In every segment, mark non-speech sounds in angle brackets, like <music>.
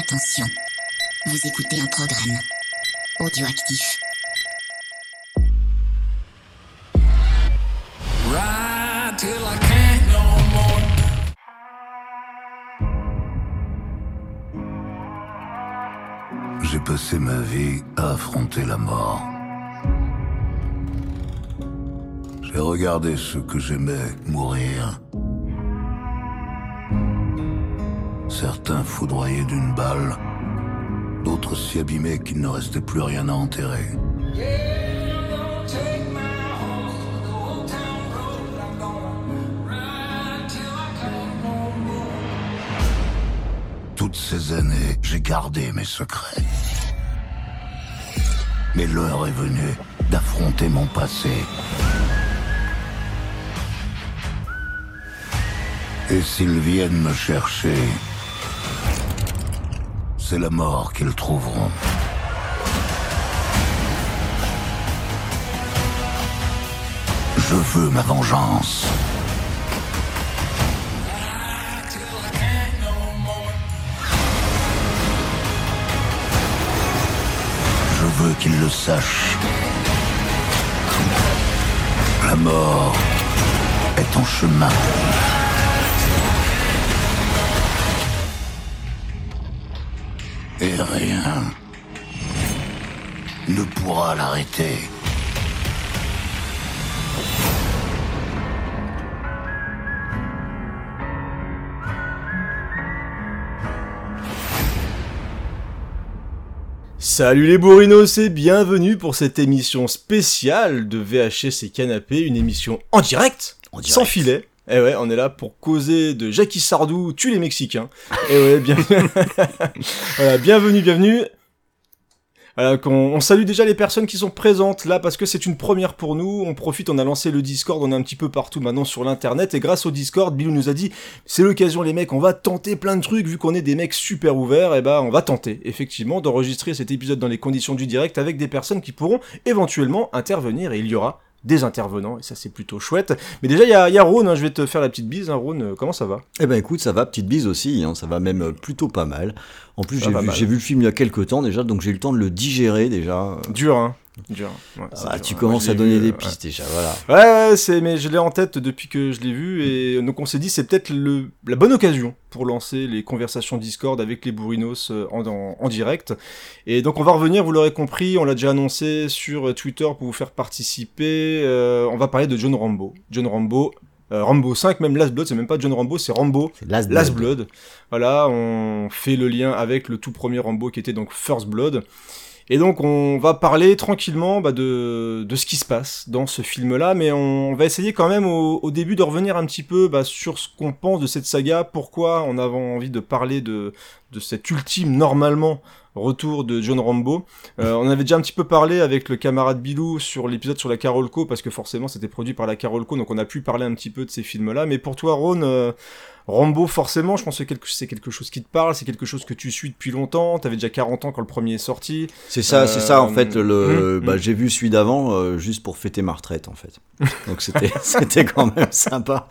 Attention, vous écoutez un programme audioactif. Ride till I can't no more. J'ai passé ma vie à affronter la mort. J'ai regardé ceux que j'aimais mourir. Certains foudroyés d'une balle, d'autres si abîmés qu'il ne restait plus rien à enterrer. Toutes ces années, j'ai gardé mes secrets. Mais l'heure est venue d'affronter mon passé. Et s'ils viennent me chercher, c'est la mort qu'ils trouveront. Je veux ma vengeance. Je veux qu'ils le sachent. La mort est en chemin. Pourra l'arrêter. Salut les bourrinos et bienvenue pour cette émission spéciale de VHS et Canapé, une émission en direct, sans filet. Et ouais, on est là pour causer de Jackie Sardou tue les Mexicains. Et ouais, bien... <laughs> voilà, bienvenue, bienvenue. Voilà, qu'on- on salue déjà les personnes qui sont présentes là parce que c'est une première pour nous. On profite, on a lancé le Discord, on est un petit peu partout maintenant sur l'internet et grâce au Discord, Bilou nous a dit c'est l'occasion les mecs, on va tenter plein de trucs vu qu'on est des mecs super ouverts. Et bah on va tenter effectivement d'enregistrer cet épisode dans les conditions du direct avec des personnes qui pourront éventuellement intervenir et il y aura des intervenants et ça c'est plutôt chouette. Mais déjà il y a, il y a Rhône, hein, je vais te faire la petite bise. Hein, Rhône, euh, comment ça va? Eh ben écoute, ça va, petite bise aussi, hein, ça va même euh, plutôt pas mal. En plus, j'ai vu, vu le film il y a quelques temps déjà, donc j'ai eu le temps de le digérer déjà. Dur, hein Dur. Ouais, c'est Ah, dur, tu commences Moi, à je l'ai donner vu, des euh, pistes déjà, voilà. Ouais, ouais, c'est, mais je l'ai en tête depuis que je l'ai vu, et donc on s'est dit c'est peut-être le, la bonne occasion pour lancer les conversations Discord avec les bourrinos euh, en, en, en direct. Et donc on va revenir, vous l'aurez compris, on l'a déjà annoncé sur euh, Twitter pour vous faire participer. euh, on va parler de John Rambo. John Rambo, euh, Rambo 5, même Last Blood, c'est même pas John Rambo, c'est Rambo C'est Last, Last Blood. Blood. Voilà, on fait le lien avec le tout premier Rambo qui était donc First Blood. Et donc on va parler tranquillement bah, de, de ce qui se passe dans ce film-là, mais on va essayer quand même au, début de revenir un petit peu bah, sur ce qu'on pense de cette saga, pourquoi on avait envie de parler de, de cet ultime, normalement, retour de John Rambo. Euh, on avait déjà un petit peu parlé avec le camarade Bilou sur l'épisode sur la Carolco, parce que forcément c'était produit par la Carolco, donc on a pu parler un petit peu de ces films-là. Mais pour toi, Ron, euh, Rambo, forcément, je pense que c'est quelque chose qui te parle, c'est quelque chose que tu suis depuis longtemps. T'avais déjà 40 ans quand le premier est sorti. C'est ça, c'est ça en Euh, fait. Le, hum, bah, hum. j'ai vu celui d'avant euh, juste pour fêter ma retraite en fait. Donc c'était, <laughs> c'était quand même sympa.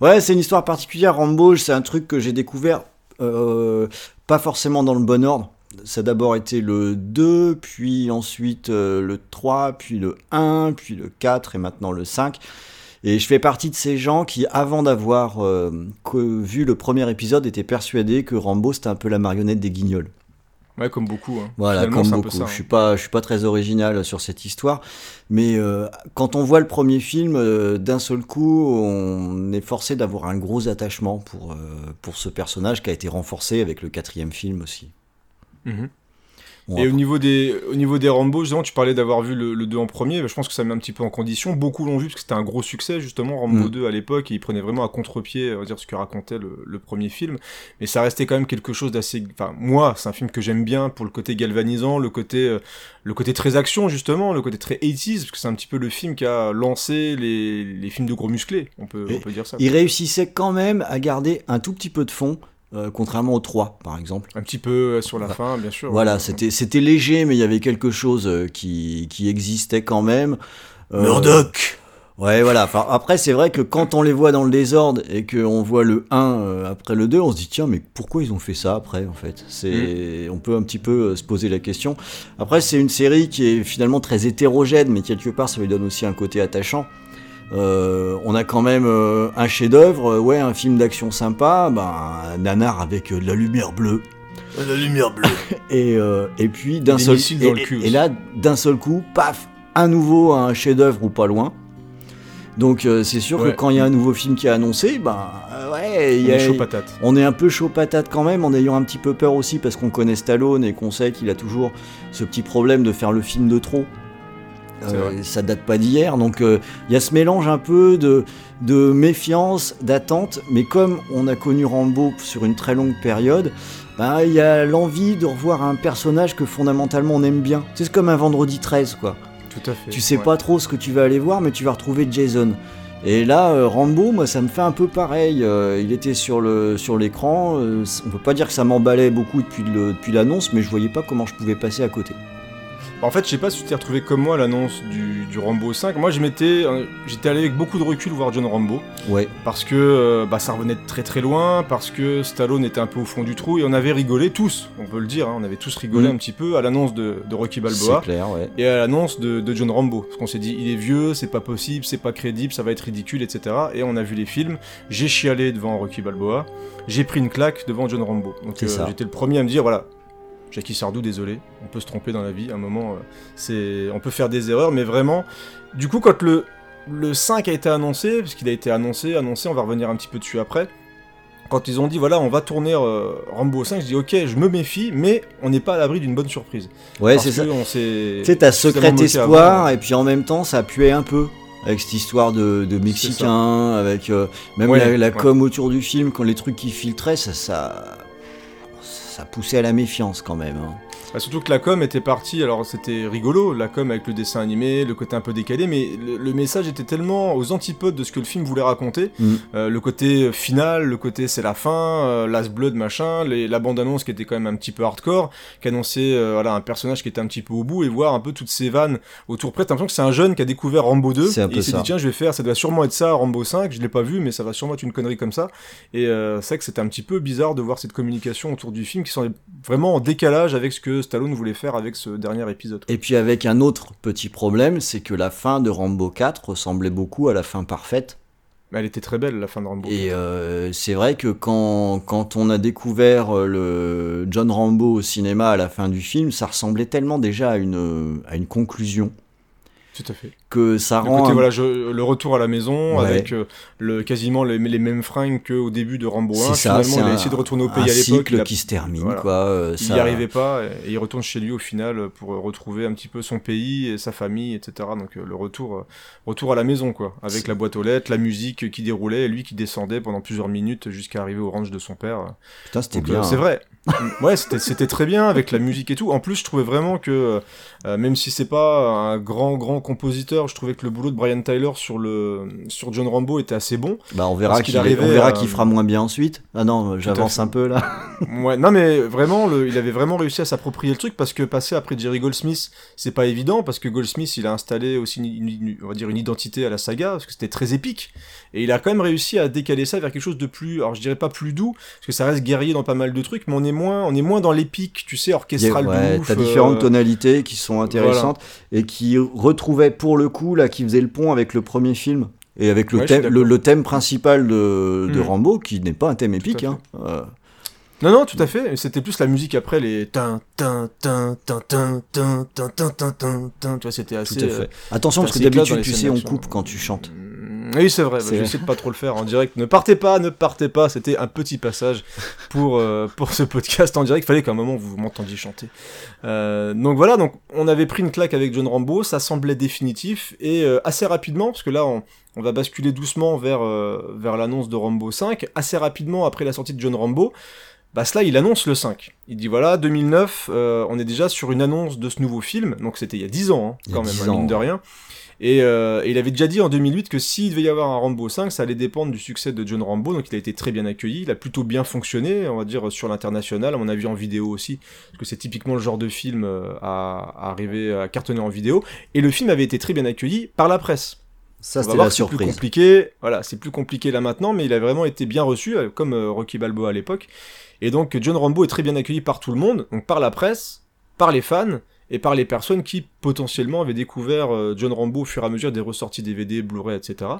Ouais, c'est une histoire particulière. Rambo, c'est un truc que j'ai découvert euh, pas forcément dans le bon ordre. Ça a d'abord été le 2, puis ensuite le 3, puis le 1, puis le 4 et maintenant le 5. Et je fais partie de ces gens qui, avant d'avoir euh, vu le premier épisode, étaient persuadés que Rambo c'était un peu la marionnette des guignols. Ouais, comme beaucoup. hein. Voilà, Finalement, comme beaucoup. ça, Je suis hein. pas, je suis pas très original sur cette histoire, mais euh, quand on voit le premier film, euh, d'un seul coup, on est forcé d'avoir un gros attachement pour euh, pour ce personnage qui a été renforcé avec le quatrième film aussi. Mhm. Et au niveau des, au niveau des Rambo, justement, tu parlais d'avoir vu le, le 2 en premier, bah, je pense que ça met un petit peu en condition. Beaucoup l'ont vu parce que c'était un gros succès, justement, Rambo Mm. 2 à l'époque, et il prenait vraiment à contre-pied, on va dire, ce que racontait le, le premier film. Mais ça restait quand même quelque chose d'assez. Enfin, moi, c'est un film que j'aime bien pour le côté galvanisant, le côté, euh, le côté très action, justement, le côté très 80s, parce que c'est un petit peu le film qui a lancé les, les films de gros musclés, on peut, on peut dire ça. il réussissait quand même à garder un tout petit peu de fond, euh, contrairement au 3, par exemple. Un petit peu euh, sur la fin, bien sûr. Voilà, Ouais. c'était c'était léger, mais il y avait quelque chose euh, qui qui existait quand même. Euh, Murdoch Ouais, voilà. Enfin, après, c'est vrai que quand on les voit dans le désordre et qu'on voit le 1 euh, après le 2, on se dit tiens, mais pourquoi ils ont fait ça après en fait? C'est, on peut un petit peu se poser la question. Après, c'est une série qui est finalement très hétérogène, mais quelque part, ça lui donne aussi un côté attachant. Euh, on a quand même euh, un chef-d'œuvre, euh, ouais, un film d'action sympa, ben, un nanar avec euh, de la lumière bleue. La lumière bleue. <laughs> Et, et puis d'un seul et, dans le cul et- et aussi. là d'un seul coup, paf, un nouveau un chef-d'œuvre ou pas loin. Donc c'est sûr Ouais. que quand il y a un nouveau film qui est annoncé, ben ouais, y a- est chaud patate. on est un peu chaud patate quand même, en ayant un petit peu peur aussi parce qu'on connaît Stallone et qu'on sait qu'il a toujours ce petit problème de faire le film de trop. Euh, ça date pas d'hier, donc euh, il y a ce mélange un peu de, de méfiance, d'attente, mais comme on a connu Rambo sur une très longue période, ben, il y a l'envie de revoir un personnage que fondamentalement on aime bien. C'est comme un vendredi 13, quoi. Tout à fait. Tu sais ouais. pas trop ce que tu vas aller voir, mais tu vas retrouver Jason. Et là, euh, Rambo, moi, ça me fait un peu pareil. Euh, il était sur le sur l'écran. euh, on peut pas dire que ça m'emballait beaucoup depuis le- depuis l'annonce, mais je voyais pas comment je pouvais passer à côté. Bah, En fait, je sais pas si tu t'es retrouvé comme moi à l'annonce du, du Rambo 5. Moi, je m'étais, euh, j'étais allé avec beaucoup de recul voir John Rambo Ouais. parce que euh, bah, ça revenait de très très loin, parce que Stallone était un peu au fond du trou et on avait rigolé tous, on peut le dire, hein, on avait tous rigolé Mhm. un petit peu à l'annonce de, de Rocky Balboa clair, ouais. et à l'annonce de, de John Rambo. Parce qu'on s'est dit, il est vieux, c'est pas possible, c'est pas crédible, ça va être ridicule, etc. Et on a vu les films, j'ai chialé devant Rocky Balboa, j'ai pris une claque devant John Rambo. Donc euh, j'étais le premier à me dire, voilà, Jackie Sardou, désolé, on peut se tromper dans la vie, à un moment, euh, c'est, on peut faire des erreurs, mais vraiment, du coup, quand le, le 5 a été annoncé, parce qu'il a été annoncé, annoncé, on va revenir un petit peu dessus après, quand ils ont dit, voilà, on va tourner euh, Rambo 5, je dis, ok, je me méfie, mais on n'est pas à l'abri d'une bonne surprise. Ouais, c'est ça. Tu sais, t'as secret espoir, et puis en même temps, ça puait un peu. Avec cette histoire de, de Mexicains, avec euh, même Ouais, la, la ouais. com autour du film, quand les trucs qui filtraient, ça, ça, ça poussait à la méfiance quand même. hein. Bah, surtout que la com était partie, alors c'était rigolo, la com avec le dessin animé, le côté un peu décalé, mais le, le message était tellement aux antipodes de ce que le film voulait raconter. Mm. Euh, le côté final, le côté c'est la fin, euh, Last Blood, machin, les- la bande-annonce qui était quand même un petit peu hardcore, qui annonçait euh, voilà, un personnage qui était un petit peu au bout, et voir un peu toutes ces vannes autour près. T'as l'impression que c'est un jeune qui a découvert Rambo 2, C'est un et il s'est dit tiens je vais faire, ça doit sûrement être ça, Rambo 5, je l'ai pas vu, mais ça va sûrement être une connerie comme ça. Et euh, c'est vrai que c'était un petit peu bizarre de voir cette communication autour du film qui sont vraiment en décalage avec ce que Stallone voulait faire avec ce dernier épisode. Et puis avec un autre petit problème, c'est que la fin de Rambo 4 ressemblait beaucoup à la fin parfaite. Mais elle était très belle la fin de Rambo. Et euh, c'est vrai que quand, quand on a découvert euh, le John Rambo au cinéma à la fin du film, ça ressemblait tellement déjà à une, à une conclusion Tout à fait. Que ça rend... côté un- voilà, je- le retour à la maison Ouais. avec euh, le quasiment les, les mêmes fringues qu'au début de Rambo 1. c'est ça, Finalement, c'est il a essayé de retourner au pays à l'époque. cycle a- qui se termine, voilà. quoi. euh, il ça- y arrivait pas et il retourne chez lui au final pour retrouver un petit peu son pays et sa famille, etc. Donc euh, le retour, retour à la maison quoi, avec la boîte aux lettres, la musique qui déroulait et lui qui descendait pendant plusieurs minutes jusqu'à arriver au ranch de son père. Putain, c'était bien. c'est hein. vrai. <laughs> ouais, c'était très bien avec la musique et tout. En plus, je trouvais vraiment que, même si c'est pas un grand grand compositeur, je trouvais que le boulot de Brian Tyler sur le sur John Rambo était assez bon. Bah, on verra qu'il arrivait on verra qu'il fera moins bien ensuite. Ah non, à j'avance un peu là. <laughs> Ouais, non mais vraiment, le, il avait vraiment réussi à s'approprier le truc parce que passer après Jerry Goldsmith, c'est pas évident parce que Goldsmith, il a installé aussi une, une- on va dire une identité à la saga parce que c'était très épique et il a quand même réussi à décaler ça vers quelque chose de plus, alors je dirais pas plus doux parce que ça reste guerrier dans pas mal de trucs, mais on est moins, on est moins dans l'épique, tu sais, orchestral Ouais, de ouf. t'as différentes euh, tonalités qui sont intéressantes et qui retrouvaient pour le coup là qui faisait le pont avec le premier film et avec le Ouais, thème le, d'accord. le thème principal de, de Mhm. Rambo qui n'est pas un thème épique à hein. Euh, Non, non, tout à fait. C'était plus la musique après les tin tin tin tin tin tin tin tin tin tin tin. Tu vois, c'était tout assez. à euh, fait. Attention parce que d'habitude tu sais on coupe quand tu chantes. Oui, c'est vrai. bah, C'est- J'essaie de pas trop le faire en direct. Ne partez pas, ne partez pas. C'était un petit passage pour euh, pour ce podcast en direct. Il fallait qu'à un moment vous m'entendiez chanter. Euh, donc voilà. Donc on avait pris une claque avec John Rambo. Ça semblait définitif et euh, assez rapidement parce que là on on va basculer doucement vers euh, vers l'annonce de Rambo 5. Assez rapidement après la sortie de John Rambo. Bah cela, il annonce le 5. Il dit voilà, 2009, euh, on est déjà sur une annonce de ce nouveau film, donc c'était il y a 10 ans, hein, quand même, 10 hein, mine de rien. Et, euh, et il avait déjà dit en 2008 que s'il devait y avoir un Rambo 5, ça allait dépendre du succès de John Rambo, donc il a été très bien accueilli, il a plutôt bien fonctionné, on va dire, sur l'international, on a vu en vidéo aussi, parce que c'est typiquement le genre de film euh, à, à arriver à cartonner en vidéo, et le film avait été très bien accueilli par la presse. Ça, c'était la que c'est plus surprise. compliqué. Voilà, c'est plus compliqué là maintenant, mais il a vraiment été bien reçu, euh, comme euh, Rocky Balboa à l'époque. Et donc John Rambo est très bien accueilli par tout le monde, donc par la presse, par les fans et par les personnes qui potentiellement avaient découvert euh, John Rambo au fur et à mesure des ressorties DVD, Blu-ray, etc.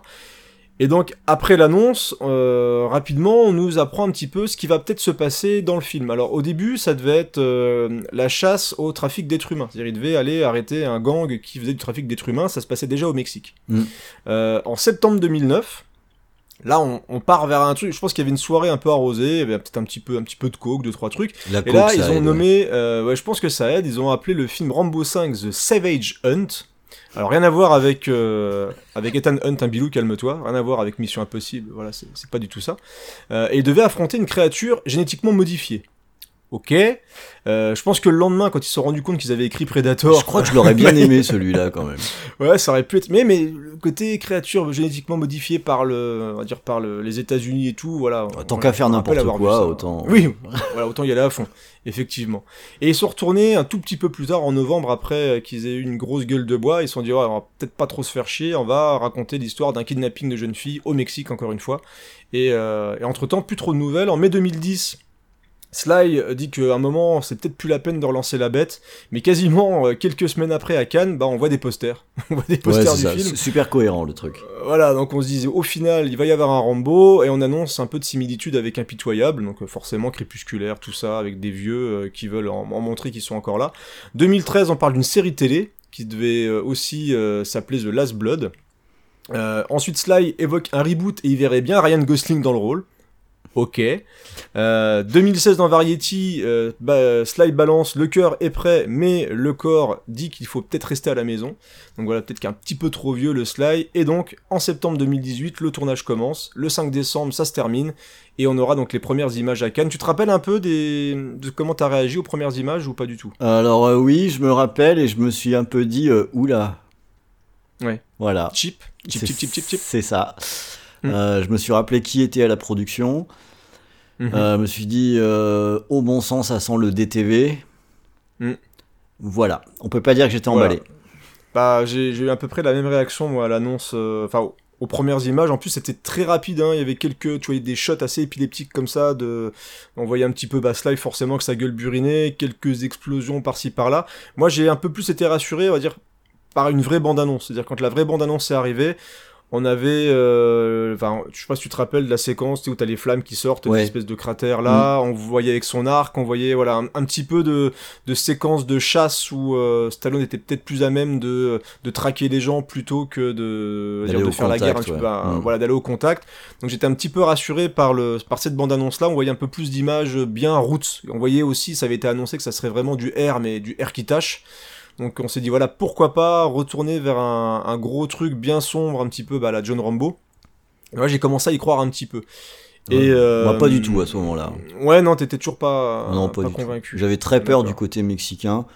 Et donc après l'annonce, euh, rapidement, on nous apprend un petit peu ce qui va peut-être se passer dans le film. Alors au début, ça devait être euh, la chasse au trafic d'êtres humains. C'est-à-dire il devait aller arrêter un gang qui faisait du trafic d'êtres humains. Ça se passait déjà au Mexique. Mm. Euh, en septembre 2009, là on, on part vers un truc. Je pense qu'il y avait une soirée un peu arrosée, il y avait peut-être un petit peu, un petit peu de coke, deux trois trucs. La Et coke, là, ils ont aide, nommé, euh, ouais, je pense que ça aide, ils ont appelé le film Rambo 5 The Savage Hunt. Alors rien à voir avec euh, avec Ethan Hunt, un bilou, calme-toi. Rien à voir avec Mission Impossible. Voilà, c'est pas du tout ça. Euh, et ils devaient affronter une créature génétiquement modifiée. Ok. Euh, je pense que le lendemain, quand ils se sont rendus compte qu'ils avaient écrit Predator, Je crois que je l'aurais bien aimé <laughs> celui-là quand même. Ouais, ça aurait pu être. Mais, mais le côté créature génétiquement modifiée par le, on va dire par le- les États-Unis et tout, voilà. Tant qu'à faire n'importe quoi, autant- Oui, voilà, autant y aller à fond, effectivement. Et ils sont retournés un tout petit peu plus tard, en novembre, après euh, qu'ils aient eu une grosse gueule de bois. Ils se sont dit, ouais, on va peut-être pas trop se faire chier, on va raconter l'histoire d'un kidnapping de jeune fille au Mexique, encore une fois. Et, euh, et entre-temps, plus trop de nouvelles. En mai 2010. Sly dit qu'à un moment, c'est peut-être plus la peine de relancer la bête, mais quasiment euh, quelques semaines après à Cannes, bah on voit des posters. <laughs> on voit des posters du ça, film. c'est super cohérent le truc. Euh, Voilà, donc on se disait au final il va y avoir un Rambo et on annonce un peu de similitude avec Impitoyable, donc euh, forcément crépusculaire, tout ça, avec des vieux euh, qui veulent en, en montrer qu'ils sont encore là. 2013, on parle d'une série télé qui devait euh, aussi euh, s'appeler The Last Blood. Euh, ensuite, Sly évoque un reboot et il verrait bien Ryan Gosling dans le rôle. Ok. Euh, 2016 dans Variety, euh, bah, Sly balance le cœur est prêt, mais le corps dit qu'il faut peut-être rester à la maison. Donc voilà, peut-être qu'un petit peu trop vieux le Sly. Et donc, en septembre 2018, le tournage commence. Le 5 décembre, ça se termine. Et on aura donc les premières images à Cannes. Tu te rappelles un peu des... de comment t'as réagi aux premières images ou pas du tout? Alors euh, oui, je me rappelle et je me suis un peu dit, euh, oula. Ouais. Voilà. Chip Chip, C'est- chip, chip, chip, chip. C'est ça. Euh, je me suis rappelé qui était à la production. Mhm. Euh, je me suis dit, euh, au bon sens, ça sent le DTV. Hmm. Voilà. On peut pas dire que j'étais Voilà. emballé. Bah, j'ai eu à peu près la même réaction, moi, à l'annonce. Enfin, aux- aux premières images. En plus, c'était très rapide. Hein. Il y avait quelques, tu voyais des shots assez épileptiques comme ça. De, on voyait un petit peu bah, Sly, forcément, que sa gueule burinait, quelques explosions par-ci par-là. Moi, j'ai un peu plus été rassuré, on va dire, par une vraie bande-annonce. C'est-à-dire quand la vraie bande-annonce est arrivée. On avait, euh, enfin, je sais pas si tu te rappelles de la séquence où t'as les flammes qui sortent Ouais. des espèces de cratères là. On voyait avec son arc, on voyait voilà un, un petit peu de, de séquence de chasse où euh, Stallone était peut-être plus à même de, de traquer les gens plutôt que de, dire, de faire la guerre un petit ouais. peu, à- Mm. voilà d'aller au contact. Donc j'étais un petit peu rassuré par le par cette bande annonce là. On voyait un peu plus d'images bien routes. On voyait aussi, ça avait été annoncé que ça serait vraiment du R mais du R qui tâche. Donc on s'est dit voilà pourquoi pas retourner vers un, un gros truc bien sombre un petit peu bah, la John Rambo. Et moi j'ai commencé à y croire un petit peu. Et euh, Bah, pas du tout à ce moment-là. Ouais non t'étais toujours pas non, pas, pas du tout. convaincu. J'avais très peur du côté mexicain.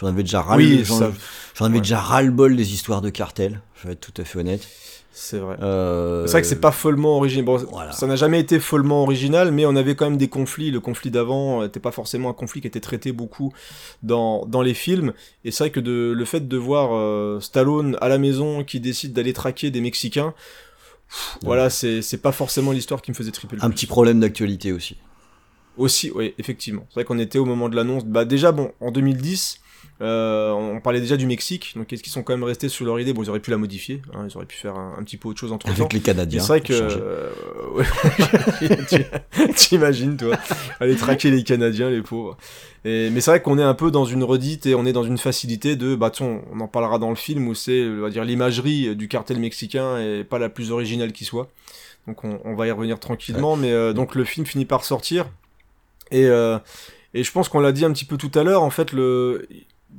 J'en avais déjà ras Oui, j'en, ça- avais déjà ras-le-bol des histoires de cartel. Je vais être tout à fait honnête. C'est vrai. Euh, C'est vrai que c'est pas follement original. Bon, voilà. Ça n'a jamais été follement original, mais on avait quand même des conflits. Le conflit d'avant n'était pas forcément un conflit qui était traité beaucoup dans, dans les films. Et c'est vrai que de, le fait de voir euh, Stallone à la maison qui décide d'aller traquer des Mexicains, pff, voilà, c'est c'est pas forcément l'histoire qui me faisait triper le un plus. petit problème d'actualité aussi. Aussi, oui, effectivement. C'est vrai qu'on était au moment de l'annonce. Bah déjà, bon, en 2010, euh, on parlait déjà du Mexique. Donc, est-ce qu'ils sont quand même restés sur leur idée? Bon, ils auraient pu la modifier. hein, ils auraient pu faire un, un petit peu autre chose entre temps. Avec les Canadiens. C'est vrai que. euh, <laughs> T'imagines, toi, aller traquer les Canadiens, les pauvres. Et, mais c'est vrai qu'on est un peu dans une redite et on est dans une facilité de. Bah, on, on en parlera dans le film où c'est, on va dire, l'imagerie du cartel mexicain est pas la plus originale qui soit. Donc, on, on va y revenir tranquillement. Mais euh, donc, le film finit par sortir. Et, euh, et je pense qu'on l'a dit un petit peu tout à l'heure, en fait, le.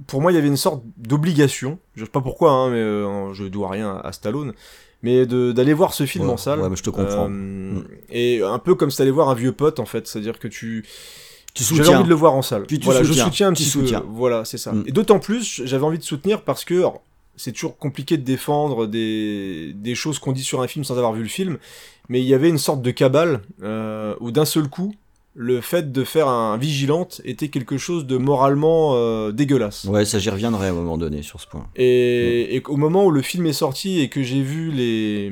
Pour moi, il y avait une sorte d'obligation, je sais pas pourquoi, hein, mais euh, je dois rien à, Stallone, mais d'aller voir ce film Ouais, en salle. ouais, mais je te comprends. Euh, Et un peu comme si t'allais voir un vieux pote, en fait, c'est-à-dire que tu, Tu j'avais soutiens. envie de le voir en salle. Puis tu voilà, je soutiens. soutiens un Tu petit peu. soutiens. Voilà, c'est ça. Mm. Et d'autant plus, j'avais envie de soutenir parce que c'est toujours compliqué de défendre des, des choses qu'on dit sur un film sans avoir vu le film, mais il y avait une sorte de cabale euh, où d'un seul coup, le fait de faire un vigilante était quelque chose de moralement euh, dégueulasse. Ouais, ça j'y reviendrai à un moment donné sur ce point. Et, et qu'au moment où le film est sorti et que j'ai vu les,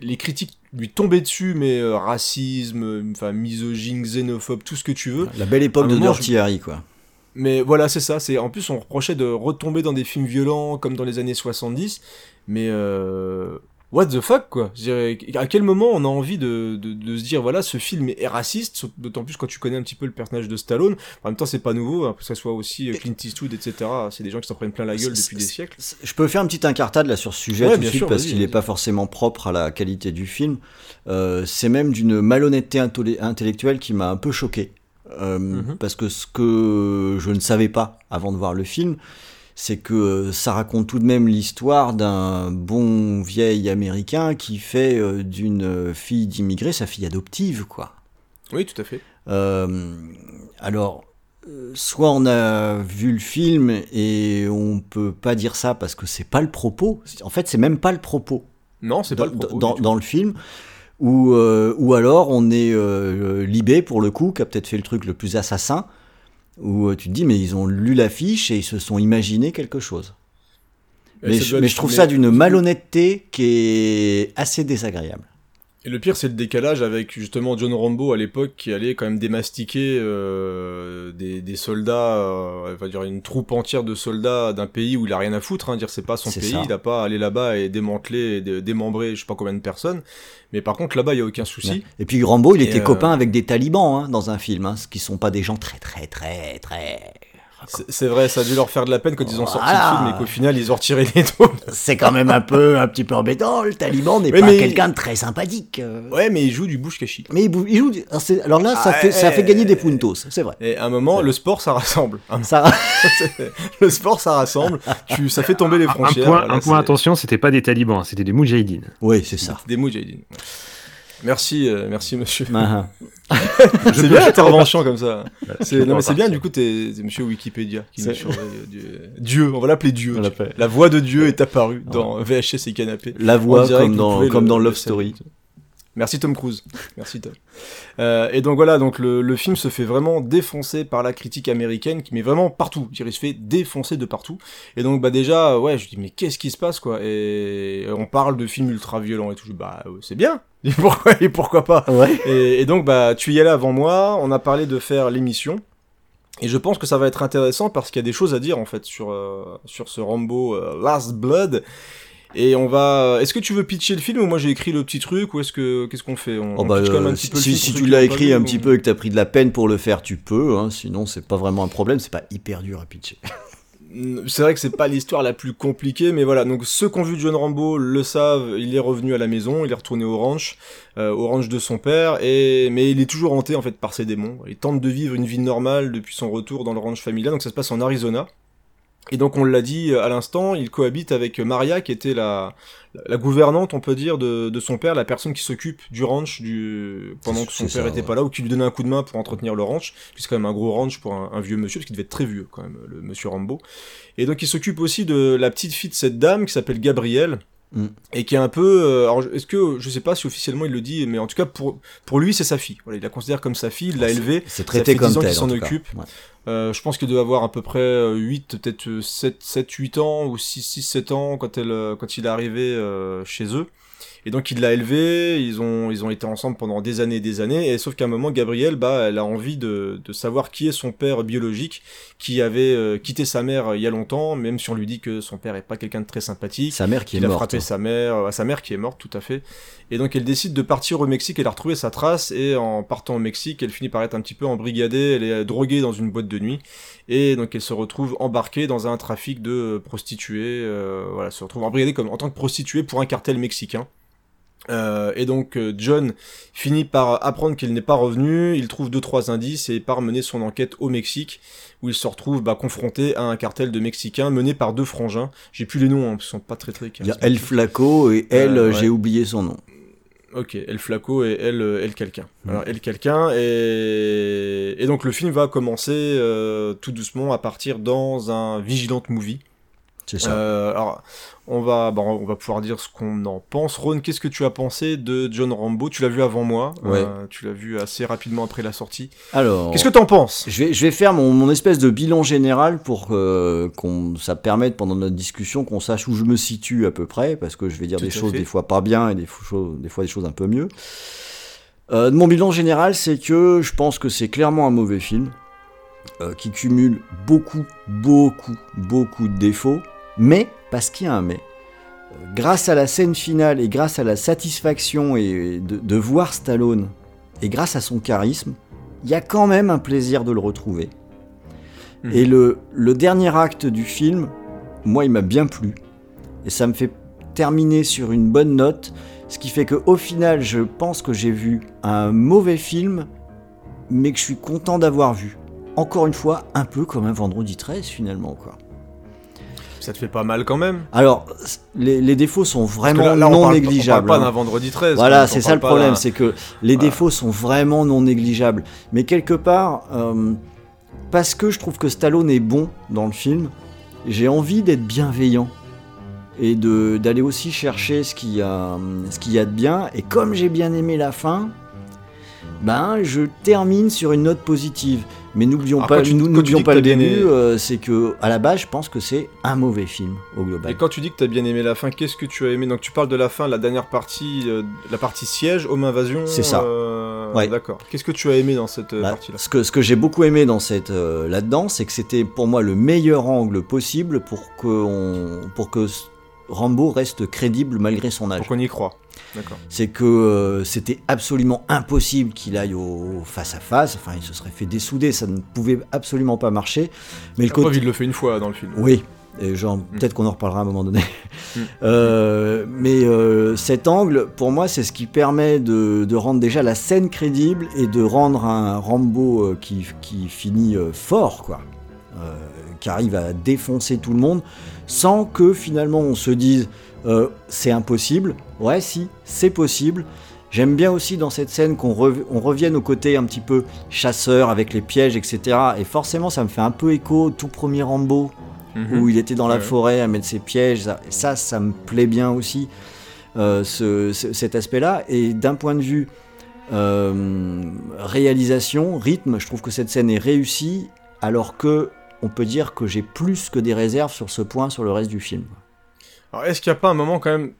les critiques lui tomber dessus, mais euh, racisme, enfin misogyne, xénophobe, tout ce que tu veux. La belle époque de Dirty Harry, quoi. Mais voilà, c'est ça. C'est en plus on reprochait de retomber dans des films violents comme dans les années 70. Mais euh, what the fuck quoi Je dirais, À quel moment on a envie de, de, de se dire voilà ce film est raciste, d'autant plus quand tu connais un petit peu le personnage de Stallone. En même temps c'est pas nouveau, hein, que ce soit aussi euh, Clint Eastwood, etc. C'est des gens qui s'en prennent plein la gueule depuis des siècles. Je peux faire une petite incartade là sur ce sujet Ouais, tout de suite sûr, parce qu'il n'est pas forcément propre à la qualité du film. Euh, c'est même d'une malhonnêteté intellectuelle qui m'a un peu choqué. Euh, Mhm. Parce que ce que je ne savais pas avant de voir le film, c'est que ça raconte tout de même l'histoire d'un bon vieil américain qui fait euh, d'une fille d'immigré sa fille adoptive, quoi. Oui, tout à fait. Euh, alors, euh, soit on a vu le film et on peut pas dire ça parce que c'est pas le propos. En fait, c'est même pas le propos Non, c'est pas dans, le propos. dans- le film. Ou, euh, ou alors on est euh, Libé pour le coup, qui a peut-être fait le truc le plus assassin, où euh, tu te dis mais ils ont lu l'affiche et ils se sont imaginés quelque chose. Mais, je, mais trouve ça d'une malhonnêteté qui est assez désagréable. Et le pire, c'est le décalage avec justement John Rambo à l'époque qui allait quand même démastiquer euh, des, des soldats, euh, on va dire une troupe entière de soldats d'un pays où il a rien à foutre. Hein, dire c'est pas son pays, ça. il a pas à aller là-bas et démanteler, et dé- démembrer, je sais pas combien de personnes. Mais par contre là-bas, il y a aucun souci. Et puis Rambo, il Et, était euh, copain avec des talibans hein, dans un film, hein, ce qui sont pas des gens très très très très. C'est- vrai, ça a dû leur faire de la peine quand ils ont sorti Voilà. le film et qu'au final ils ont retiré les troupes. C'est quand même un peu un petit peu embêtant. Le taliban n'est Oui, pas mais- quelqu'un de très sympathique. euh. Ouais, mais ils jouent du bouche cachi. Mais il, bou- il joue. alors, là, ça, Ah, fait, ça eh, fait gagner des eh, puntos, c'est vrai. Et à un moment, le sport, ça rassemble. Un- <laughs> Ça, <laughs> le sport, ça rassemble. Tu, ça fait tomber les Un frontières. point, Voilà, un point attention, c'était pas des talibans, c'était des moudjahidines. oui, c'est ça. Des moudjahidines. Ouais. Merci, euh, merci monsieur. Ah, C'est bien l'intervention comme ça. C'est, non, mais c'est bien, du coup, t'es, c'est monsieur Wikipédia qui nous C'est- surveille. euh, Dieu. Dieu, on va l'appeler Dieu. La voix de Dieu est apparue dans VHS et Canapé. La voix comme dans, comme Love. Story. Merci Tom Cruise. Merci Tom. Euh, et donc voilà, donc le, le film se fait vraiment défoncer par la critique américaine qui met vraiment partout. Il se fait défoncer de partout. Et donc bah déjà, ouais, je dis mais qu'est-ce qui se passe quoi? Et on parle de films ultra violents et tout. Bah euh, c'est bien. <laughs> Et pourquoi et pourquoi pas? Ouais. et, et donc, bah, tu y allais avant moi, on a parlé de faire l'émission. Et je pense que ça va être intéressant parce qu'il y a des choses à dire en fait sur, euh, sur ce Rambo euh, Last Blood. Et on va. Est-ce que tu veux pitcher le film ou moi j'ai écrit le petit truc ou est-ce que qu'est-ce qu'on fait on, Oh bah, pitch quand même un euh, peu si si tu l'as écrit un ou- petit peu et que t'as pris de la peine pour le faire, tu peux. hein, sinon, c'est pas vraiment un problème. C'est pas hyper dur à pitcher. C'est vrai que c'est pas l'histoire la plus compliquée, mais voilà. Donc ceux qui ont vu John Rambo le savent. Il est revenu à la maison, il est retourné au ranch, euh, au ranch de son père, et mais il est toujours hanté en fait par ses démons. Il tente de vivre une vie normale depuis son retour dans le ranch familial. Donc ça se passe en Arizona. Et donc on l'a dit à l'instant, il cohabite avec Maria, qui était la, la gouvernante, on peut dire, de, de son père, la personne qui s'occupe du ranch du, pendant que son père ça, était ouais. pas là, ou qui lui donnait un coup de main pour entretenir le ranch. Puis c'est quand même un gros ranch pour un, un vieux monsieur, parce qu'il devait être très vieux quand même, le monsieur Rambo. Et donc il s'occupe aussi de la petite fille de cette dame qui s'appelle Gabrielle. Mm. Et qui est un peu, euh, alors est-ce que je sais pas si officiellement il le dit, mais en tout cas pour pour lui c'est sa fille. Voilà, il la considère comme sa fille, il l'a élevée. C'est traité fait comme 10 ans tel. qu'il en s'en occupe. Ouais. Euh, je pense qu'elle doit avoir à peu près euh, 8, peut-être euh, 7, 7, 8 ans ou 6, 6, 7 ans quand, elle, euh, quand il est arrivé euh, chez eux. Et donc il l'a élevé, ils ont, ils ont été ensemble pendant des années et des années, et sauf qu'à un moment, Gabrielle, bah, elle a envie de, de savoir qui est son père biologique, qui avait euh, quitté sa mère euh, il y a longtemps, même si on lui dit que son père est pas quelqu'un de très sympathique. Sa mère qui est Il a morte. frappé hein. sa mère, euh, sa mère qui est morte, tout à fait. Et donc elle décide de partir au Mexique, elle a retrouvé sa trace, et en partant au Mexique, elle finit par être un petit peu embrigadée, elle est droguée dans une boîte de nuit, et donc elle se retrouve embarquée dans un trafic de prostituées, euh, voilà, se retrouve embrigadée comme en tant que prostituée pour un cartel mexicain. Euh, et donc euh, John finit par apprendre qu'il n'est pas revenu, il trouve deux trois indices et part mener son enquête au Mexique où il se retrouve bah, confronté à un cartel de Mexicains mené par deux frangins. J'ai plus les noms, hein, qu'ils sont pas très très Il y a. El Flaco et elle, Euh, j'ai ouais. oublié son nom. Ok, El Flaco et elle, elle quelqu'un. Alors elle quelqu'un et... et donc le film va commencer euh, tout doucement à partir dans un vigilante movie. C'est ça. Euh, alors, on va, bon, on va pouvoir dire ce qu'on en pense. Ron, qu'est-ce que tu as pensé de John Rambo? Tu l'as vu avant moi. Ouais. euh, tu l'as vu assez rapidement après la sortie. Alors, Qu'est-ce que t'en penses? je vais, je vais faire mon, mon espèce de bilan général pour que qu'on ça permette pendant notre discussion qu'on sache où je me situe à peu près, parce que je vais dire Tout des choses fait. des fois pas bien et des, fou- choses- des fois des choses un peu mieux. Euh, mon bilan général, c'est que je pense que c'est clairement un mauvais film euh, qui cumule beaucoup, beaucoup, beaucoup de défauts, mais parce qu'il y a un mais. Grâce à la scène finale et grâce à la satisfaction et de, de voir Stallone et grâce à son charisme, il y a quand même un plaisir de le retrouver. Mhm. Et le, le dernier acte du film, moi, il m'a bien plu. Et ça me fait terminer sur une bonne note. Ce qui fait qu'au final, je pense que j'ai vu un mauvais film, mais que je suis content d'avoir vu. Encore une fois, un peu comme un vendredi 13 finalement. Quoi. Ça te fait pas mal quand même Alors, les, les défauts sont vraiment là- là, on non parle- négligeables. On parle pas hein. d'un vendredi 13. Voilà, c'est ça le problème, c'est que les Voilà. défauts sont vraiment non négligeables. Mais quelque part, euh, parce que je trouve que Stallone est bon dans le film, j'ai envie d'être bienveillant et d'aller aussi chercher ce qu'il y a, ce qu'il y a de bien. Et comme j'ai bien aimé la fin, ben je termine sur une note positive. Mais n'oublions pas, tu- tu n'oublions pas le début, euh, c'est que à la base, je pense que c'est un mauvais film au global. Et quand tu dis que t'as bien aimé la fin, qu'est-ce que tu as aimé? Donc tu parles de la fin, la dernière partie, euh, la partie siège, Home Invasion. C'est ça. euh, Ouais. D'accord. Qu'est-ce que tu as aimé dans cette Bah, partie-là? ce que, ce que j'ai beaucoup aimé dans cette là-dedans, c'est que c'était pour moi le meilleur angle possible pour que, on- pour que Rambo reste crédible malgré son âge. Pour qu'on y croit. C'est que euh, c'était absolument impossible qu'il aille au face à face. Enfin, il se serait fait dessouder, ça ne pouvait absolument pas marcher. Mais le preuve, côté, il le fait une fois dans le film. oui, et genre, peut-être qu'on en reparlera à un moment donné. Mm. <laughs> Euh, mais euh, cet angle, pour moi, c'est ce qui permet de, de rendre déjà la scène crédible et de rendre un Rambo euh, qui, qui finit fort, quoi. Qui arrive à défoncer tout le monde sans que finalement on se dise euh, c'est impossible. Ouais, si, c'est possible. J'aime bien aussi dans cette scène qu'on rev- on revienne au côté un petit peu chasseur avec les pièges, etc. Et forcément, ça me fait un peu écho au tout premier Rambo Mhm. où il était dans la Ouais. forêt à mettre ses pièges. Ça, ça, ça me plaît bien aussi, euh, ce- ce- cet aspect-là. Et d'un point de vue euh, réalisation, rythme, je trouve que cette scène est réussie, alors que on peut dire que j'ai plus que des réserves sur ce point sur le reste du film. Alors, est-ce qu'il n'y a pas un moment quand même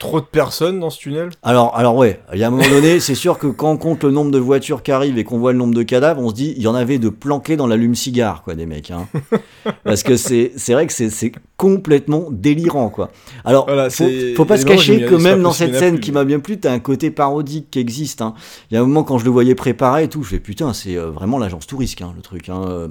trop de personnes dans ce tunnel? Alors, alors ouais, il y a un moment donné, c'est sûr que quand on compte le nombre de voitures qui arrivent et qu'on voit le nombre de cadavres, on se dit, il y en avait de planqués dans l'allume-cigare, quoi, des mecs. Hein. <laughs> Parce que c'est c'est vrai que c'est c'est complètement délirant, quoi. Alors, Voilà, faut, c'est- faut pas se cacher que même dans cette scène plus. qui m'a bien plu, t'as un côté parodique qui existe. hein. Il y a un moment quand je le voyais préparer et tout, je fais putain, c'est euh, vraiment l'agence touriste, hein, le truc. Hein.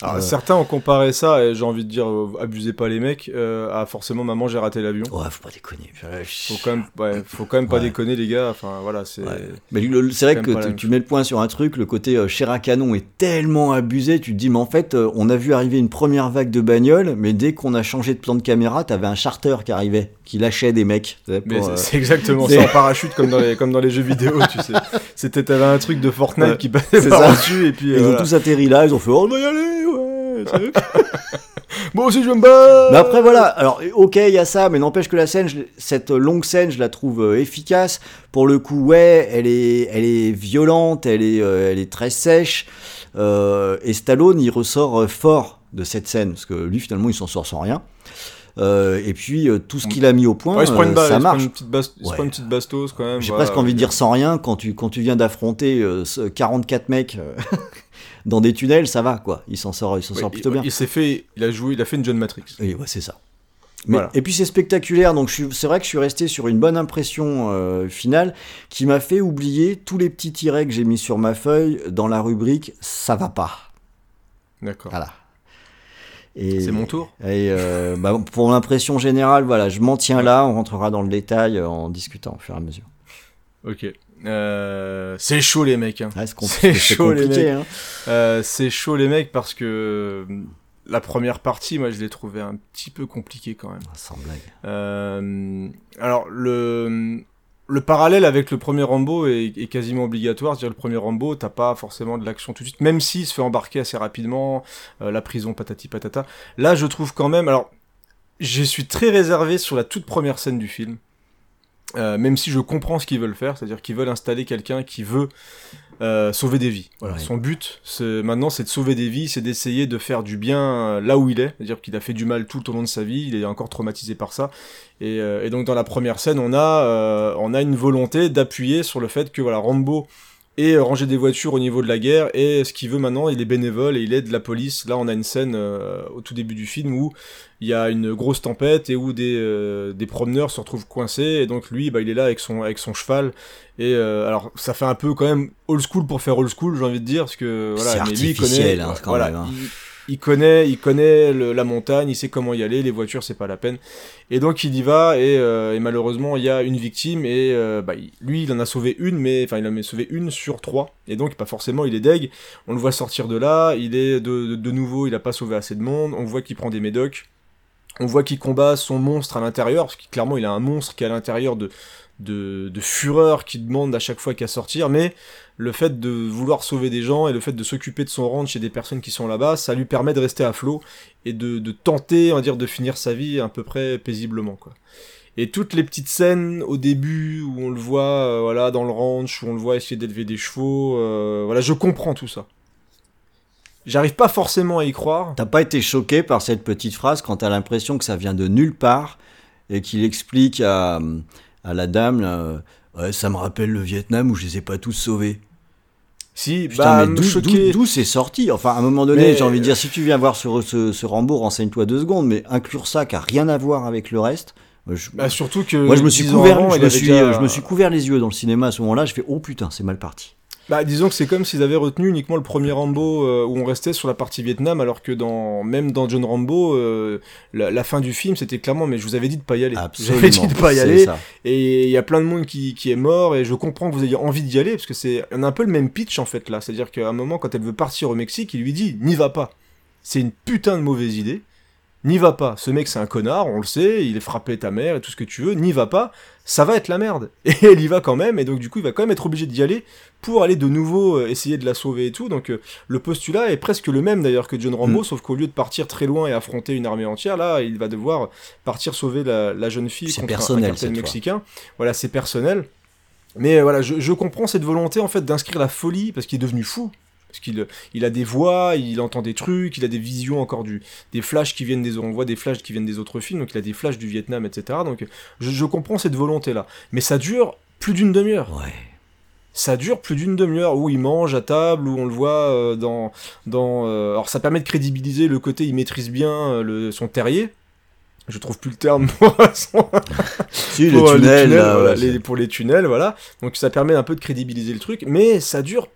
Alors, Euh. Certains ont comparé ça, et j'ai envie de dire, euh, abusez pas les mecs, euh, à forcément maman j'ai raté l'avion. Ouais, faut pas déconner. Faut quand même, ouais, faut quand même pas Ouais. déconner les gars. Enfin voilà, c'est. Ouais. Mais le- le- c'est vrai que tu- mets le point sur un truc, le côté euh, chair à canon est tellement abusé, tu te dis mais en fait euh, on a vu arriver une première vague de bagnoles, mais dès qu'on a changé de plan de caméra, t'avais un charter qui arrivait, qui lâchait des mecs. c'est- euh, exactement c'est- ça en parachute comme dans les comme dans les jeux vidéo, tu sais. C'était t'avais un truc de Fortnite Ouais, qui passait c'est par ça. dessus et puis. euh, Ils voilà. ont tous atterri là, ils ont fait oh, on va y aller. <laughs> Moi aussi je me battre. Mais après voilà, alors ok il y a ça, mais n'empêche que la scène, je cette longue scène, je la trouve euh, efficace. Pour le coup, ouais, elle est, elle est violente, elle est, euh, elle est très sèche. Euh, et Stallone, il ressort euh, fort de cette scène parce que lui finalement il s'en sort sans rien. Euh, et puis euh, tout ce qu'il a mis au point, Ouais, il se prend une, euh, ba- il ça se prend marche. une petite bas- il se Ouais. prend une petite bastos quand même. J'ai voilà. presque envie de dire sans rien quand tu, quand tu viens d'affronter euh, ce 44 mecs <laughs> dans des tunnels, ça va quoi. Il s'en sort, il s'en Ouais, sort il- plutôt bien. Il s'est fait, il a joué, il a fait une John Matrix. Oui, ouais, c'est ça. Mais- Voilà. Et puis c'est spectaculaire, donc c'est vrai que je suis resté sur une bonne impression euh, finale qui m'a fait oublier tous les petits tirets que j'ai mis sur ma feuille dans la rubrique ça va pas. D'accord. Voilà. Et, C'est mon tour. Et euh, bah, pour l'impression générale, voilà, je m'en tiens là, on rentrera dans le détail euh, en discutant au fur et à mesure. Ok. Euh, c'est chaud les mecs. hein. Ouais, c'est chaud, les mecs. hein. Euh, c'est chaud les mecs parce que euh, la première partie, moi je l'ai trouvé un petit peu compliqué quand même. Ah, Sans blague. Euh, alors le le parallèle avec le premier Rambo est, est quasiment obligatoire. C'est-à-dire le premier Rambo, t'as pas forcément de l'action tout de suite, même s'il se fait embarquer assez rapidement, euh, la prison patati patata. Là, je trouve quand même. Alors je suis très réservé sur la toute première scène du film. Euh, même si je comprends ce qu'ils veulent faire, c'est-à-dire qu'ils veulent installer quelqu'un qui veut euh, sauver des vies. Voilà. Ouais. Son but, c'est- maintenant, c'est de sauver des vies, c'est d'essayer de faire du bien euh, là où il est, c'est-à-dire qu'il a fait du mal tout au long de sa vie, il est encore traumatisé par ça. Et, euh, et donc dans la première scène, on a, euh, on a une volonté d'appuyer sur le fait que voilà, Rambo et ranger des voitures au niveau de la guerre. Et ce qu'il veut maintenant il est bénévole et il aide la police. Là on a une scène euh, au tout début du film où il y a une grosse tempête et où des, euh, des promeneurs se retrouvent coincés. Et donc lui bah, il est là avec son, avec son cheval. Et euh, alors ça fait un peu quand même old school pour faire old school j'ai envie de dire parce que voilà C'est mais lui il connaît hein, quand voilà, même, hein. il, il connaît il connaît la montagne il sait comment y aller les voitures c'est pas la peine. Et donc il y va et, euh, malheureusement il y a une victime et euh, bah, lui il en a sauvé une mais enfin il en a sauvé une sur trois. Et donc pas forcément il est deg. On le voit sortir de là, il est de, nouveau il a pas sauvé assez de monde, on voit qu'il prend des médocs, on voit qu'il combat son monstre à l'intérieur parce que clairement il a un monstre qui est à l'intérieur de de, de fureur qui demande à chaque fois qu'à sortir, mais le fait de vouloir sauver des gens et le fait de s'occuper de son ranch et des personnes qui sont là-bas, ça lui permet de rester à flot et de, de tenter, on va dire, de finir sa vie à peu près paisiblement, quoi. Et toutes les petites scènes au début où on le voit, euh, voilà, dans le ranch, où on le voit essayer d'élever des chevaux, euh, voilà, je comprends tout ça. J'arrive pas forcément à y croire. T'as pas été choqué par cette petite phrase quand t'as l'impression que ça vient de nulle part et qu'il explique à, à la dame là, euh, Ouais, ça me rappelle le Vietnam où je les ai pas tous sauvés. Si, Putain, bah, mais d'où- c'est sorti Enfin, à un moment donné, j'ai envie de dire, si tu viens voir ce, ce, ce Rambo, renseigne-toi deux secondes, mais inclure ça qui a rien à voir avec le reste. je- Bah, surtout que. moi, je me suis couvert, avant, je il me avait suis, déjà- euh, je me suis couvert les yeux dans le cinéma à ce moment-là. Je fais oh putain, c'est mal parti. Bah, disons que c'est comme s'ils avaient retenu uniquement le premier Rambo euh, où on restait sur la partie Vietnam, alors que dans même dans John Rambo, euh, la, la fin du film c'était clairement mais je vous avais dit de pas y aller. Absolument. J'avais dit de pas y aller. ça. Et il y a plein de monde qui, qui est mort et je comprends que vous ayez envie d'y aller parce que c'est on a un peu le même pitch en fait là. C'est-à-dire qu'à un moment quand elle veut partir au Mexique, il lui dit n'y va pas. C'est une putain de mauvaise idée. N'y va pas. Ce mec c'est un connard, on le sait, il est frappé ta mère et tout ce que tu veux. N'y va pas. Ça va être la merde. <laughs> Et elle y va quand même et donc du coup il va quand même être obligé d'y aller pour aller de nouveau euh, essayer de la sauver et tout. Donc euh, le postulat est presque le même d'ailleurs que John Rambo, Mm. sauf qu'au lieu de partir très loin et affronter une armée entière, là il va devoir partir sauver la, la jeune fille contre un- personnel, un cartel cette fois. mexicain. Voilà, c'est personnel. Mais euh, voilà, je, je comprends cette volonté en fait d'inscrire la folie parce qu'il est devenu fou. Parce qu'il il a des voix, il entend des trucs, il a des visions encore du des flashs qui viennent des on voit des flashs qui viennent des autres films, donc il a des flashs du Vietnam, etc. Donc je, je comprends cette volonté là. Mais ça dure plus d'une demi-heure Ouais. ça dure plus d'une demi-heure où il mange à table, où on le voit euh, dans dans. euh, alors ça permet de crédibiliser le côté, il maîtrise bien euh, le, son terrier. Je trouve plus le terme <laughs> pour, son- Si, pour, les tunnels, là, voilà, les- pour les tunnels, voilà. Donc ça permet un peu de crédibiliser le truc, mais ça dure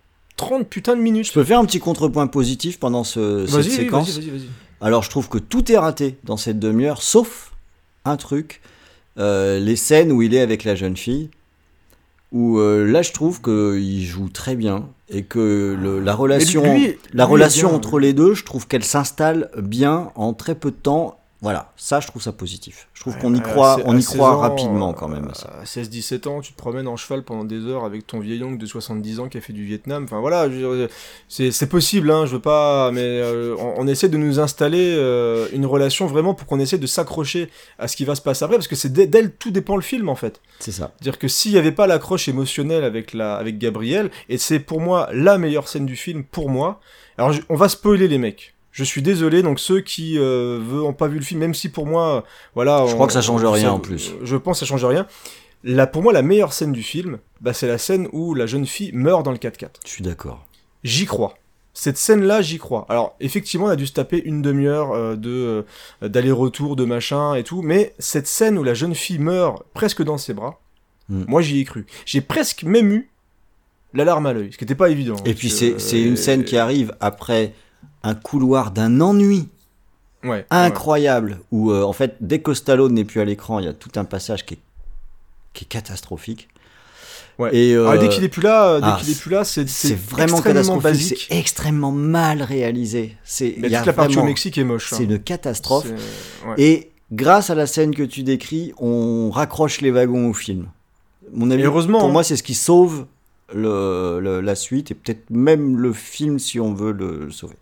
30 putains de minutes. Je peux faire un petit contrepoint positif pendant ce, cette Vas-y, oui, séquence. vas-y, vas-y, vas-y. Alors je trouve que tout est raté dans cette demi-heure, sauf un truc, euh, les scènes où il est avec la jeune fille, où euh, là je trouve qu'il joue très bien et que le- la relation, lui- la relation bien. entre les deux, je trouve qu'elle s'installe bien en très peu de temps. Voilà, ça je trouve ça positif. Je trouve qu'on y croit, on y 16 croit ans, rapidement euh, quand même. à ça. À 16-17 ans, tu te promènes en cheval pendant des heures avec ton vieil oncle de 70 ans qui a fait du Vietnam. Enfin voilà, dire, c'est possible, hein, je veux pas. Mais euh, on, on essaie de nous installer euh, une relation vraiment pour qu'on essaie de s'accrocher à ce qui va se passer après, parce que c'est d'elle- tout dépend le film en fait. C'est ça. C'est-à-dire que s'il n'y avait pas l'accroche émotionnelle avec, la, avec Gabriel, et c'est pour moi la meilleure scène du film, pour moi. Alors on va spoiler les mecs. Je suis désolé, donc ceux qui euh, n'ont pas vu le film, même si pour moi, voilà. Je on- crois que ça change on- rien, ça- en plus. Je pense que ça change rien. Là, pour moi, la meilleure scène du film, bah, c'est la scène où la jeune fille meurt dans le 4x4. Je suis d'accord. J'y crois. Cette scène-là, j'y crois. Alors, effectivement, on a dû se taper une demi-heure euh, de euh, d'aller-retour, de machin et tout, mais cette scène où la jeune fille meurt presque dans ses bras, Mm. moi, j'y ai cru. J'ai presque même eu l'alarme à l'œil, ce qui n'était pas évident. Et parce puis c'est une euh, scène qui arrive après un couloir d'un ennui Ouais, ouais. incroyable où euh, en fait dès que Stallone n'est plus à l'écran il y a tout un passage qui est, qui est catastrophique Ouais. et euh, Ah, dès qu'il est plus là, dès ah, qu'il est plus là, c'est vraiment extrêmement catastrophique basique. c'est extrêmement mal réalisé c'est toute la partie au Mexique est moche. hein. c'est une catastrophe et grâce à la scène que tu décris on raccroche les wagons au film mon avis heureusement, pour hein. moi c'est ce qui sauve le, le- la suite et peut-être même le film si on veut le sauver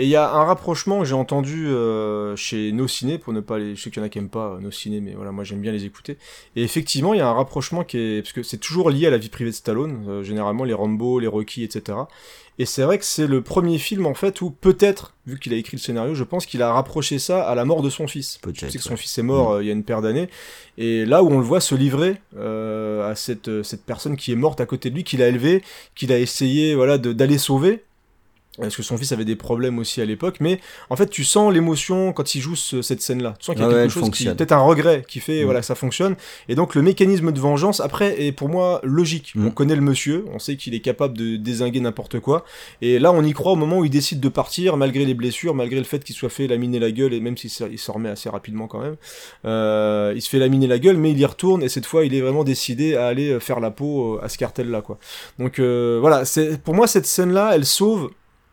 Et il y a un rapprochement que j'ai entendu euh, chez Nos Ciné, pour ne pas les... Je sais qu'il y en a qui aiment pas euh, Nos Ciné, mais voilà, moi j'aime bien les écouter. Et effectivement, il y a un rapprochement qui est... Parce que c'est toujours lié à la vie privée de Stallone, euh, généralement les Rambo, les Rocky, etc. Et c'est vrai que c'est le premier film, en fait, où peut-être, vu qu'il a écrit le scénario, je pense qu'il a rapproché ça à la mort de son fils. Je Peut-être. sais que son ouais. fils est mort euh, il y a une paire d'années. Et là où on le voit se livrer euh, à cette, cette personne qui est morte à côté de lui, qu'il a élevé, qu'il a essayé voilà, d'aller sauver. Parce que son fils avait des problèmes aussi à l'époque, mais en fait tu sens l'émotion quand il joue ce- cette scène-là. Tu sens qu'il y a Ah quelque chose qui, peut-être un regret qui fait Mm. voilà ça fonctionne. Et donc le mécanisme de vengeance après est pour moi logique. Mm. On connaît le monsieur, on sait qu'il est capable de désinguer n'importe quoi. Et là on y croit au moment où il décide de partir malgré les blessures, malgré le fait qu'il soit fait laminer la gueule et même s'il se- il s'en remet assez rapidement quand même. Euh, il se fait laminer la gueule, mais il y retourne et cette fois il est vraiment décidé à aller euh, faire la peau euh, à ce cartel-là, quoi. Donc euh, voilà, c'est pour moi cette scène-là, elle sauve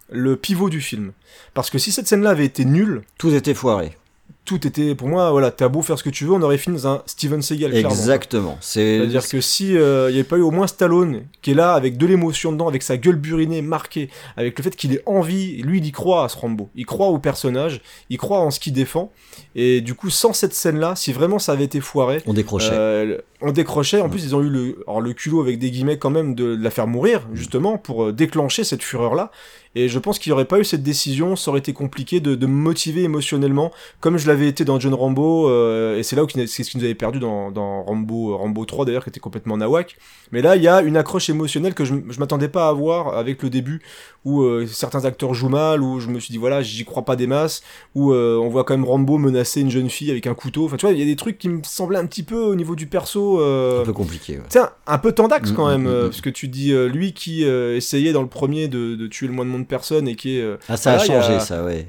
le pivot du film. Parce que si cette scène-là avait été nulle, Tout était foiré. Tout était pour moi, voilà, t'as beau faire ce que tu veux, on aurait fini dans un Steven Seagal. Exactement. C'est C'est-à-dire que si euh, il n'y avait pas eu au moins Stallone qui est là avec de l'émotion dedans, avec sa gueule burinée marquée, avec le fait qu'il ait envie, lui il y croit à ce Rambo, il croit au personnage, il croit en ce qu'il défend, et du coup sans cette scène-là, si vraiment ça avait été foiré, on décrochait. euh, on décrochait. En plus, ils ont eu le, alors le culot avec des guillemets quand même de, de la faire mourir, justement, pour euh, déclencher cette fureur-là. Et je pense qu'il n'y aurait pas eu cette décision, ça aurait été compliqué de, de me motiver émotionnellement, comme je l'avais été dans John Rambo, euh, et c'est là où c'est ce qui nous avait perdu dans, dans Rambo, euh, Rambo 3 d'ailleurs, qui était complètement nawak. Mais là, il y a une accroche émotionnelle que je, je m'attendais pas à avoir avec le début, où euh, certains acteurs jouent mal, où je me suis dit voilà, j'y crois pas des masses, où euh, on voit quand même Rambo menacer une jeune fille avec un couteau. Enfin, tu vois, il y a des trucs qui me semblaient un petit peu au niveau du perso. un peu compliqué. ouais. Tiens, un peu tendax quand Mm, même, mm, euh, mm. parce que tu dis lui qui essayait dans le premier de, de tuer le moins de monde personne et qui est. Ah, ça a- changé, ça, ouais.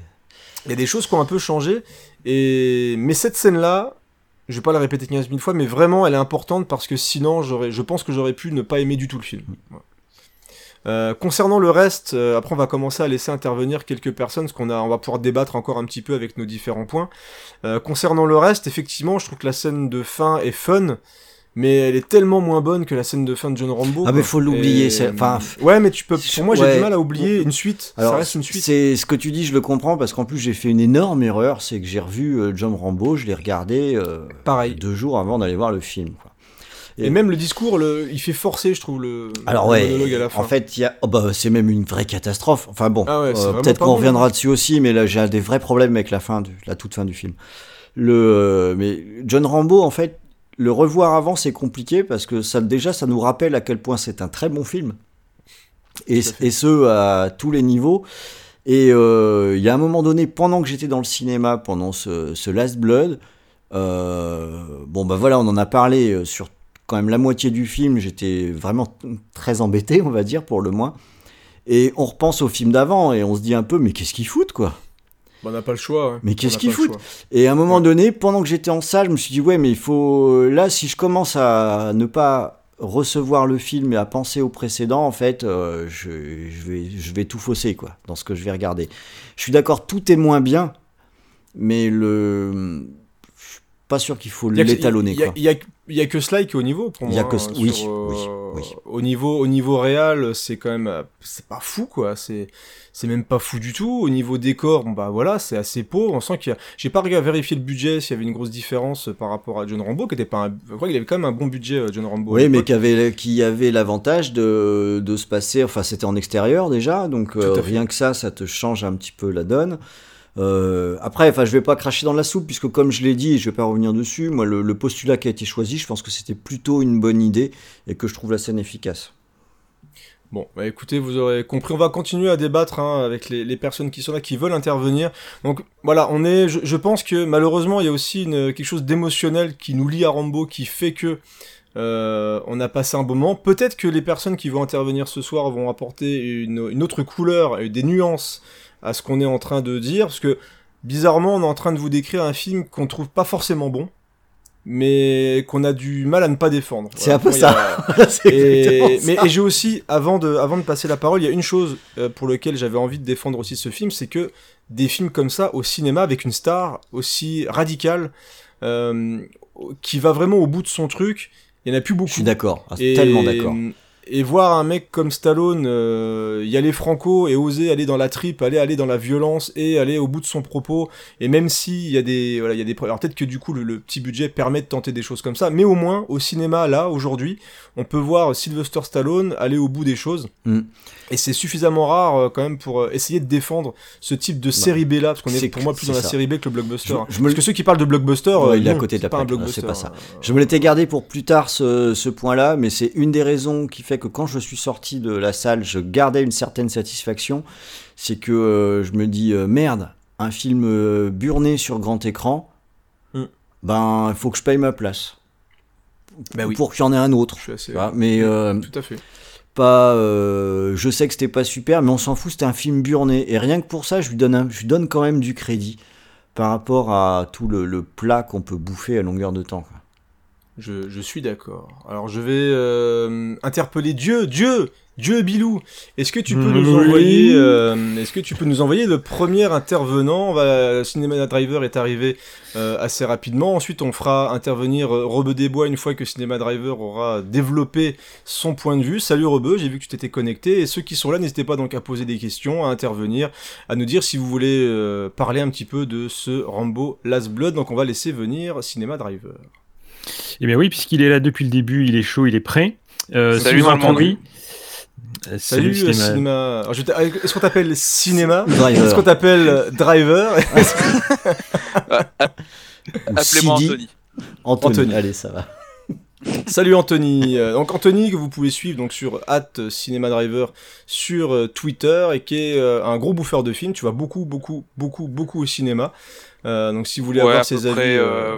Il y a des choses qui ont un peu changé. Et mais cette scène-là, je vais pas la répéter 15 000 fois, mais vraiment elle est importante parce que sinon je pense que j'aurais pu ne pas aimer du tout le film. Euh, concernant le reste, euh, après on va commencer à laisser intervenir quelques personnes, parce qu'on a, on va pouvoir débattre encore un petit peu avec nos différents points. Euh, concernant le reste, effectivement, je trouve que la scène de fin est fun, mais elle est tellement moins bonne que la scène de fin de John Rambo. Ah, mais faut l'oublier, Et, enfin, ouais, mais tu peux. Pour moi, j'ai ouais. du mal à oublier une suite. Alors, ça reste une suite. c'est ce que tu dis, je le comprends parce qu'en plus j'ai fait une énorme erreur, c'est que j'ai revu euh, John Rambo, je l'ai regardé euh, Pareil. deux jours avant d'aller voir le film. Quoi. Et même le discours, le, il fait forcer, je trouve, le, Alors le ouais, monologue à la fin. en fait, il y a, oh bah, c'est même une vraie catastrophe. Enfin bon, Ah ouais, euh, peut-être qu'on reviendra dessus aussi, mais là j'ai des vrais problèmes avec la fin, la toute fin du film. Le, euh, mais John Rambo, en fait, le revoir avant c'est compliqué parce que ça déjà ça nous rappelle à quel point c'est un très bon film, et, ce à tous les niveaux. Et euh, il y a un moment donné, pendant que j'étais dans le cinéma, pendant ce, ce Last Blood, euh, bon bah voilà, on en a parlé euh, sur quand même la moitié du film, j'étais vraiment très embêté, on va dire, pour le moins. Et on repense au film d'avant et on se dit un peu, mais qu'est-ce qu'ils foutent, quoi? On n'a pas le choix. ouais. Mais qu'est-ce qu'ils foutent. Et à un moment Ouais. donné, pendant que j'étais en salle, je me suis dit, ouais, mais il faut. Là, si je commence à ne pas recevoir le film et à penser au précédent, en fait, euh, je, je vais, je vais tout fausser, quoi, dans ce que je vais regarder. Je suis d'accord, tout est moins bien, mais le. Pas sûr qu'il faut l'étalonner, il y a-. Il y a, que cela qui est au niveau pour Il moi. y a que hein, oui, sur, euh, oui, oui. Au niveau, au niveau réel, c'est quand même, c'est pas fou quoi. C'est, c'est même pas fou du tout. Au niveau décor, bon bah voilà, c'est assez pauvre. On sent qu'il y a, j'ai pas regardé vérifier le budget s'il y avait une grosse différence par rapport à John Rambo, qui était pas, un... je crois qu'il avait quand même un bon budget euh, John Rambo. Oui, mais qui avait, qui avait l'avantage de, de se passer, enfin c'était en extérieur déjà, donc euh, rien que ça, ça te change un petit peu la donne. Euh, après, enfin je vais pas cracher dans la soupe, puisque comme je l'ai dit, et je vais pas revenir dessus, moi le, postulat qui a été choisi, je pense que c'était plutôt une bonne idée, et que je trouve la scène efficace. Bon, bah écoutez, vous aurez compris. On va continuer à débattre hein, avec les, personnes qui sont là, qui veulent intervenir. Donc voilà, on est. Je, pense que malheureusement, il y a aussi quelque chose d'émotionnel qui nous lie à Rambo, qui fait que euh, on a passé un bon moment. Peut-être que les personnes qui vont intervenir ce soir vont apporter une, une autre couleur des nuances à ce qu'on est en train de dire, parce que bizarrement, on est en train de vous décrire un film qu'on trouve pas forcément bon, mais qu'on a du mal à ne pas défendre. C'est un peu a- <laughs> et, mais ça. et j'ai aussi, avant de, avant de passer la parole, il y a une chose euh, pour laquelle j'avais envie de défendre aussi ce film, c'est que des films comme ça au cinéma avec une star aussi radicale, euh, qui va vraiment au bout de son truc, il y en a plus beaucoup. Je suis d'accord, ah, tellement d'accord. Et voir un mec comme Stallone euh, y aller franco et oser aller dans la tripe, aller aller dans la violence et aller au bout de son propos. Et même si il y a des voilà, il y a des alors peut-être que du coup le, le petit budget permet de tenter des choses comme ça, mais au moins au cinéma là aujourd'hui, on peut voir Sylvester Stallone aller au bout des choses. Mm. Et c'est suffisamment rare euh, quand même pour euh, essayer de défendre ce type de série B là, parce qu'on est, Bah, pour moi plus dans la série B que le blockbuster. Je- je me Parce que ceux qui parlent de blockbuster, Ouais, il est à côté de la pas un plaque, là, blockbuster. c'est pas ça. Je me l'étais gardé pour plus tard ce, ce point-là, mais c'est une des raisons qui fait que quand je suis sorti de la salle, je gardais une certaine satisfaction. C'est que euh, je me dis euh, merde, un film euh, burné sur grand écran, Mm. ben il faut que je paye ma place Bah oui. pour qu'il y en ait un autre. Je suis assez. tu vois. Mais Tout à fait. pas, je sais que c'était pas super, mais on s'en fout, c'était un film burné. Et rien que pour ça, je lui donne, un- je lui donne quand même du crédit par rapport à tout le, le plat qu'on peut bouffer à longueur de temps. quoi. Je, je suis d'accord. Alors je vais euh, interpeller Dieu, Dieu, Dieu Bilou. Est-ce que tu peux nous envoyer, euh, est-ce que tu peux nous envoyer le premier intervenant? Va, Cinema Driver est arrivé euh, assez rapidement. Ensuite, on fera intervenir Rebeu des Bois une fois que Cinema Driver aura développé son point de vue. Salut Rebeu, j'ai vu que tu t'étais connecté. Et ceux qui sont là, n'hésitez pas donc à poser des questions, à intervenir, à nous dire si vous voulez euh, parler un petit peu de ce Rambo Last Blood. Donc on va laisser venir Cinema Driver. Eh bien oui, puisqu'il est là depuis le début, il est chaud, il est prêt. Euh, Salut entendez- Euh, Salut, cinéma. euh, cinéma. Je t'a- Est-ce qu'on t'appelle cinéma Driver. Est-ce qu'on t'appelle driver <laughs> Ou Appelez-moi CD. Anthony. Anthony. Anthony. Allez, ça va. <laughs> Salut Anthony. Euh, Donc Anthony que vous pouvez suivre donc sur @cinémadriver sur Twitter et qui est un gros bouffeur de films. Tu vas beaucoup beaucoup beaucoup beaucoup au cinéma. Euh, donc si vous voulez Ouais, avoir ses avis. près, euh,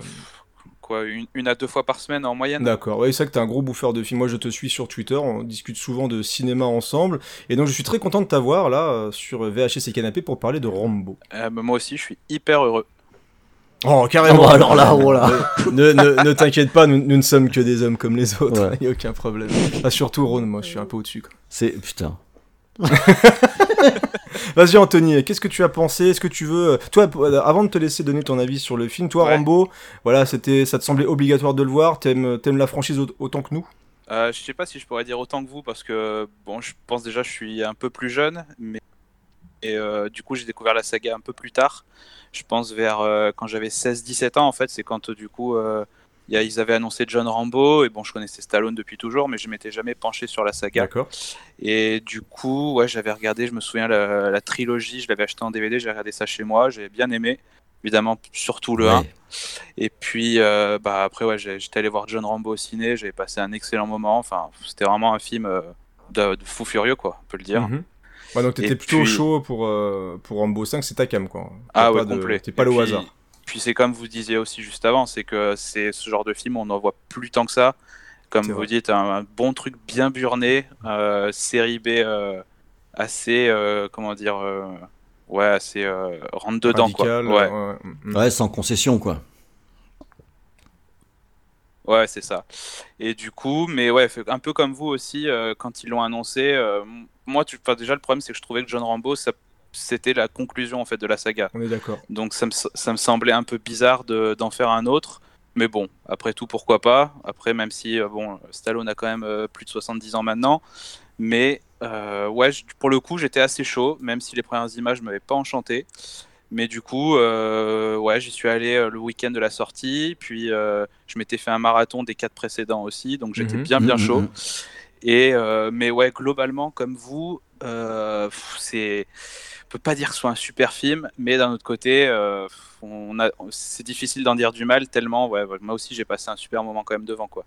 quoi, une, une à deux fois par semaine en moyenne. D'accord, ouais, c'est ça que t'es un gros bouffeur de films. Moi, je te suis sur Twitter, on discute souvent de cinéma ensemble. Et donc, je suis très content de t'avoir là euh, sur VHS et Canapé pour parler de Rambo. Euh, bah, moi aussi, je suis hyper heureux. Oh, carrément Oh, bah alors là, oh là. <laughs> ne ne, ne t'inquiète pas, nous, nous ne sommes que des hommes comme les autres, Ouais. <laughs> il a aucun problème. Ah, surtout Ron, moi, je suis un peu au-dessus. quoi. C'est putain. <laughs> Vas-y, Anthony, qu'est-ce que tu as pensé? Est-ce que tu veux. Toi, p- euh, avant de te laisser donner ton avis sur le film, toi, Ouais. Rambo, voilà, c'était, ça te semblait obligatoire de le voir? T'aimes, t'aimes la franchise au- autant que nous? Euh, je sais pas si je pourrais dire autant que vous parce que bon, je pense déjà je suis un peu plus jeune, mais et euh, du coup j'ai découvert la saga un peu plus tard. Je pense vers euh, quand j'avais 16-17 ans en fait, c'est quand euh, du coup euh, y a- ils avaient annoncé John Rambo et bon je connaissais Stallone depuis toujours, mais je m'étais jamais penché sur la saga. D'accord. Et du coup ouais j'avais regardé, je me souviens la, la trilogie, je l'avais acheté en DVD, j'ai regardé ça chez moi, j'ai bien aimé. Évidemment, surtout le 1. Ouais. Et puis, euh, bah, après, ouais, j'étais allé voir John Rambo au ciné, j'avais passé un excellent moment. Enfin, c'était vraiment un film euh, de, de fou furieux, quoi, on peut le dire. Mhm. Ouais, donc t'étais plutôt puis- chaud pour, euh, pour Rambo 5, c'est ta cam, quoi. Ah ouais, de- complet. T'es pas Et le puis- hasard. Puis c'est comme vous disiez aussi juste avant, c'est que c'est ce genre de film, on n'en voit plus tant que ça. Comme vous vrai. dites, un, un bon truc bien burné, euh, série B euh, assez, euh, comment dire, euh, ouais, assez euh, rentre dedans, Radical, quoi. Ouais. euh, ouais. Ouais, sans concession, quoi. Ouais, c'est ça. Et du coup, mais ouais, un peu comme vous aussi, euh, quand ils l'ont annoncé, euh, moi, tu, déjà, le problème, c'est que je trouvais que John Rambo, ça, c'était la conclusion, en fait, de la saga. On est d'accord. Donc, ça me, ça me semblait un peu bizarre de- d'en faire un autre. Mais bon, après tout, pourquoi pas? Après, même si, euh, bon, Stallone a quand même euh, plus de 70 ans maintenant. Mais, euh, ouais, je- pour le coup, j'étais assez chaud, même si les premières images m'avaient pas enchanté. Mais du coup, euh, ouais, j'y suis allé euh, le week-end de la sortie. Puis, euh, je m'étais fait un marathon des quatre précédents aussi. Donc, j'étais Mhm. bien, bien Mhm, chaud. mhm. Et, euh, mais ouais, globalement, comme vous, euh, c'est. Peut pas dire que ce soit un super film, mais d'un autre côté, euh, on a... c'est difficile d'en dire du mal tellement. Ouais, moi aussi, j'ai passé un super moment quand même devant, quoi.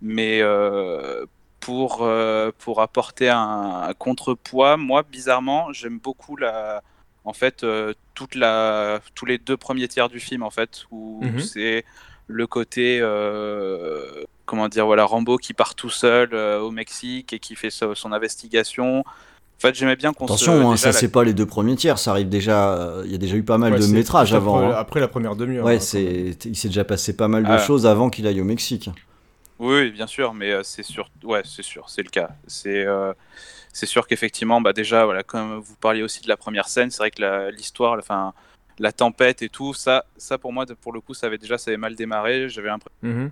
Mais euh, pour, euh, pour apporter un, un contrepoids, moi, bizarrement, j'aime beaucoup la. En fait, toute la, tous les deux premiers tiers du film, en fait, où Mhm. c'est le côté, comment dire, voilà, Rambo qui part tout seul euh, au Mexique et qui fait so- son investigation. En fait, j'aimais bien qu'on se. Attention, hein, déjà, ça la- c'est pas les deux premiers tiers, ça arrive déjà. euh, Il y a déjà eu pas mal Ouais, de métrages après- avant. hein. Après la première demi-heure. Ouais, hein, c'est, il s'est déjà passé pas mal de Ah. choses avant qu'il aille au Mexique. Oui, bien sûr, mais euh, c'est sûr, ouais, c'est sûr, c'est le cas. C'est euh, c'est sûr qu'effectivement, bah déjà, voilà, comme vous parliez aussi de la première scène, c'est vrai que la- l'histoire, la, enfin, la tempête et tout, ça, ça pour moi, pour le coup, ça avait déjà, ça avait mal démarré. J'avais l'impression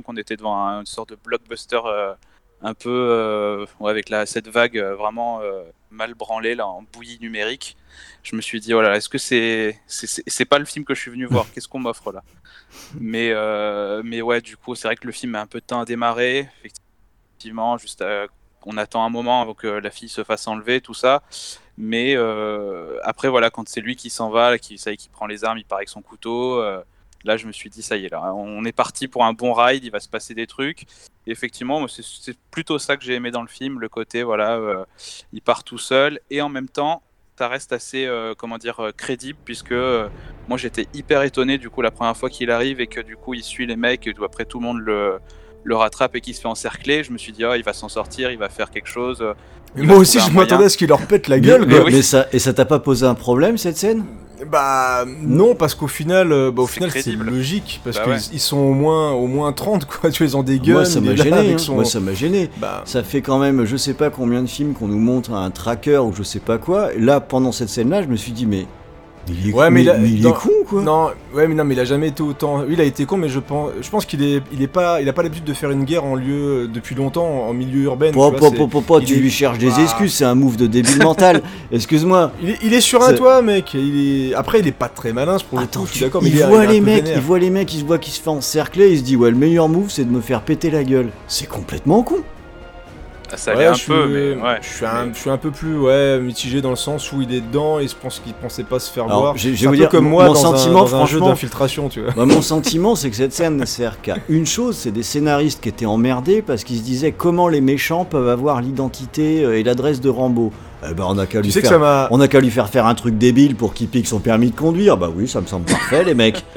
Mhm. qu'on était devant un- une sorte de blockbuster euh, un peu euh, avec la, cette vague euh, vraiment mal branlée là, en bouillie numérique. Je me suis dit, voilà, est-ce que c'est c'est- pas le film que je suis venu voir? Qu'est-ce qu'on m'offre là? Mais, mais ouais, du coup, c'est vrai que le film a un peu de temps à démarrer. Effectivement, juste à- on attend un moment avant que la fille se fasse enlever, tout ça. Mais après, voilà, quand c'est lui qui s'en va, qui, ça qui prend les armes, il part avec son couteau. Là, je me suis dit, ça y est, là, on est parti pour un bon ride, il va se passer des trucs. Et effectivement, c'est plutôt ça que j'ai aimé dans le film, le côté, voilà, euh, il part tout seul. Et en même temps, ça reste assez, euh, comment dire, euh, crédible, puisque euh, moi, j'étais hyper étonné, du coup, la première fois qu'il arrive et que, du coup, il suit les mecs, et après, tout le monde le le rattrape et qu'il se fait encercler, je me suis dit, ah, il va s'en sortir, il va faire quelque chose. Mais moi aussi, je m'attendais à ce qu'il leur pète la gueule, mais- quoi. mais ça, et ça t'a pas posé un problème cette scène? Bah non parce qu'au final, euh, bah, au C'est final c'est logique parce Bah qu'ils ouais. ils sont au moins au moins 30 quoi. <laughs> Tu vois, ils ont des guns. Moi ça m'a gêné. avec hein. son- Moi ça m'a gêné. Bah, Ça fait quand même je sais pas combien de films qu'on nous montre un tracker ou je sais pas quoi. Là pendant cette scène là je me suis dit mais il est, Ouais, mais mais, il a- mais il dans- est con quoi. non, ouais mais non mais il a jamais été autant. Oui, il a été con mais je pense, je pense qu'il est, il est pas, il a pas l'habitude de faire une guerre en lieu depuis longtemps en milieu urbain. tu Po, vois, po, tu est- lui cherches des Bah. excuses, c'est un move de débile mental. <laughs> Excuse-moi. Il est, il est sur un toit, mec. Il est... Après, il est pas très malin, pour le Attends. Je suis mais il, voit les mecs, il voit les mecs, il se voit qu'il se fait encercler, il se dit ouais le meilleur move c'est de me faire péter la gueule. C'est complètement con. Ça Ouais, un je peu, suis- mais ouais. je suis, un, je suis un peu plus ouais, mitigé dans le sens où il est dedans et je pense qu'il pensait pas se faire Alors, voir. peu dire, comme mon- moi mon dans, sentiment, un, dans un jeu franchement- d'infiltration, tu vois. Bah, mon sentiment, c'est que cette scène ne sert qu'à une chose, c'est des scénaristes qui étaient emmerdés parce qu'ils se disaient comment les méchants peuvent avoir l'identité euh, et l'adresse de Rambo. Eh ben, on a qu'à lui faire... ça m'a. On a qu'à lui faire faire un truc débile pour qu'il pique son permis de conduire. Bah oui, ça me semble parfait, les mecs. <laughs>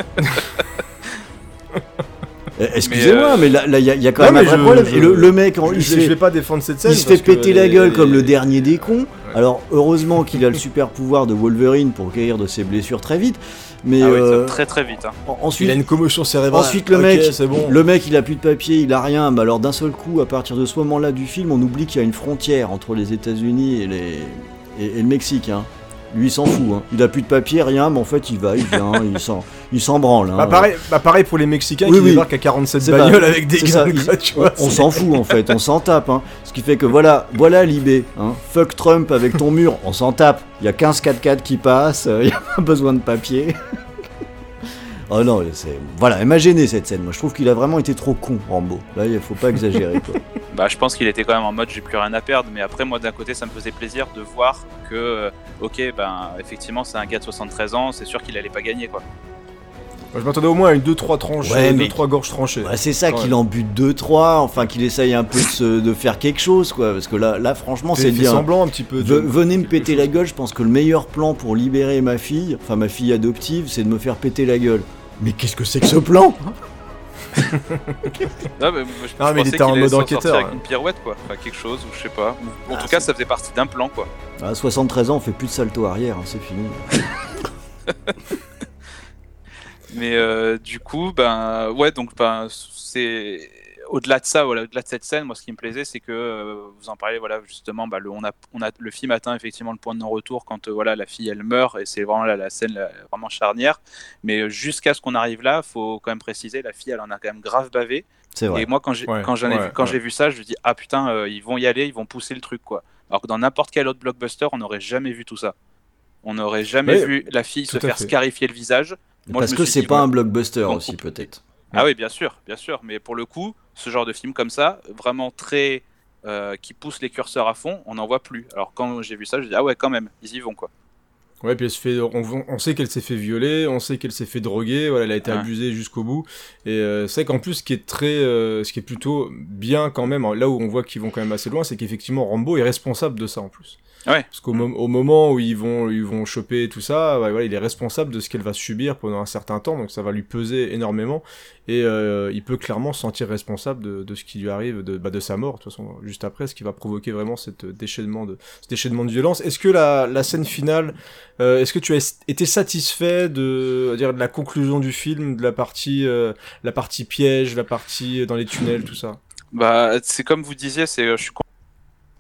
Eh, Excusez-moi, euh, mais là, il y, a- il y a quand Non, même un mais vrai je- problème. je- Et le, le mec, en- Je, il, je se fait, vais pas défendre cette scène. il se fait péter la les- gueule comme le les- dernier des cons. Alors, heureusement qu'il a le super pouvoir de Wolverine pour guérir de ses blessures très vite. Mais Ah oui, euh, très très vite. hein. en- Il ensuite, a une commotion cérébrale. Ensuite, le mec, bon. le mec, il a plus de papier, il a rien. Mais alors, d'un seul coup, à partir de ce moment-là du film, on oublie qu'il y a une frontière entre les États-Unis et, les... et, et le Mexique. Hein. Lui, il s'en fout. Hein. Il a plus de papier, rien, mais en fait, il va, il vient, <laughs> il s'en, il s'en branle. Hein. Bah pareil, bah pareil pour les Mexicains Oui, qui oui. débarquent à 47 C'est bagnoles pas- avec des c'est ça, guns, il- quoi, tu vois. On s'en fout en fait, on s'en tape. Hein. Ce qui fait que voilà, voilà Libé. Hein. Fuck Trump avec ton mur, on s'en tape. Il y a 15 4x4 qui passent, euh, <laughs> il y a pas besoin de papier. <laughs> oh non, c'est. Voilà, elle m'a gêné cette scène. Moi je trouve qu'il a vraiment été trop con, Rambo. Là, il faut pas exagérer quoi. Bah, je pense qu'il était quand même en mode j'ai plus rien à perdre, mais après, moi d'un côté, ça me faisait plaisir de voir que, euh, ok, ben effectivement, c'est un gars de 73 ans, c'est sûr qu'il allait pas gagner quoi. Moi, je m'attendais au moins à une 2-3 tranches, Ouais, 2 mais- 3 gorges tranchées. Ouais, c'est ça qu'il en bute 2-3, enfin qu'il essaye un peu de, se- de faire quelque chose quoi. Parce que là, là franchement, c'est bien. semblant un petit peu. De- venez me péter chose. la gueule, je pense que le meilleur plan pour libérer ma fille, enfin ma fille adoptive, c'est de me faire péter la gueule. Mais qu'est-ce que c'est que ce plan? <laughs> Non, mais moi, je, Non, je mais il pensais était en qu'il allait mode enquêteur, sortir avec une pirouette quoi, enfin quelque chose, ou je sais pas. En Ah, tout cas, ça faisait partie d'un plan quoi. À 73 ans, on fait plus de salto arrière, hein, c'est fini. <laughs> Mais euh, du coup, ben ouais, donc ben c'est au-delà de ça, voilà, au-delà de cette scène, moi ce qui me plaisait, c'est que euh, vous en parlez, voilà, justement, bah, le, on a, on a, le film atteint effectivement le point de non-retour quand euh, voilà la fille elle meurt et c'est vraiment la, la scène vraiment charnière. Mais euh, jusqu'à ce qu'on arrive là, faut quand même préciser, la fille elle en a quand même grave bavé. C'est vrai. Et moi quand j'ai Ouais, quand j'en ai ouais, vu, quand ouais. j'ai vu ça, je me dis ah putain, euh, ils vont y aller, ils vont pousser le truc quoi. Alors que dans n'importe quel autre blockbuster, on n'aurait jamais vu tout ça. On n'aurait jamais vu la fille se faire fait. scarifier le visage. Moi, Parce que c'est dit, pas ouais. un blockbuster aussi, peut-être. Ah oui, bien sûr, bien sûr. Mais pour le coup, ce genre de film comme ça, vraiment très. euh, qui pousse les curseurs à fond, on n'en voit plus. Alors quand j'ai vu ça, je dis ah ouais, quand même, ils y vont quoi. Ouais, puis elle se fait, on, on sait qu'elle s'est fait violer, on sait qu'elle s'est fait droguer, voilà, elle a été Ouais. abusée jusqu'au bout. Et euh, c'est vrai qu'en plus, ce qui est très, euh, ce qui est plutôt bien quand même, là où on voit qu'ils vont quand même assez loin, c'est qu'effectivement Rambo est responsable de ça en plus. Ouais. Parce qu'au mo- au moment où ils vont, ils vont choper tout ça, voilà, il est responsable de ce qu'elle va subir pendant un certain temps, donc ça va lui peser énormément. Et euh, il peut clairement se sentir responsable de, de ce qui lui arrive, de, bah, de sa mort, de toute façon, juste après, ce qui va provoquer vraiment cette déchaînement de, ce déchaînement de violence. Est-ce que la, la scène finale, euh, est-ce que tu as été satisfait de, dire, de la conclusion du film, de la partie, euh, la partie piège, la partie dans les tunnels, tout ça? Bah c'est comme vous disiez, c'est je suis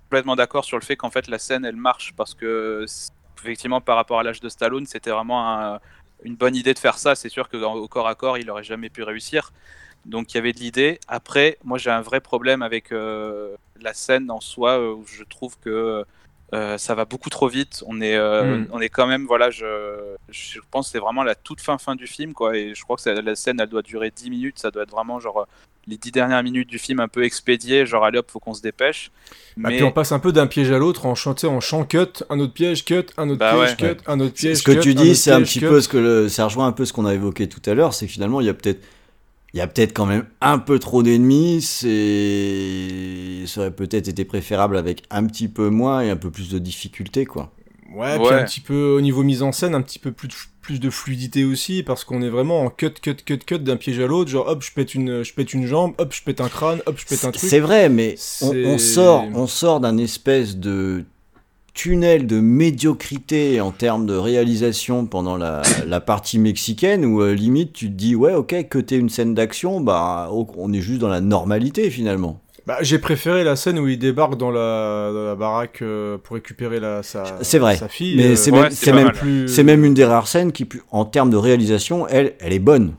complètement d'accord sur le fait qu'en fait la scène elle marche parce que effectivement par rapport à l'âge de Stallone, c'était vraiment un- une bonne idée de faire ça. C'est sûr que au corps à corps, il aurait jamais pu réussir. Donc il y avait de l'idée. Après, moi j'ai un vrai problème avec euh, la scène en soi, euh, où je trouve que euh, ça va beaucoup trop vite. On est, euh, Mm. on est quand même, voilà, je, je pense que c'est vraiment la toute fin fin du film, quoi. Et je crois que ça- la scène, elle doit durer 10 minutes. Ça doit être vraiment genre les 10 dernières minutes du film un peu expédiées, genre allez hop, faut qu'on se dépêche. Bah, Mais puis on passe un peu d'un piège à l'autre en chantant en chant cut, un autre piège, cut, un autre Bah piège, ouais. cut, un autre piège. Ce que cut, tu dis, c'est un petit cut. peu ce que le- ça rejoint un peu ce qu'on a évoqué tout à l'heure, c'est que finalement il y a peut-être il y a peut-être quand même un peu trop d'ennemis, c'est ça aurait peut-être été préférable avec un petit peu moins et un peu plus de difficulté quoi. Ouais, puis Ouais. un petit peu au niveau mise en scène, un petit peu plus de, plus de fluidité aussi, parce qu'on est vraiment en cut, cut, cut, cut d'un piège à l'autre, genre hop, je pète une, je pète une jambe, hop, je pète un crâne, hop, je pète un truc. c'est vrai, mais on, sort, on sort d'un espèce de tunnel de médiocrité en termes de réalisation pendant la, la partie mexicaine où euh, limite tu te dis ouais ok que t'es une scène d'action bah on est juste dans la normalité finalement. Bah, j'ai préféré la scène où il débarque dans la, dans la baraque euh, pour récupérer la, sa, C'est vrai, sa fille. mais euh, c'est ouais, même, c'est c'est même, mal. plus... c'est même une des rares scènes qui en termes de réalisation elle elle est bonne.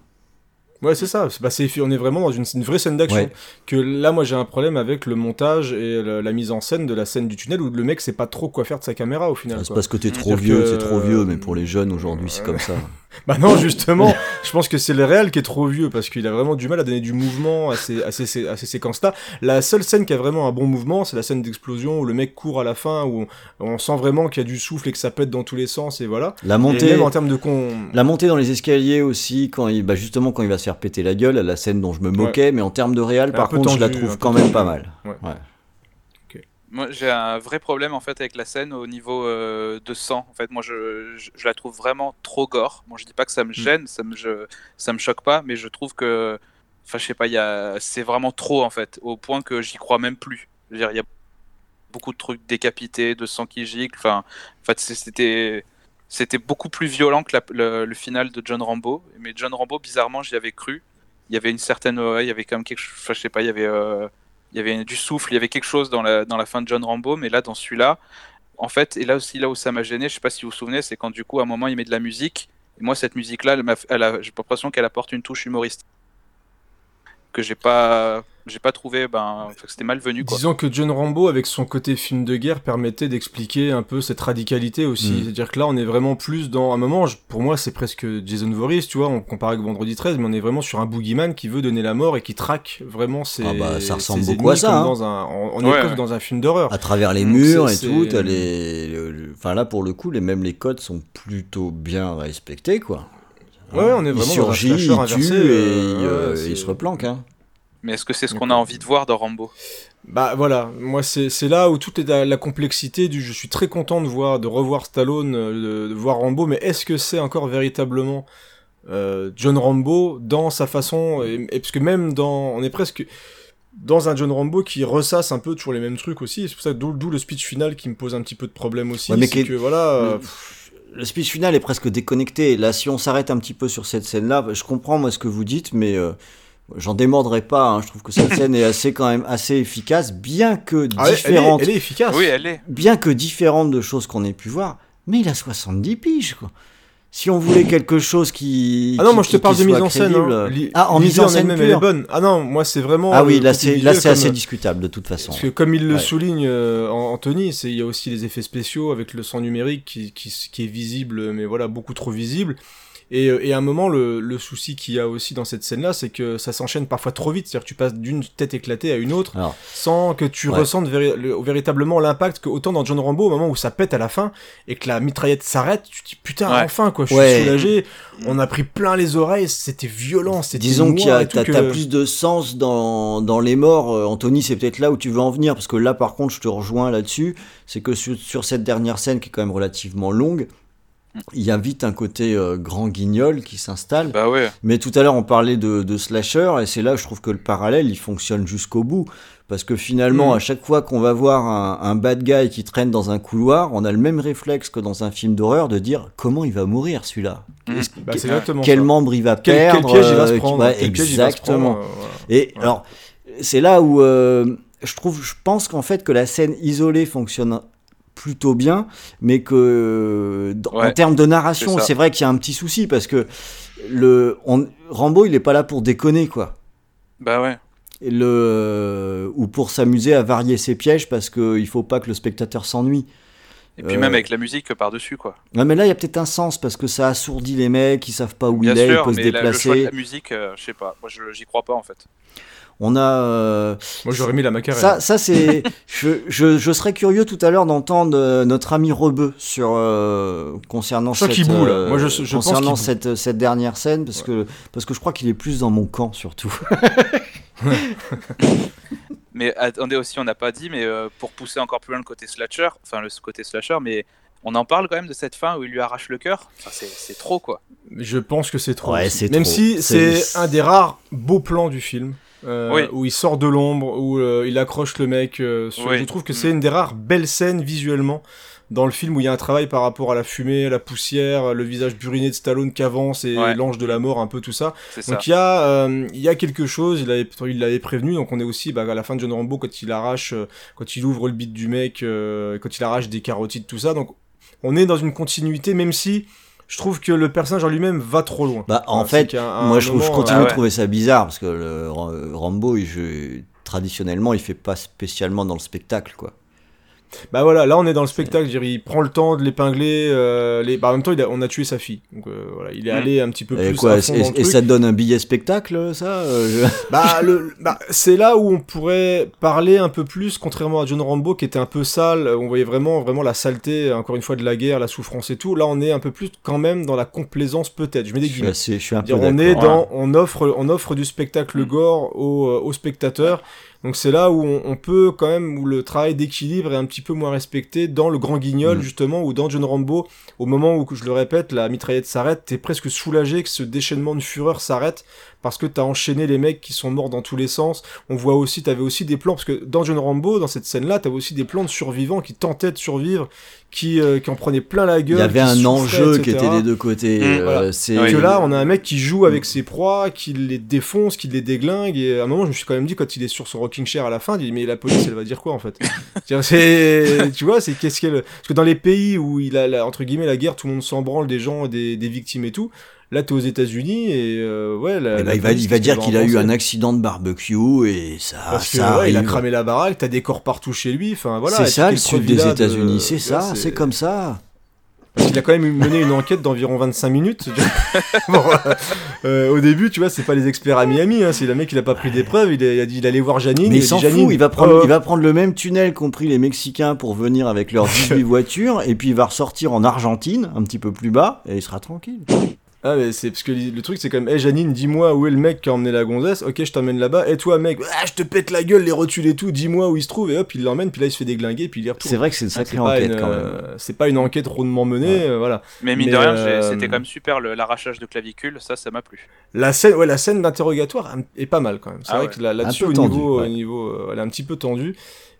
Ouais, c'est ça. C'est- Bah, c'est, on est vraiment dans une, une vraie scène d'action. Ouais. Que là, moi, j'ai un problème avec le montage et le- la mise en scène de la scène du tunnel où le mec sait pas trop quoi faire de sa caméra au final. C'est quoi. parce que t'es trop C'est-à-dire vieux, que- c'est trop vieux, mais pour les jeunes aujourd'hui c'est comme ça. <laughs> <laughs> Bah non, justement, je pense que c'est le réel qui est trop vieux parce qu'il a vraiment du mal à donner du mouvement à ces, à ces, à ces séquences-là. La seule scène qui a vraiment un bon mouvement, c'est la scène d'explosion où le mec court à la fin, où on, on sent vraiment qu'il y a du souffle et que ça pète dans tous les sens et voilà. La Et montée, même en termes de con. La montée dans les escaliers aussi, quand il, bah justement quand il va se faire péter la gueule, la scène dont je me moquais, mais en termes de réal, Un par contre, je la trouve quand même tendu. pas mal. Ouais. Ouais. Moi, j'ai un vrai problème en fait avec la scène au niveau euh, de sang. En fait, moi, je, je, je la trouve vraiment trop gore. Bon, je dis pas que ça me gêne, ça me je, ça me choque pas, mais je trouve que, enfin, je sais pas, il a, c'est vraiment trop en fait, au point que j'y crois même plus. Je veux dire, il y a beaucoup de trucs décapités, de sang qui gicle. Enfin, en fait, c'était, c'était beaucoup plus violent que la- le, le final de John Rambo. Mais John Rambo, bizarrement, j'y avais cru. Il y avait une certaine, ouais, il y avait quand même quelque chose. Enfin, je sais pas, il y avait. euh, il y avait du souffle, il y avait quelque chose dans la, dans la fin de John Rambo, mais là, dans celui-là, en fait, et là aussi, là où ça m'a gêné, je sais pas si vous vous souvenez, c'est quand du coup, à un moment, il met de la musique, et moi, cette musique-là, j'ai l'impression qu'elle apporte une touche humoristique que j'ai pas, j'ai pas trouvé, ben, c'était malvenu, quoi. Disons que John Rambo, avec son côté film de guerre, permettait d'expliquer un peu cette radicalité aussi. Mm. C'est-à-dire que là, on est vraiment plus dans un moment, je- pour moi, c'est presque Jason Voorhees, tu vois, on compare avec Vendredi 13, mais on est vraiment sur un boogeyman qui veut donner la mort et qui traque vraiment ses. Ah bah, ça ressemble ses beaucoup à ça, hein. Dans un, on on Ouais, est ouais. dans un film d'horreur. À travers les murs et tout, le- le- enfin là pour le coup, les même les codes sont plutôt bien respectés quoi. Ouais, ouais, on est il vraiment dans un surgit, slasher il tue inversé, et euh, il, euh, il se replanque. Hein. Mais est-ce que c'est ce qu'on a envie de voir dans Rambo? Bah voilà, moi c'est c'est là où tout est la, la complexité du. Je suis très content de voir, de revoir Stallone, euh, de, de voir Rambo, mais est-ce que c'est encore véritablement euh, John Rambo dans sa façon et, et parce que même dans, on est presque dans un John Rambo qui ressasse un peu toujours les mêmes trucs aussi. C'est pour ça d'où d'où le speech final qui me pose un petit peu de problème aussi. Ouais, mais c'est qui- que voilà. euh, Le speech final est presque déconnecté. Là, si on s'arrête un petit peu sur cette scène-là, je comprends moi ce que vous dites, mais euh, j'en démordrai pas. hein. Je trouve que cette scène est assez quand même assez efficace, bien que ah ouais, elle, est, différente, elle est efficace. Oui, elle est. bien que différente de choses qu'on ait pu voir. Mais il a 70 piges quoi. Si on voulait quelque chose qui Ah non, qui- moi je te parle de mise en scène. hein. euh, Ah, en mise en scène elle est bonne. Ah non, moi c'est vraiment. Ah euh, oui, là c'est là visuel c'est comme- assez discutable de toute façon. Parce que comme il le Ouais. souligne euh, An- Anthony, c'est il y a aussi les effets spéciaux avec le sang numérique qui, qui, qui est visible, mais voilà beaucoup trop visible. Et, euh, et à un moment, le, le souci qu'il y a aussi dans cette scène-là, c'est que ça s'enchaîne parfois trop vite. C'est-à-dire que tu passes d'une tête éclatée à une autre Alors. sans que tu Ouais. ressentes véri- le- véritablement l'impact que autant dans John Rambo, au moment où ça pète à la fin et que la mitraillette s'arrête, tu te dis putain, Ouais. enfin quoi, je Ouais. suis soulagé. On a pris plein les oreilles, c'était violent, c'était Disons qu'il y a t'as, que- plus de sens dans, dans les morts. Euh, Anthony, c'est peut-être là où tu veux en venir, parce que là, par contre, je te rejoins là-dessus. C'est que sur, sur cette dernière scène, qui est quand même relativement longue, il y a vite un côté euh, grand guignol qui s'installe. Bah ouais. Mais tout à l'heure, on parlait de, de slasher, et c'est là où je trouve que le parallèle, il fonctionne jusqu'au bout. Parce que finalement, Mm. à chaque fois qu'on va voir un, un bad guy qui traîne dans un couloir, on a le même réflexe que dans un film d'horreur de dire comment il va mourir celui-là? Mm. Bah, exactement quel ça. membre il va Quel, quel perdre piège il va se euh, prendre quel piège il va se Exactement. prendre, euh, voilà. Et Ouais. alors, c'est là où euh, je trouve, je pense qu'en fait que la scène isolée fonctionne plutôt bien, mais que en termes de narration, c'est vrai qu'il y a un petit souci parce que le on- Rambo, il est pas là pour déconner quoi. Bah ouais. le ou pour s'amuser à varier ses pièges parce qu'il faut pas que le spectateur s'ennuie. Et puis Euh, même avec la musique par-dessus, quoi. Ouais, mais là, il y a peut-être un sens parce que ça assourdit les mecs, ils savent pas où Bien il est, il sûr, peut se mais la- le choix de déplacer. la musique, euh, je sais pas. Moi, j'y crois pas en fait. On a. euh, Moi, j'aurais mis la macarena. ça, ça c'est. <laughs> je, je, je serais curieux tout à l'heure d'entendre euh, notre ami Rebeu sur euh, concernant cette, là. euh, Moi, je- concernant cette, cette dernière scène parce que parce que je crois qu'il est plus dans mon camp surtout. <laughs> Mais attendez aussi, on n'a pas dit, mais euh, pour pousser encore plus loin le côté slasher, enfin le côté slasher, mais on en parle quand même de cette fin où il lui arrache le cœur? Enfin, c'est- c'est trop quoi. Je pense que c'est trop. Ouais, Même trop. si c'est un des rares beaux plans du film. Euh, Oui. Où il sort de l'ombre, où euh, il accroche le mec. euh, sur- Oui. Je trouve que Mm. c'est une des rares belles scènes visuellement dans le film où il y a un travail par rapport à la fumée, à la poussière, le visage buriné de Stallone qui avance et Ouais. l'ange de la mort, un peu tout ça. C'est ça. Donc il y a, euh, il y a quelque chose. Il avait, il l'avait prévenu. Donc on est aussi bah, à la fin de John Rambo quand il arrache, euh, quand il ouvre le bit du mec, euh, quand il arrache des carotides, tout ça. Donc on est dans une continuité, même si je trouve que le personnage en lui-même va trop loin. Bah, en fait, un moi je, trouve- je moment, continue Ah de trouver ça bizarre parce que le Ra- Rambo, il, je- traditionnellement, il fait pas spécialement dans le spectacle quoi. Bah voilà, là on est dans le spectacle, je dire, il prend le temps de l'épingler. euh, les... bah, en même temps, il a- on a tué sa fille. Donc euh, voilà, il est Mm. allé un petit peu Et plus quoi à Et, fond dans le et truc. ça donne un billet spectacle ça euh, je- <laughs> Bah, le, bah, c'est là où on pourrait parler un peu plus, contrairement à John Rambo qui était un peu sale, on voyait vraiment, vraiment la saleté, encore une fois, de la guerre, la souffrance et tout. Là, on est un peu plus quand même dans la complaisance, peut-être. Je mets des Je suis, guillemets. assez- je suis un peu Dire, on est dans, on offre, on offre du spectacle gore aux, euh, aux spectateurs. Donc c'est là où on, on peut quand même, où le travail d'équilibre est un petit peu moins respecté dans le Grand Guignol Mm. justement, ou dans John Rambo, au moment où, je le répète, la mitraillette s'arrête, t'es presque soulagé que ce déchaînement de fureur s'arrête parce que t'as enchaîné les mecs qui sont morts dans tous les sens. On voit aussi, t'avais aussi des plans, parce que dans John Rambo, dans cette scène-là, t'avais aussi des plans de survivants qui tentaient de survivre, qui, euh, qui en prenaient plein la gueule. Il y avait un enjeu qui était des deux côtés. Mm, euh, voilà. c'est Oui. que là, on a un mec qui joue avec ses proies, qui les défonce, qui les déglingue, et à un moment, je me suis quand même dit, quand il est sur son rocking chair à la fin, il dit, mais la police, elle va dire quoi, en fait? <laughs> Tu vois, c'est qu'est-ce qu'elle... Parce que dans les pays où il a, la- entre guillemets, la guerre, tout le monde s'en branle des gens, des, des victimes et tout, là, t'es aux États-Unis, et euh, ouais, la, Eh ben, la il va, il dire qu'il a eu un accident de barbecue et ça, Parce que, ça ouais, il a cramé la baraque, t'as des corps partout chez lui, enfin, voilà. c'est ça le sud des États-Unis, euh, c'est tu ça, c'est comme ça. Parce qu'il a quand même mené une enquête d'environ 25 minutes. <laughs> Bon, euh, au début, tu vois, c'est pas les experts à Miami, hein, c'est le mec qui a pas pris d'épreuve, il, a- il a dit il allait voir Janine. Mais il s'en Janine, il va, prendre, oh, il va prendre le même tunnel qu'ont pris les Mexicains pour venir avec leurs <laughs> 18 voitures, et puis il va ressortir en Argentine, un petit peu plus bas, et il sera tranquille. Ah, mais c'est parce que le truc, c'est quand même, hey Janine, dis-moi où est le mec qui a emmené la gonzesse, ok, je t'emmène là-bas, et toi, mec, ah, je te pète la gueule, les rotules et tout, dis-moi où il se trouve, et hop, il l'emmène, puis là, il se fait déglinguer, puis il y retourne. C'est vrai que c'est une Ah, sacrée pas enquête une, quand même. euh, c'est pas une enquête rondement menée, euh, voilà. Mais mine Mais, de rien, euh, c'était quand même super l'arrachage de clavicule, ça, ça m'a plu. La scène, ouais, la scène d'interrogatoire est pas mal quand même. C'est Ah vrai ouais. que là- là-dessus, au niveau, ouais. au niveau, euh, elle est un petit peu tendue.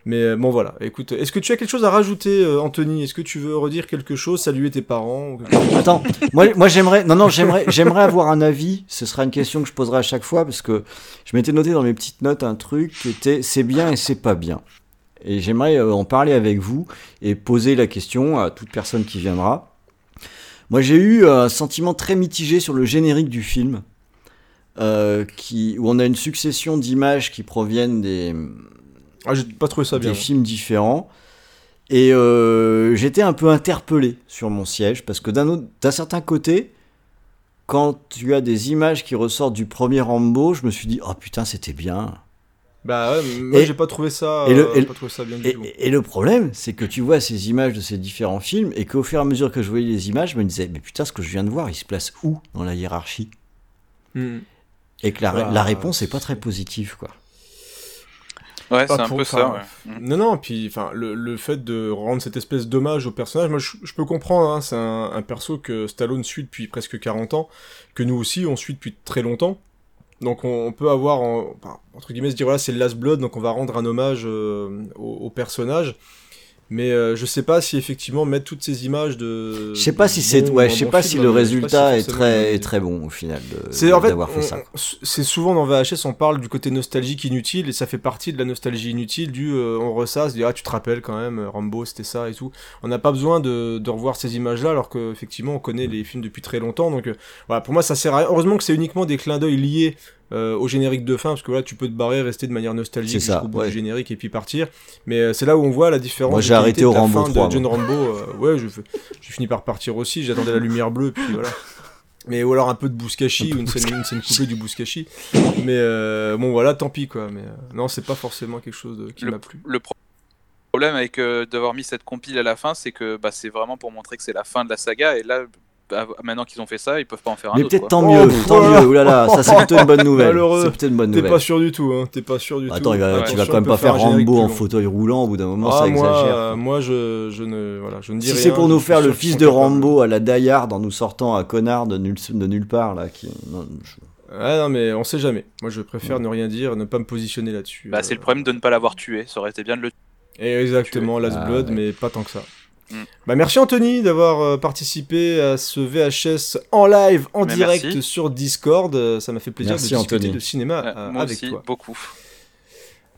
Mais euh, bon, voilà. Écoute, est-ce que tu as quelque chose à rajouter, euh, Anthony? Est-ce que tu veux redire quelque chose, saluer tes parents Attends, moi, moi j'aimerais, non, non, j'aimerais, j'aimerais avoir un avis. Ce sera une question que je poserai à chaque fois parce que je m'étais noté dans mes petites notes un truc qui était c'est bien et c'est pas bien. Et j'aimerais euh, en parler avec vous et poser la question à toute personne qui viendra. Moi, j'ai eu un sentiment très mitigé sur le générique du film, où on a une succession d'images qui proviennent des, Ah, j'ai pas trouvé ça bien. des films différents. Et euh, j'étais un peu interpellé sur mon siège parce que d'un certain côté, quand tu as des images qui ressortent du premier Rambo, je me suis dit oh putain c'était bien. Bah ouais, moi j'ai pas trouvé ça, et le- euh, et pas trouvé ça bien du Et, tout. et le problème, c'est que tu vois ces images de ces différents films et qu'au fur et à mesure que je voyais les images, je me disais mais putain ce que je viens de voir, il se place où dans la hiérarchie? Hmm. Et que la, Bah, la réponse est pas très positive quoi. Ouais, c'est un pour- peu ça, ouais. Mm. Non, non, puis enfin, le, le fait de rendre cette espèce d'hommage au personnage, moi je, je peux comprendre, hein, c'est un, un perso que Stallone suit depuis presque 40 ans, que nous aussi on suit depuis très longtemps. Donc on, on peut avoir, en- enfin, entre guillemets, se dire voilà, c'est Last Blood, donc on va rendre un hommage euh, au, au personnage. Mais euh, je sais pas si effectivement mettre toutes ces images de. Je sais pas si c'est ouais, je sais pas si le résultat est très est très bon au final C'est en fait, d'avoir fait on- ça. on- c'est souvent dans VHS on parle du côté nostalgique inutile et ça fait partie de la nostalgie inutile du euh, on ressasse, dit ah tu te rappelles quand même euh, Rambo c'était ça et tout. On n'a pas besoin de, de revoir ces images là alors que effectivement on connaît les films depuis très longtemps donc euh, voilà pour moi ça sert à rien. Heureusement que c'est uniquement des clins d'œil liés euh, au générique de fin, parce que là, tu peux te barrer, rester de manière nostalgique C'est ça, jusqu'au bout ouais. du générique et puis partir. Mais euh, c'est là où on voit la différence. Moi, j'ai arrêté au Rambo fin 3, De John moi. Rambo, euh, ouais, je- j'ai fini par partir aussi. J'attendais la lumière bleue, puis voilà. Mais ou alors un peu de Bouskashi, ou une scène, une scène coupée du Bouskashi. Mais euh, bon, voilà, tant pis quoi. Mais euh, non, c'est pas forcément quelque chose de- qui Le- m'a plu. Le pro- problème avec euh, d'avoir mis cette compile à la fin, c'est que bah, c'est vraiment pour montrer que c'est la fin de la saga. Et là, maintenant qu'ils ont fait ça, ils peuvent pas en faire un Mais peut-être tant Oh, mieux, pff, tant voilà. mieux. Oulala, ça c'est plutôt une bonne nouvelle. C'est plutôt une bonne T'es nouvelle. pas sûr du tout, hein. T'es pas sûr du tout. Attends, va- Ouais. tu vas quand même pas faire Rambo en fauteuil roulant au bout d'un moment, Ah, ça moi, exagère. euh, moi, je, je ne, voilà, je ne dis Si rien. c'est pour nous faire le fils de. Rambo à la Die Hard en nous sortant un connard de, nul- de nulle part là, qui... non, je- Ouais, non, mais on sait jamais. Moi, je préfère ne rien dire, ne pas me positionner là-dessus. Bah, c'est le Euh, problème de ne pas l'avoir tué. Ça aurait été bien de le Et exactement, Last Ah, Blood, ouais. mais pas tant que ça. Mm. Bah, merci Anthony d'avoir euh, participé à ce VHS en live, en Mais direct merci. sur Discord. Euh, Ça m'a fait plaisir Merci, de discuter Anthony. de cinéma euh, moi avec aussi, toi. beaucoup.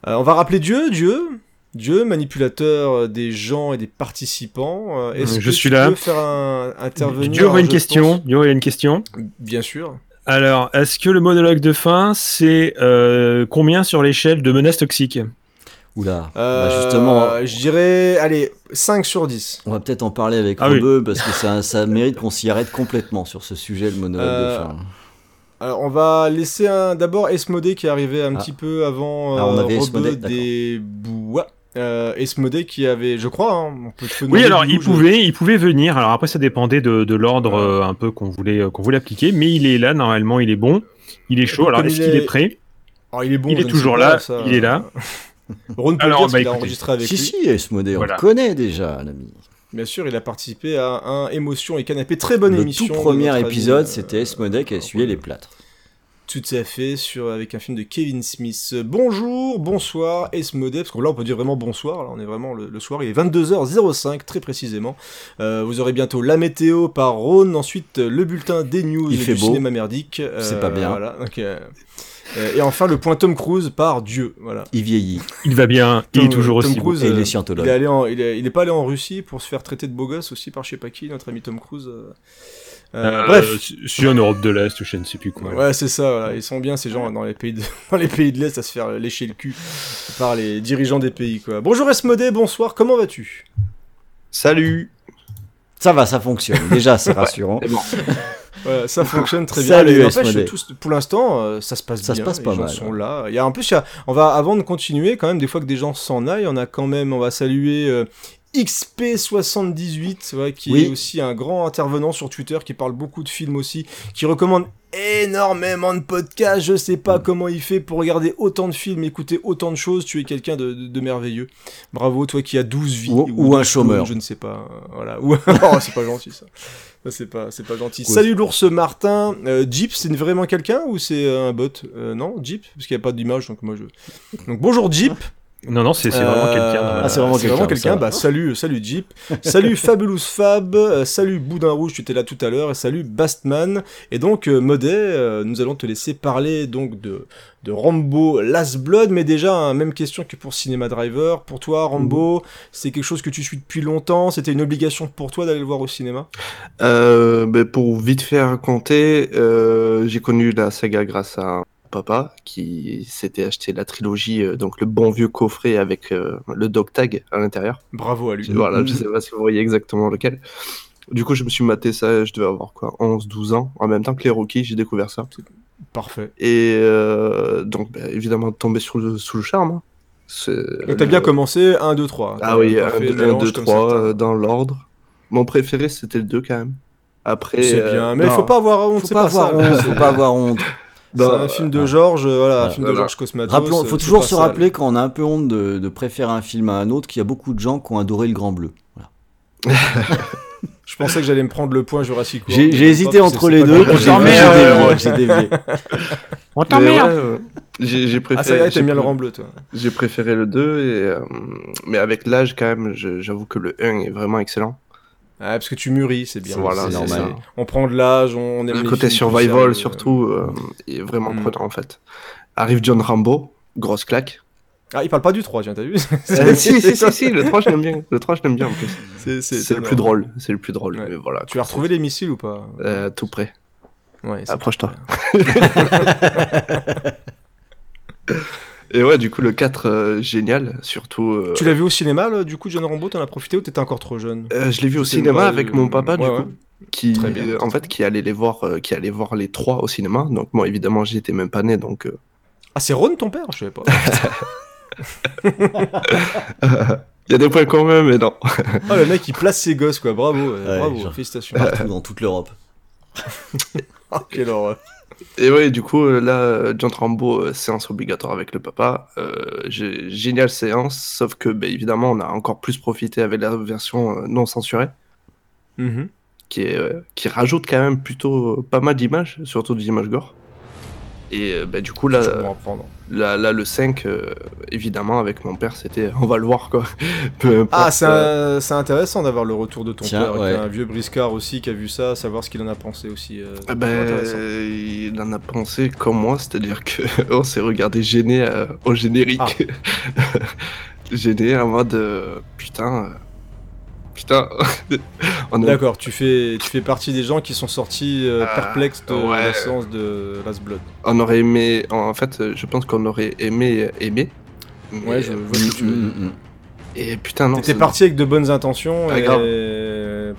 Euh, on va rappeler Dieu, Dieu, Dieu, manipulateur des gens et des participants. Est-ce Je que suis tu là. peux faire un, intervenir Dieu aurait une question. Dieu aurait une question. Bien sûr. Alors, est-ce que le monologue de fin, c'est euh, combien sur l'échelle de menaces toxiques? Oula, Euh, bah, justement, je dirais, allez, 5 sur 10. on va peut-être en parler avec Ah oui. Rebeu parce que ça, ça mérite qu'on s'y arrête complètement sur ce sujet, le monologue Euh, de fin. Alors, on va laisser un, d'abord Esmodé qui est arrivé un Ah. petit peu avant Ah, on euh, avait Rebeu des Bois. Euh, Esmodé qui avait, je crois, hein, on peut te Oui, alors il pouvait, il pouvait venir. Alors après, ça dépendait de, de l'ordre euh, un peu qu'on voulait, qu'on voulait appliquer. Mais il est là, normalement, il est bon. Il est chaud. Alors, est-ce il qu'il est- est prêt? Alors, il est bon. il est toujours là, ça, il est là. <laughs> Ron peut Alors, le dire bah, qu'il a enregistré avec Si, lui. si, Esmodé, on Voilà. le connaît déjà, l'ami. Bien sûr, il a participé à un Émotion et Canapé, très bonne Le émission. tout de premier épisode, euh, c'était Esmodé qui a essuyé les plâtres. Tout à fait, sur, avec un film de Kevin Smith. Bonjour, bonsoir, Esmodé, parce que là on peut dire vraiment bonsoir, là on est vraiment le, le soir, il est 22h05 très précisément. Euh, vous aurez bientôt la météo par Rhône, ensuite euh, le bulletin des news Il du fait beau. cinéma merdique. C'est pas bien. Voilà, donc, euh, euh, et enfin le point Tom Cruise par Dieu, voilà. Il vieillit. Il va bien. il est toujours Tom aussi beau. Et il euh, est Il scientologue. est, allé en- il, est, il est pas allé en Russie pour se faire traiter de beau gosse aussi par je sais pas qui, notre ami Tom Cruise. euh. Euh, Euh, bref, je suis en Europe de l'Est, je ne sais plus quoi. Ouais, c'est ça, voilà. Ils sont bien, ces gens, dans les pays de, <laughs> dans les pays de l'Est, à se faire lécher le cul par les dirigeants des pays, quoi. Bonjour Esmodé, bonsoir, comment vas-tu? Salut Ça va, ça fonctionne. Déjà, c'est <laughs> rassurant. C'est bon. <laughs> Ouais, ça fonctionne très bien. Salut, n'empêche, pour l'instant, euh, ça se passe Ça se bien. passe les pas gens mal, sont ouais. là. Il y a, en plus, il y a- on va, avant de continuer, quand même, des fois que des gens s'en aillent, on a quand même, on va saluer euh, XP78, ouais, qui Oui. est aussi un grand intervenant sur Twitter, qui parle beaucoup de films aussi, qui recommande énormément de podcasts. Je sais pas comment il fait pour regarder autant de films, écouter autant de choses. Tu es quelqu'un de, de- de merveilleux. Bravo, toi qui as 12 vies. Ou- ou un 12 chômeur. Je ne sais pas. euh, Voilà. <laughs> Oh, c'est pas gentil ça. C'est pas, c'est pas gentil. Salut l'ours Martin. Euh, Jeep, c'est vraiment quelqu'un ou c'est un bot? Euh, Non, Jeep, parce qu'il n'y a pas d'image, donc moi je. Donc bonjour Jeep. Non, non, c'est vraiment Euh, quelqu'un. Ah, c'est vraiment quelqu'un. Bah, salut, salut Jeep. <laughs> salut Fabulous Fab. euh, salut Boudin Rouge, tu étais là tout à l'heure. Et salut Bastman. Et donc, euh, Modé, euh, nous allons te laisser parler donc de, de Rambo Last Blood. Mais déjà, hein, même question que pour Cinema Driver. Pour toi, Rambo, c'est quelque chose que tu suis depuis longtemps. C'était une obligation pour toi d'aller le voir au cinéma? Euh, ben, pour vite faire raconter, euh, j'ai connu la saga grâce à papa qui s'était acheté la trilogie, euh, donc le bon vieux coffret avec euh, le dog tag à l'intérieur. Bravo à lui. Voilà, je sais pas si vous voyez exactement lequel. Du coup, je me suis maté ça, je devais avoir quoi, 11, 12 ans. En même temps que les Rockies, j'ai découvert ça. Parfait. Et euh, donc, ben, évidemment, tombé sous le, sous le charme. hein. C'est- Donc t'as bien commencé 1, 2, 3. Ah oui, T'as 1, fait le 2, mélange comme 3, certains. euh, dans l'ordre. Mon préféré, c'était le 2 quand même. Après, C'est euh, bien, mais il faut pas avoir honte, Faut c'est pas pas, avoir honte, faut pas <laughs> avoir honte. C'est Bah, un film de Georges, euh, voilà, un film de. Georges Cosmatos. Rappelons, euh, faut c'est toujours se ça, rappeler quand on a un peu honte de, de préférer un film à un autre qu'il y a beaucoup de gens qui ont adoré le Grand Bleu. Voilà. <laughs> Je pensais que j'allais me prendre le point Jurassic World. J'ai hésité pas, entre c'est- les c'est deux. J'ai dévié. <laughs> On t'emmerde J'ai j'ai Ah, préféré. ça y est, j'ai t'aimes bien le rang bleu, toi. J'ai préféré le 2, et, euh, mais avec l'âge, quand même, j'avoue que le 1 est vraiment excellent. Ah, parce que tu mûris, c'est bien. Voilà, c'est normal. On prend de l'âge, on aime Le côté films survival, surtout, euh, est vraiment Mm. prenant, en fait. Arrive John Rambo, grosse claque. Ah, il parle pas du 3, tiens, t'as vu <laughs> Euh, si, si, si, si, le 3, je l'aime bien. Le 3, je l'aime bien, en plus. <laughs> C'est le plus drôle, c'est le plus drôle, Ouais. mais voilà. Tu as retrouvé les missiles ou pas Euh, tout près. Ouais, Approche-toi. <laughs> Et ouais, du coup, le 4, euh, génial. Surtout. euh, Tu l'as vu au cinéma, là, du coup, John Rambo, t'en as profité ou t'étais encore trop jeune? Euh, je l'ai vu au cinéma avec mon papa, du ouais, coup. ouais. Qui, Très bien. euh, en fait, qui allait les voir, euh, qui allait voir les trois au cinéma. Donc, moi, évidemment, j'y étais même pas né, donc. euh, Ah, c'est Ron ton père? Je savais pas. <laughs> Il y a des points communs, mais non. <laughs> Ah, le mec, il place ses gosses, quoi. Bravo, Ouais, bravo, genre- félicitations. Partout dans toute l'Europe. <laughs> Ah, quelle horreur. Et ouais, du coup, euh, là, euh, John Rambo, euh, séance obligatoire avec le papa. Euh, géniale séance, sauf que, bah, évidemment, on a encore plus profité avec la version non censurée, Mhm. qui, est, qui rajoute quand même plutôt pas mal d'images, surtout des images gore. Et euh, bah, du coup, là, là, là, le 5, euh, évidemment, avec mon père, c'était <laughs> on va le voir, quoi. Peu importe, Ah, c'est euh, un- c'est intéressant d'avoir le retour de ton Tiens, père, ouais. un vieux briscard aussi, qui a vu ça, savoir ce qu'il en a pensé aussi. euh, Ah ben, il en a pensé comme moi, c'est-à-dire que <laughs> on s'est regardé gêné euh, au générique. <laughs> gêné en mode euh, putain, euh, putain. <laughs> on a- D'accord, tu fais, tu fais partie des gens qui sont sortis euh, Ah, perplexes de ouais. la séance de Last Blood. on aurait aimé, en fait, je pense qu'on aurait aimé aimer. mais, Ouais, je vois ce que tu veux dire. Mm, mm, Et putain, non. T'étais parti avec de bonnes intentions Ah, et grave.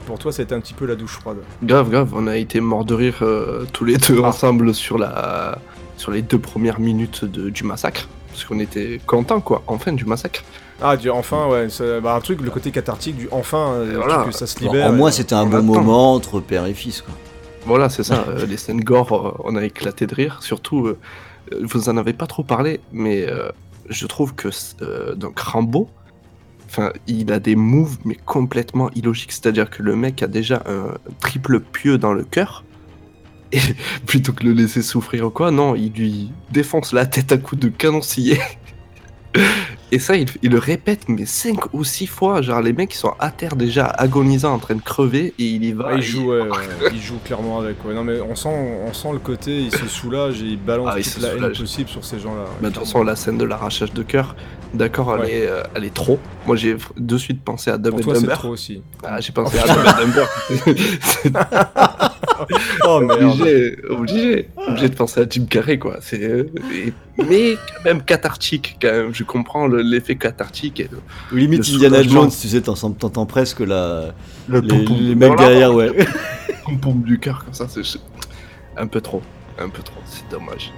pour toi, ça a été un petit peu la douche froide. Grave, grave, on a été morts de rire euh, tous les deux Ah. ensemble sur, la... sur les deux premières minutes de- du massacre. Parce qu'on était contents, quoi, enfin, du massacre. Ah, du enfin, ouais, ça- bah, un truc, le côté cathartique du enfin, euh, voilà. truc que ça se. Bon, libère. en moi, c'était un on bon moment entre père et fils. Quoi. Voilà, c'est ça. <laughs> euh, les scènes gore, euh, on a éclaté de rire. Surtout, vous en avez pas trop parlé, mais euh, je trouve que euh, donc Rambo, enfin, il a des moves mais complètement illogiques. C'est-à-dire que le mec a déjà un triple pieu dans le cœur. <laughs> Et plutôt que le laisser souffrir ou quoi, non, il lui défonce la tête à coups de canoncier. <laughs> Et ça, il, il le répète, mais cinq ou six fois. Genre, les mecs, ils sont à terre déjà, agonisants, en train de crever, et il y va. Ouais, il joue, ouais, ouais, il joue clairement avec. Ouais. Non, mais on sent, on sent le côté, il se soulage et il balance Ah, il toute haine possible sur ces gens-là. de toute façon, la scène de l'arrachage de cœur, d'accord, elle, est, euh, elle est trop. Moi, j'ai de suite pensé à Dumb Pour toi, Dumber. trop aussi. Ah, j'ai pensé à Dumb Dumber. <laughs> <laughs> Oh merde. obligé, obligé, obligé de penser à Jim Carrey, quoi. C'est, euh, mais quand même cathartique, quand même. Je comprends le- l'effet cathartique et le, limite Le Indiana. Jones, tu sais, t'en- t'entends presque la... le les, mecs voilà, derrière, ouais. le <laughs> pom-pom du cœur, comme ça, c'est c'est un peu trop. Un peu trop, c'est dommage.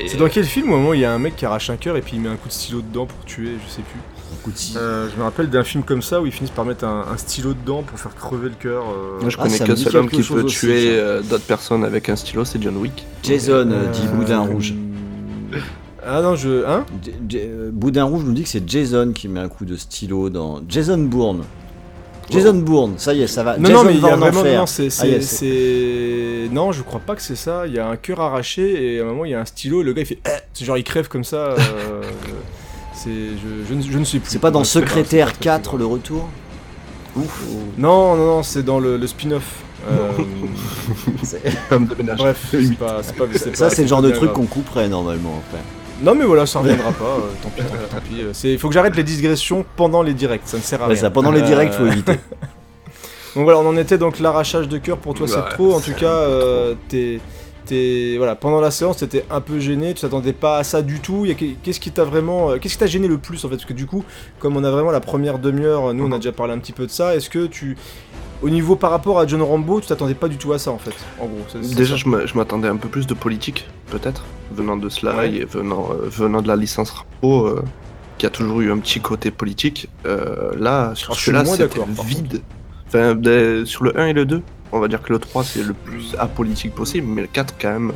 Et- C'est dans quel film au moment où il y a un mec qui arrache un cœur et puis il met un coup de stylo dedans pour tuer, je sais plus. Euh, je me rappelle d'un film comme ça où ils finissent par mettre un, un stylo dedans pour faire crever le cœur. euh. Moi, je Ah, connais qu'un seul homme qui peut aussi, tuer euh, d'autres personnes avec un stylo, c'est John Wick. Jason, euh, dit Euh, Boudin Rouge. Ah non, je. Hein? J- J- Boudin Rouge nous dit que c'est Jason qui met un coup de stylo dans... Jason Bourne. Jason Bourne, ça y est, ça va. Non, Jason non, mais il y a en vraiment. enfer. Non, c'est. Ah, c'est- Non, je crois pas que c'est ça. Il y a un cœur arraché et à un moment il y a un stylo et le gars il fait. Eh C'est genre il crève comme ça. euh, <laughs> C'est. Je, je, ne- je ne sais plus. C'est pas dans Secrétaire c'est pas très 4 grave. le retour Ouf. Non, non, non, c'est dans le, le spin-off. Euh, <laughs> Femme de ménage. bref, c'est pas, c'est pas, c'est Ça, pas- c'est le genre de truc qu'on couperait normalement après. Non, mais voilà, ça reviendra pas. euh, tant pis, tant pis, tant pis. euh, c'est- Il faut que j'arrête les digressions pendant les directs, ça ne sert à Ouais, rien. ça, pendant les directs, faut Euh, éviter. <laughs> Donc voilà, on en était donc l'arrachage de cœur pour toi, c'est trop. En tout cas, euh, t'es, t'es- voilà, pendant la séance, t'étais un peu gêné, tu t'attendais pas à ça du tout. Qu'est-ce qui t'a vraiment, euh, qu'est-ce qui t'a gêné le plus en fait? Parce que du coup, comme on a vraiment la première demi-heure, nous on a déjà parlé un petit peu de ça. Est-ce que tu, au niveau par rapport à John Rambo, tu t'attendais pas du tout à ça en fait? En gros, Déjà, ça. je m'attendais un peu plus de politique, peut-être, venant de cela Ouais. et venant, euh, venant de la licence Rambo, euh, qui a toujours eu un petit côté politique. Euh, là, sur celui-là, c'était vide. Enfin, sur le 1 et le 2, on va dire que le 3, c'est le plus apolitique possible, mais le 4, quand même,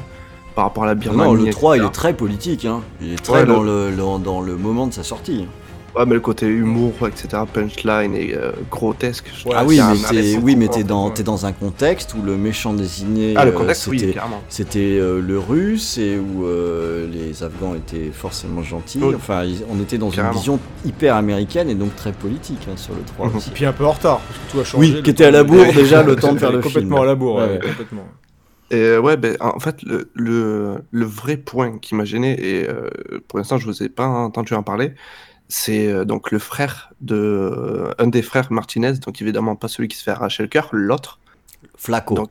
par rapport à la Birmanie. Non, le 3, il est très politique. Hein. Il est très Ouais, le- dans, le... le- dans le moment de sa sortie. Ouais, mais le côté humour, etc., punchline et euh, grotesque. je Ouais, ah oui, mais t'es oui, mais profond. t'es dans, dans un contexte où le méchant désigné, Ah, le euh, oui, c'était euh, le russe et où euh, les Afghans étaient forcément gentils. Oui. Enfin, on était dans Carrément. une vision hyper américaine et donc très politique hein, sur le 3 Mhm. aussi. Et puis un peu en retard, parce que tout a changé. Oui, qui était à la de- bourre <laughs> déjà le temps de faire le complètement film. à la bourre, Ouais, complètement. Et ouais, ben, en fait, le, le, le vrai point qui m'a gêné, et euh, pour l'instant, je vous ai pas entendu en parler, c'est euh, donc le frère de. un des frères Martinez, donc évidemment pas celui qui se fait arracher le cœur, l'autre. Flaco. Donc-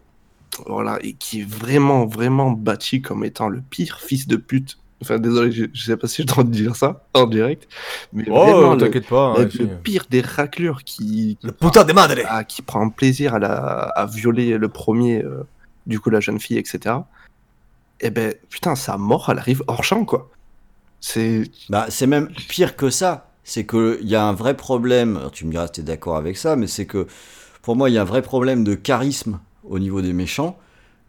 voilà, et qui est vraiment, vraiment bâti comme étant le pire fils de pute. Enfin, désolé, je, je sais pas si je dois te dire ça en direct, mais vraiment Oh, le, t'inquiète pas. le- hein, le pire des raclures qui, Le putain de madre à- qui prend plaisir à, la, à violer le premier, euh, du coup la jeune fille, etc. Et ben putain, sa mort, elle arrive hors champ, quoi. C'est. Bah, c'est même pire que ça. C'est qu'il y a un vrai problème. alors tu me diras si tu es d'accord avec ça, mais c'est que pour moi, il y a un vrai problème de charisme au niveau des méchants.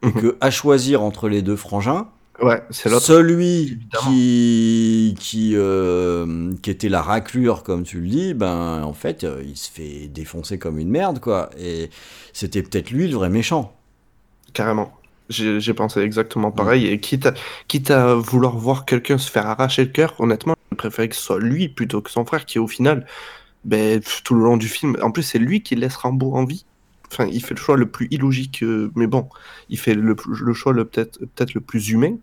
Et Mhm. que à choisir entre les deux frangins, Ouais, c'est celui évidemment. qui, qui, euh, qui était la raclure, comme tu le dis, ben en fait, euh, il se fait défoncer comme une merde, quoi. Et c'était peut-être lui le vrai méchant. Carrément. J'ai pensé exactement pareil. Et quitte à, quitte à vouloir voir quelqu'un se faire arracher le cœur, honnêtement, je préférais que ce soit lui plutôt que son frère, qui au final, ben, tout le long du film, en plus, c'est lui qui laisse Rambo en vie. Enfin, il fait le choix le plus illogique, euh, mais bon, il fait le, le choix le peut-être peut-être le plus humain,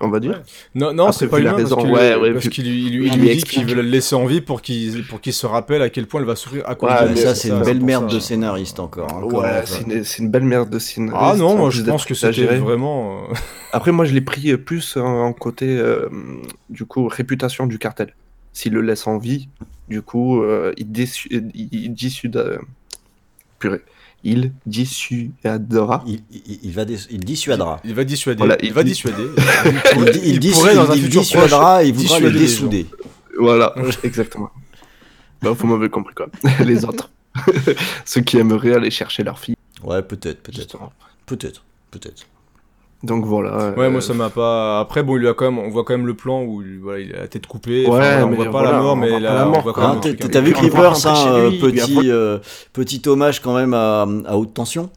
on va dire. Non, non, c'est pas la humain parce raison, qu'il ouais, ouais, parce qu'il lui, dit qu'il veut le laisser en vie pour qu'il pour qu'il se rappelle à quel point elle va souffrir à cause Ouais, de mais ça, c'est une ça, belle merde ça. de scénariste encore. hein, Ouais, c'est une, belle merde de scénario. Ah non, moi je pense que c'était vraiment. <laughs> Après, moi, je l'ai pris plus en, côté, euh, du coup, réputation du cartel. S'il le laisse en vie, du coup, euh, il, déçu, il, il dissuade- euh, purée. Il dissuadera. Il, il- il va il dissuadera. Il va dissuader. Voilà, il, il va dissuader. <laughs> Il, di- il dis- pourrait, dans un il futur dissuadera et il voudra le dessouder. Voilà, exactement. Bah, vous m'avez compris, quoi. <laughs> Les autres. <laughs> Ceux qui aimeraient aller chercher leur fille, Ouais, peut-être, peut-être. Peut-être, peut-être. Donc voilà. Ouais, euh, moi ça m'a pas. Après, bon, il lui a quand même, on voit quand même le plan où il, voilà, il a la tête coupée. Ouais, Enfin, on mais voit pas voilà, la mort, mais la on mort, voit quoi. quand Ah, même. t'as- vu Creepers, rentre hein, euh, petit, euh, petit hommage quand même à, à haute tension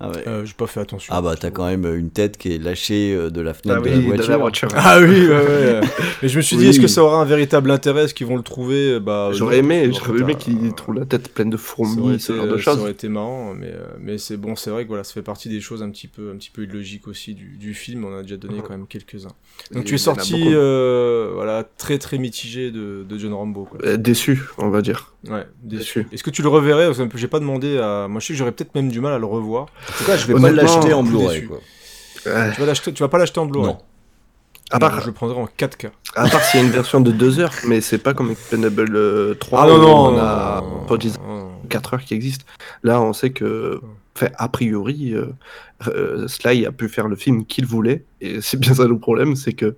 ah, ouais. Euh, J'ai pas fait attention. Ah bah t'as quand même une tête qui est lâchée euh, de la fenêtre Ah de, oui, la de voiture. la voiture. Ah oui, ouais, ouais. <laughs> Mais je me suis dit, Oui. est-ce que ça aura un véritable intérêt? Est-ce qu'ils vont le trouver? Bah, J'aurais aimé, j'aurais aimé euh, qu'il trouve la tête pleine de fourmis, ce genre de euh, ça choses. aurait été marrant, mais, euh, mais c'est bon, c'est vrai que voilà, ça fait partie des choses un petit peu, un petit peu illogiques aussi du, du film. On a déjà donné quand même quelques-uns. Donc tu es sorti, euh, voilà, très très mitigé de, de John Rambo. Quoi. Euh, déçu, on va dire. Ouais, déçu. Est-ce que tu le reverrais J'ai pas demandé à. Moi, je sais que j'aurais peut-être même du mal à le revoir. En tout cas, je vais pas l'acheter en Blu-ray. Tu vas l'acheter Tu vas pas l'acheter en Blu-ray Non. À Non, part, je le prendrai en 4K. à part s'il y a une version de 2 heures, mais c'est pas comme Expendable euh, 3 Ah non où non, on non, a non, pas dit non, non. 4 heures qui existent. Là, on sait que, enfin, a priori, euh, euh, Sly a pu faire le film qu'il voulait, et c'est bien ça le problème, c'est que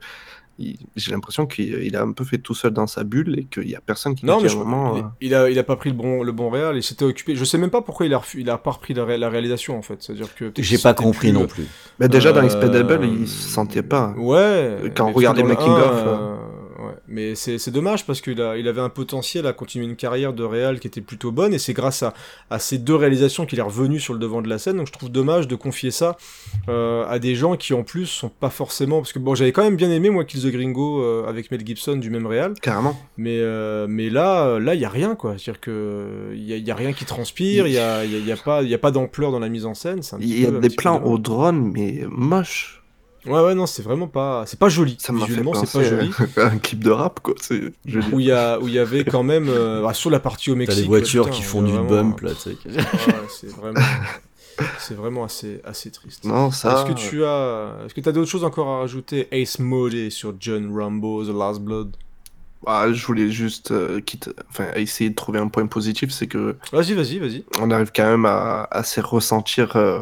j'ai l'impression qu'il il a un peu fait tout seul dans sa bulle et qu'il y a personne qui Non, mais je, moment. il, euh, il a, il a pas pris le bon, le bon réal. Il s'était occupé. Je sais même pas pourquoi il a, refu- il a pas repris la, ré- la réalisation en fait. C'est-à-dire que J'ai pas compris plus, non euh, plus. bah, déjà dans Euh, Expendable, il se sentait pas. Ouais. Quand on le making 1, of, euh, ouais. Mais c'est dommage parce qu'il il avait un potentiel à continuer une carrière de réal qui était plutôt bonne et c'est grâce à, à ces deux réalisations qu'il est revenu sur le devant de la scène. Donc je trouve dommage de confier ça euh, à des gens qui en plus sont pas forcément. Parce que bon, j'avais quand même bien aimé moi Kill the Gringo euh, avec Mel Gibson du même réal. Carrément. Mais, euh, mais là, là, il y a rien, quoi. C'est-à-dire que il y a, y a rien qui transpire, il y a, y a, y a pas, y a pas d'ampleur dans la mise en scène. Il y a peu- des plans au drone, mais moches. Ouais, ouais, non, c'est vraiment pas, c'est pas joli. Ça Visuellement, c'est pas joli. <laughs> un clip de rap, quoi. Où il y a, où il y avait quand même, euh, <laughs> bah, sur la partie au T'as Mexique. des voitures putain, qui font du vraiment- bump là, tu sais. Ouais, c'est vraiment, c'est vraiment assez, assez triste. Non, ça. Est-ce que tu as, est-ce que t'as d'autres choses encore à rajouter, Ace Mode sur John Rambo, The Last Blood Ah, je voulais juste euh, quitte, enfin, essayer de trouver un point positif, c'est que Vas-y, vas-y, vas-y. on arrive quand même à assez ressentir euh,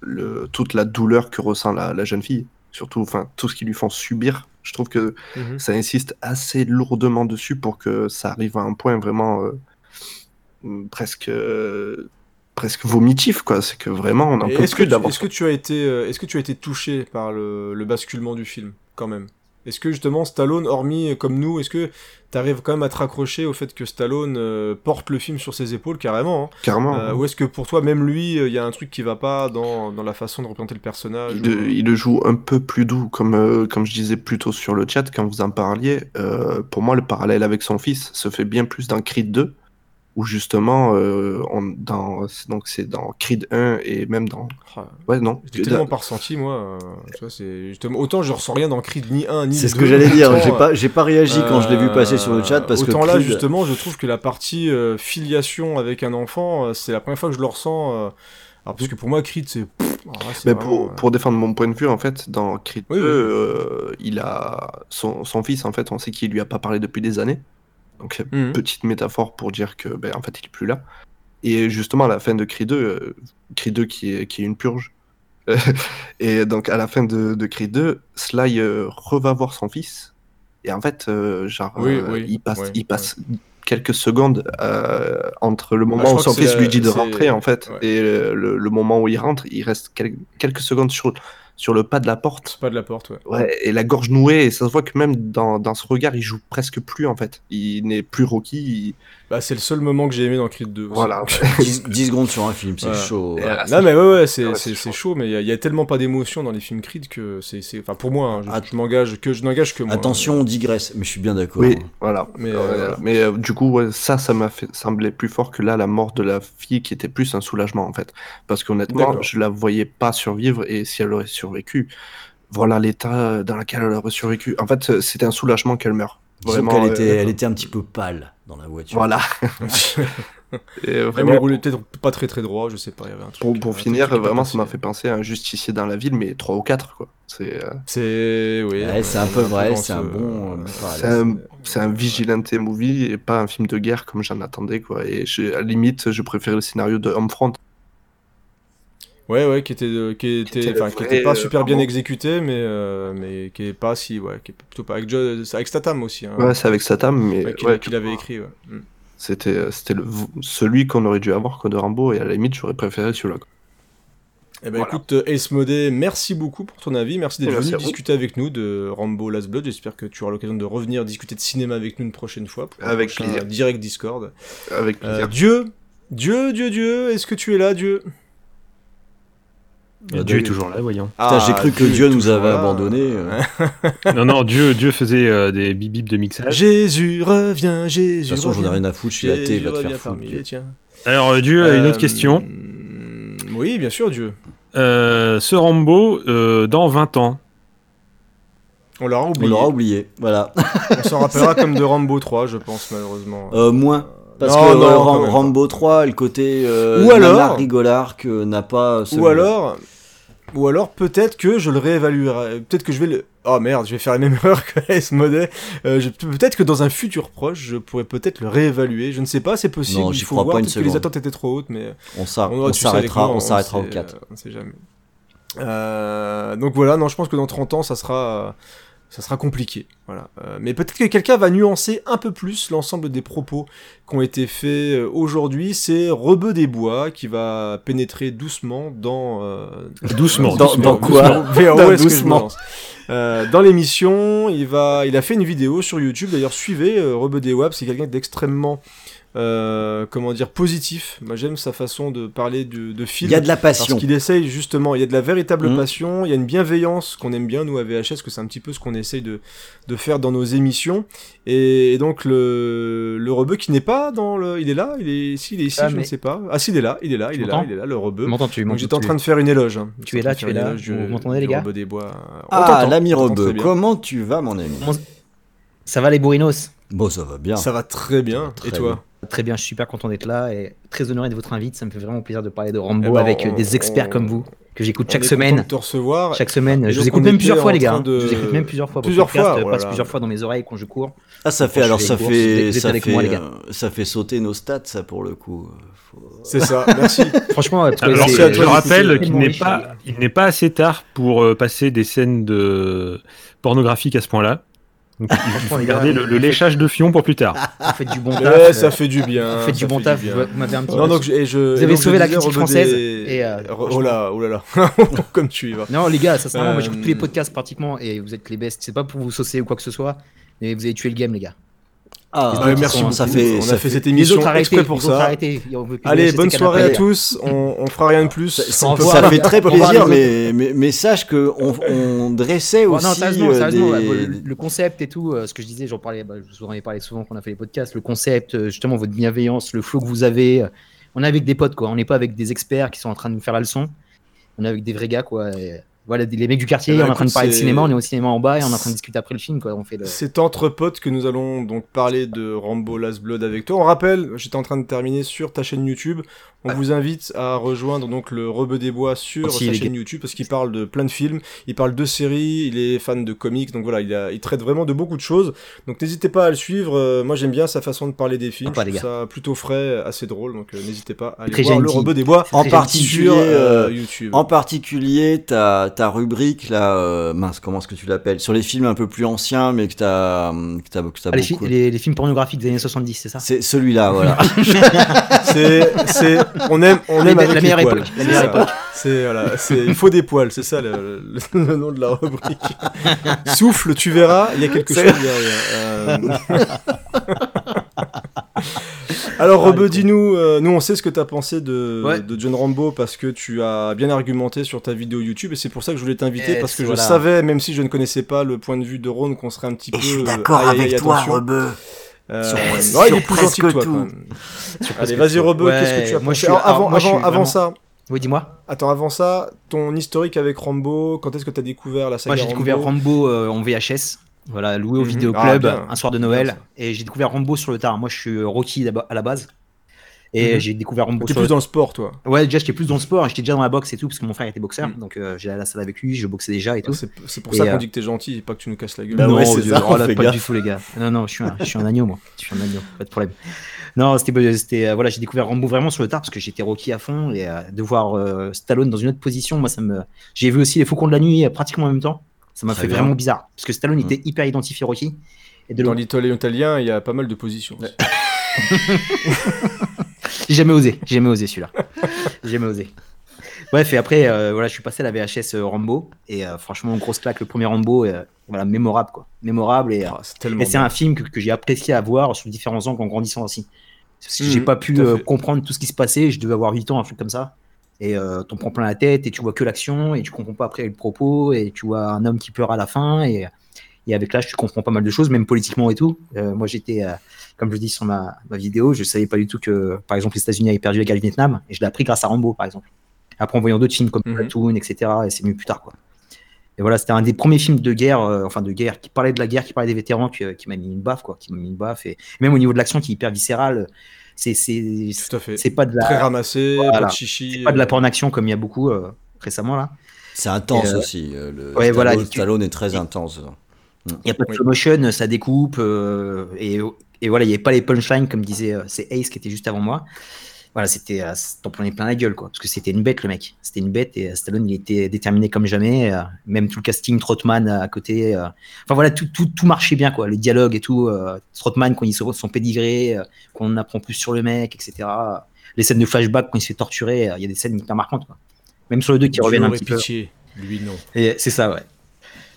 le, toute la douleur que ressent la, la jeune fille. Surtout, enfin, tout ce qu'ils lui font subir. Je trouve que Mhm. ça insiste assez lourdement dessus pour que ça arrive à un point vraiment euh, mm, presque euh, presque vomitif, quoi. C'est que vraiment, on Et peut Est-ce que, plus tu- d'avoir. est-ce que tu as été, euh, est-ce que tu as été touché par le, le basculement du film, quand même? Est-ce que justement Stallone, hormis euh, comme nous, est-ce que tu arrives quand même à te raccrocher au fait que Stallone euh, porte le film sur ses épaules carrément hein? Carrément. Euh, Ou est-ce que pour toi, même lui, il y a un truc qui va pas dans, dans la façon de représenter le personnage Il, le- il le joue un peu plus doux, comme, euh, comme je disais plus tôt sur le chat quand vous en parliez. pour moi, le parallèle avec son fils se fait bien plus dans Creed 2, où justement, euh, on, dans, donc c'est dans Creed 1 et même dans. Ah, Ouais, non. J'ai tellement pas ressenti, moi. euh, tu vois, c'est justement autant je ressens rien dans Creed ni 1 ni C'est ce 2, que j'allais dire. J'ai euh, pas, j'ai pas réagi quand je l'ai vu passer sur le chat parce que Autant là, Creed- justement, je trouve que la partie euh, filiation avec un enfant, c'est la première fois que je le ressens euh, Alors, parce que pour moi, Creed, c'est. pff, alors là, c'est Mais vraiment, pour, euh, pour défendre mon point de vue, en fait, dans Creed Oui, 2, oui. euh, il a son, son fils, en fait, on sait qu'il lui a pas parlé depuis des années. Donc, Mhm. petite métaphore pour dire que, ben, en fait, il est plus là. Et justement, à la fin de Creed 2, euh, Creed 2 qui est, qui est une purge. <laughs> et donc, à la fin de, de Creed 2, Sly euh, reva voir son fils. Et en fait, euh, genre, Oui, euh, oui, il passe, ouais, il passe quelques secondes euh, entre le moment je où son fils la- lui dit de rentrer, en fait, ouais. et le, le moment où il rentre, il reste quel- quelques secondes sur, sur le pas de la porte. Pas de la porte, ouais. Ouais, et la gorge nouée, et ça se voit que même dans, dans ce regard, il joue presque plus en fait. Il n'est plus Rocky. il- Bah, c'est le seul moment que j'ai aimé dans Creed 2. aussi. Voilà. <laughs> <laughs> 10, 10 secondes sur un film, c'est Voilà. chaud. Ouais. euh, Non mais ouais ouais c'est chaud. chaud mais il y, a- il y a tellement pas d'émotion dans les films Creed que c'est enfin pour moi hein, je, m'engage que je n'engage que moi Attention, on digresse, mais je suis bien d'accord. Oui, voilà. Mais, Mais, euh, mais euh, du coup, ouais, ça, ça m'a fait semblé plus fort que là, la mort de la fille qui était plus un soulagement en fait. Parce qu'honnêtement, je la voyais pas survivre et si elle aurait survécu, voilà l'état dans lequel elle aurait survécu. En fait, c'était un soulagement qu'elle meure. Vraiment, qu'elle était, euh, elle était un petit peu pâle dans la voiture. Voilà. <laughs> Et vraiment, il roulait peut-être pas très très droit je sais pas il y avait un truc pour, pour finir, vraiment, ça m'a fait penser à un justicier dans la ville, mais 3 ou 4 quoi. C'est euh, c'est oui Ouais, c'est un peu on vrai, c'est ce- un bon. euh, c'est un, c'est un vigilante movie et pas un film de guerre comme j'en attendais quoi. Et je- à la limite, je préférais le scénario de Homefront. Ouais ouais qui était euh, qui était était qui vrai, était pas euh, super bien exécuté mais euh, mais qui est pas si ouais qui est plutôt pas avec Joe avec Statham aussi hein, Ouais, c'est avec Satam, mais ouais, qu'il ouais, avait écrit ouais. Mm. c'était euh, c'était celui qu'on aurait dû avoir de Rambo et à la limite, j'aurais préféré celui-là. Eh ben Voilà. écoute, euh, Ace Modé, merci beaucoup pour ton avis. Merci d'être venu discuter avec nous de Rambo Last Blood. J'espère que tu auras l'occasion de revenir discuter de cinéma avec nous une prochaine fois. Pour Avec plaisir. Direct Discord. Avec Euh, plaisir. Dieu, Dieu, Dieu, Dieu, est-ce que tu es là, Dieu? Dieu est toujours là, voyons. Putain, j'ai cru que Dieu nous avait abandonnés, euh. <laughs> non, non, Dieu, Dieu faisait euh, des bip bip de mixage. Jésus revient, Jésus. De toute façon, j'en ai rien à foutre, je suis athée, va te faire foutre. tiens. Alors, euh, Dieu a une autre question. Oui, bien sûr, Dieu. Euh, ce Rambo, euh, dans 20 ans, On l'aura On oublié. l'aura oublié, voilà. On s'en rappellera <laughs> comme de Rambo 3, je pense, malheureusement. Euh, moins. Parce Non, que non, euh, Ram-. Rambo 3, le côté euh, Ou alors- rigolard que n'a pas. Ou alors, ou alors peut-être que je le réévaluerai. Peut-être que je vais le. Oh merde, je vais faire la même <laughs> erreur que S Modet. Euh, peut-être que dans un futur proche, je pourrais peut-être le réévaluer. Je ne sais pas, c'est possible. Non, il faut crois voir. pas une que les attentes étaient trop hautes, mais On s'ar- on, s'arrêtera on s'arrêtera au 4. euh, on sait jamais. Euh, donc voilà, non, je pense que dans 30 ans, ça sera, ça sera compliqué. Voilà. Euh, mais peut-être que quelqu'un va nuancer un peu plus l'ensemble des propos qui ont été faits euh, aujourd'hui. C'est Rebeu des Bois qui va pénétrer doucement dans. euh, doucement. Dans- doucement, dans quoi doucement. <laughs> Dans doucement. Euh, dans l'émission, il va, il a fait une vidéo sur YouTube. D'ailleurs, suivez euh, Rebeu des Web. C'est quelqu'un d'extrêmement, euh, comment dire, positif. Moi, j'aime sa façon de parler de, de film. Il y a de la Parce passion. qu'il essaye justement, il y a de la véritable Mhm. passion, il y a une bienveillance qu'on aime bien nous à VHS, que c'est un petit peu ce qu'on essaye de, de faire dans nos émissions. Et, et donc le, le rebeu qui n'est pas dans le... Il est là Il est ici Il est ici Ah, Je mais- ne sais pas. Ah si, il est là, il est là, il est là, m'entends il est là, le rebeu. M'entends-tu j'étais en train de faire une éloge. hein. Tu es là, tu es là. du- Vous m'entendez, les gars rebeu des bois. On Ah, l'ami Rebeu, bien. comment tu vas, mon ami Ça va les bourrinos Bon, ça va bien. Ça va très bien. Très Et toi? Très bien, je suis super content d'être là et très honoré de votre invite. Ça me fait vraiment plaisir de parler de Rambo Eh ben, avec euh, on- des experts on- comme vous que j'écoute chaque semaine. de te recevoir. Chaque semaine, Et je vous écoute même plusieurs fois, les gars. de- Je vous écoute même plusieurs fois. Plusieurs fois, euh, oh là passent là. plusieurs fois dans mes oreilles quand je cours. Ah, ça fait alors ça fait ça avec fait moi, les gars. euh, ça fait sauter nos stats ça pour le coup. Faut- C'est ça, merci. <laughs> Franchement, Alors, je d'écouter. rappelle qu'il n'est pas, il n'est pas assez tard pour euh, passer des scènes de pornographiques à ce point-là. Donc, il <laughs> garder le, le léchage de fion pour plus tard. Vous faites du bon <laughs> Ouais, taf. ça fait du bien. Vous faites ça du bon fait taf. Vous m'avez un petit Non, peu- donc, je- et je, Vous avez sauvé la critique française, des- et, euh, <laughs> Oh là, oh là là. Comme tu y vas. Non, les gars, sincèrement, moi j'écoute Euh, tous les podcasts pratiquement et vous êtes les best. C'est pas pour vous saucer ou quoi que ce soit, mais vous avez tué le game, les gars. Ah, Ouais, merci ça beaucoup. fait On ça a fait fait- cette Les émission autres arrêtez, exprès pour les ça. Allez, bonne soirée à tous. On, on fera rien de plus. ça, peut ça fait très <laughs> plaisir, les mais, mais, mais sache que on, on dressait aussi non, sérieusement, euh, sérieusement, des- le, concept et tout, euh, ce que je disais, j'en parlais, bah, je vous en ai parlé souvent quand on a fait les podcasts, le concept, euh, justement, votre bienveillance, le flow que vous avez. on est avec des potes, quoi. On n'est pas avec des experts qui sont en train de nous faire la leçon. On est avec des vrais gars, quoi. et voilà, les mecs du quartier, Eh ben, on est en train de parler de cinéma, on est au cinéma en bas et on est en train de discuter après le film, quoi. On fait le... C'est entre potes que nous allons donc parler de Rambo Last Blood avec toi. On rappelle, j'étais en train de terminer sur ta chaîne YouTube. On vous invite à rejoindre donc le Rebeu des Bois sur Aussi, sa chaîne YouTube parce qu'il parle de plein de films, il parle de séries, il est fan de comics, donc voilà, il, a- il traite vraiment de beaucoup de choses. Donc n'hésitez pas à le suivre. Euh, moi j'aime bien sa façon de parler des films, Sympa, je trouve ça plutôt frais, assez drôle. Donc euh, n'hésitez pas à aller voir le. Rebeu des Bois En particulier, euh, euh, YouTube. En particulier, ta, ta rubrique, là, euh, mince, comment est-ce que tu l'appelles? Sur les films un peu plus anciens, mais que t'as que t'as- que Ah, les, fi- beaucoup. les- les films pornographiques des années 70, c'est ça? C'est celui-là, voilà. <laughs> C'est, c'est, on aime, on aime avec la meilleure époque, la C'est meilleure époque. C'est voilà, c'est, il faut des poils, c'est ça le, le- le nom de la rubrique. <laughs> Souffle, tu verras, il y a quelque chose derrière. <laughs> Alors, Rebeu, dis-nous, euh, nous on sait ce que tu as pensé de, Ouais. de John Rambo parce que tu as bien argumenté sur ta vidéo YouTube et c'est pour ça que je voulais t'inviter parce que voilà. je savais, même si je ne connaissais pas le point de vue de Ron, qu'on serait un petit Et peu. je suis euh, d'accord avec toi. Rebeu. Euh, Sur- ouais, sur il est plus gentil que presque toi. tout. Allez, vas-y, Ouais, qu'est-ce que tu as moi, pensé je suis- Alors, avant, moi, je suis avant, avant vraiment- ça, Oui, dis-moi. attends, avant ça, ton historique avec Rambo, quand est-ce que tu as découvert la saga Moi, j'ai découvert Rambo? Rambo euh, en VHS. Voilà, loué au Mhm. vidéoclub Ah, un soir de Noël. Et j'ai découvert Rambo sur le tard. Moi, je suis euh, Rocky à la base. Et Mhm. j'ai découvert Rambo T'es plus le dans le sport, toi. Ouais, déjà, j'étais plus dans le sport. J'étais déjà dans la boxe et tout, parce que mon frère était boxeur. Mhm. Donc, euh, j'allais à la salle avec lui, je boxais déjà et tout. C'est c'est pour Et, ça qu'on euh, dit que t'es gentil, et pas que tu nous casses la gueule. Bah non, ouais, c'est ça, oh là, pas gaffe. du tout, les gars. Non, non, je suis un, je suis un agneau, moi. Je suis un agneau, pas de problème. Non, c'était, c'était, euh, voilà, j'ai découvert Rambo vraiment sur le tard parce que j'étais Rocky à fond et euh, de voir euh, Stallone dans une autre position, moi, ça me. J'ai vu aussi les Faucons de la nuit pratiquement en même temps. Ça m'a fait bien. vraiment bizarre parce que Stallone Mm. était hyper identifié Rocky. Et de Dans l'italien italien, il y a pas mal de positions. <laughs> j'ai jamais osé, j'ai jamais osé celui-là. J'ai jamais osé. Bref, et après, euh, voilà, je suis passé à la VHS euh, Rambo et euh, franchement, grosse claque, le premier Rambo, euh, voilà, mémorable quoi, mémorable et. Ah, c'est un film que, que j'ai apprécié à voir sur différents angles en grandissant aussi. Parce que Mhm, j'ai pas pu euh, comprendre tout ce qui se passait. Je devais avoir 8 ans, un truc comme ça. Et euh, t'en prends plein la tête et tu vois que l'action et tu comprends pas après le propos et tu vois un homme qui pleure à la fin et, et avec l'âge tu comprends pas mal de choses, même politiquement et tout. Euh, moi j'étais, euh, comme je dis sur ma, ma vidéo, je savais pas du tout que par exemple les États-Unis avaient perdu la guerre du Vietnam et je l'ai appris grâce à Rambo par exemple. Après en voyant d'autres films comme Mhm. Platoon, etc. Et c'est mieux plus tard quoi. Et voilà, c'était un des premiers films de guerre, euh, enfin de guerre, qui parlait de la guerre, qui parlait des vétérans, qui, qui m'a mis une baffe, quoi, qui m'a mis une baffe. Et même au niveau de l'action, qui est hyper viscérale, c'est pas de Très la ramassé, Voilà. pas de chichi. c'est pas de la euh, porn action comme il y a beaucoup euh, récemment là. C'est intense euh, aussi. le ouais, Stallone, voilà, tu- Stallone est très intense. Il y a pas de slow motion, ça découpe euh, et, et voilà, il y avait pas les punchlines comme disait euh, c'est Ace qui était juste avant moi. Voilà, c'était euh, t'en prenais plein la gueule quoi, parce que c'était une bête le mec, c'était une bête et euh, Stallone il était déterminé comme jamais, euh, même tout le casting Trotman à côté. Enfin voilà, tout, tout, tout marchait bien quoi, les dialogues et tout. Trotman quand il se son pédigré, qu'on apprend plus sur le mec, etc. Les scènes de flashback quand il se fait torturer, il y a des scènes hyper marquantes quoi. Même sur le 2 qui reviennent un petit peu. pitié. Lui, non. Et c'est ça, ouais.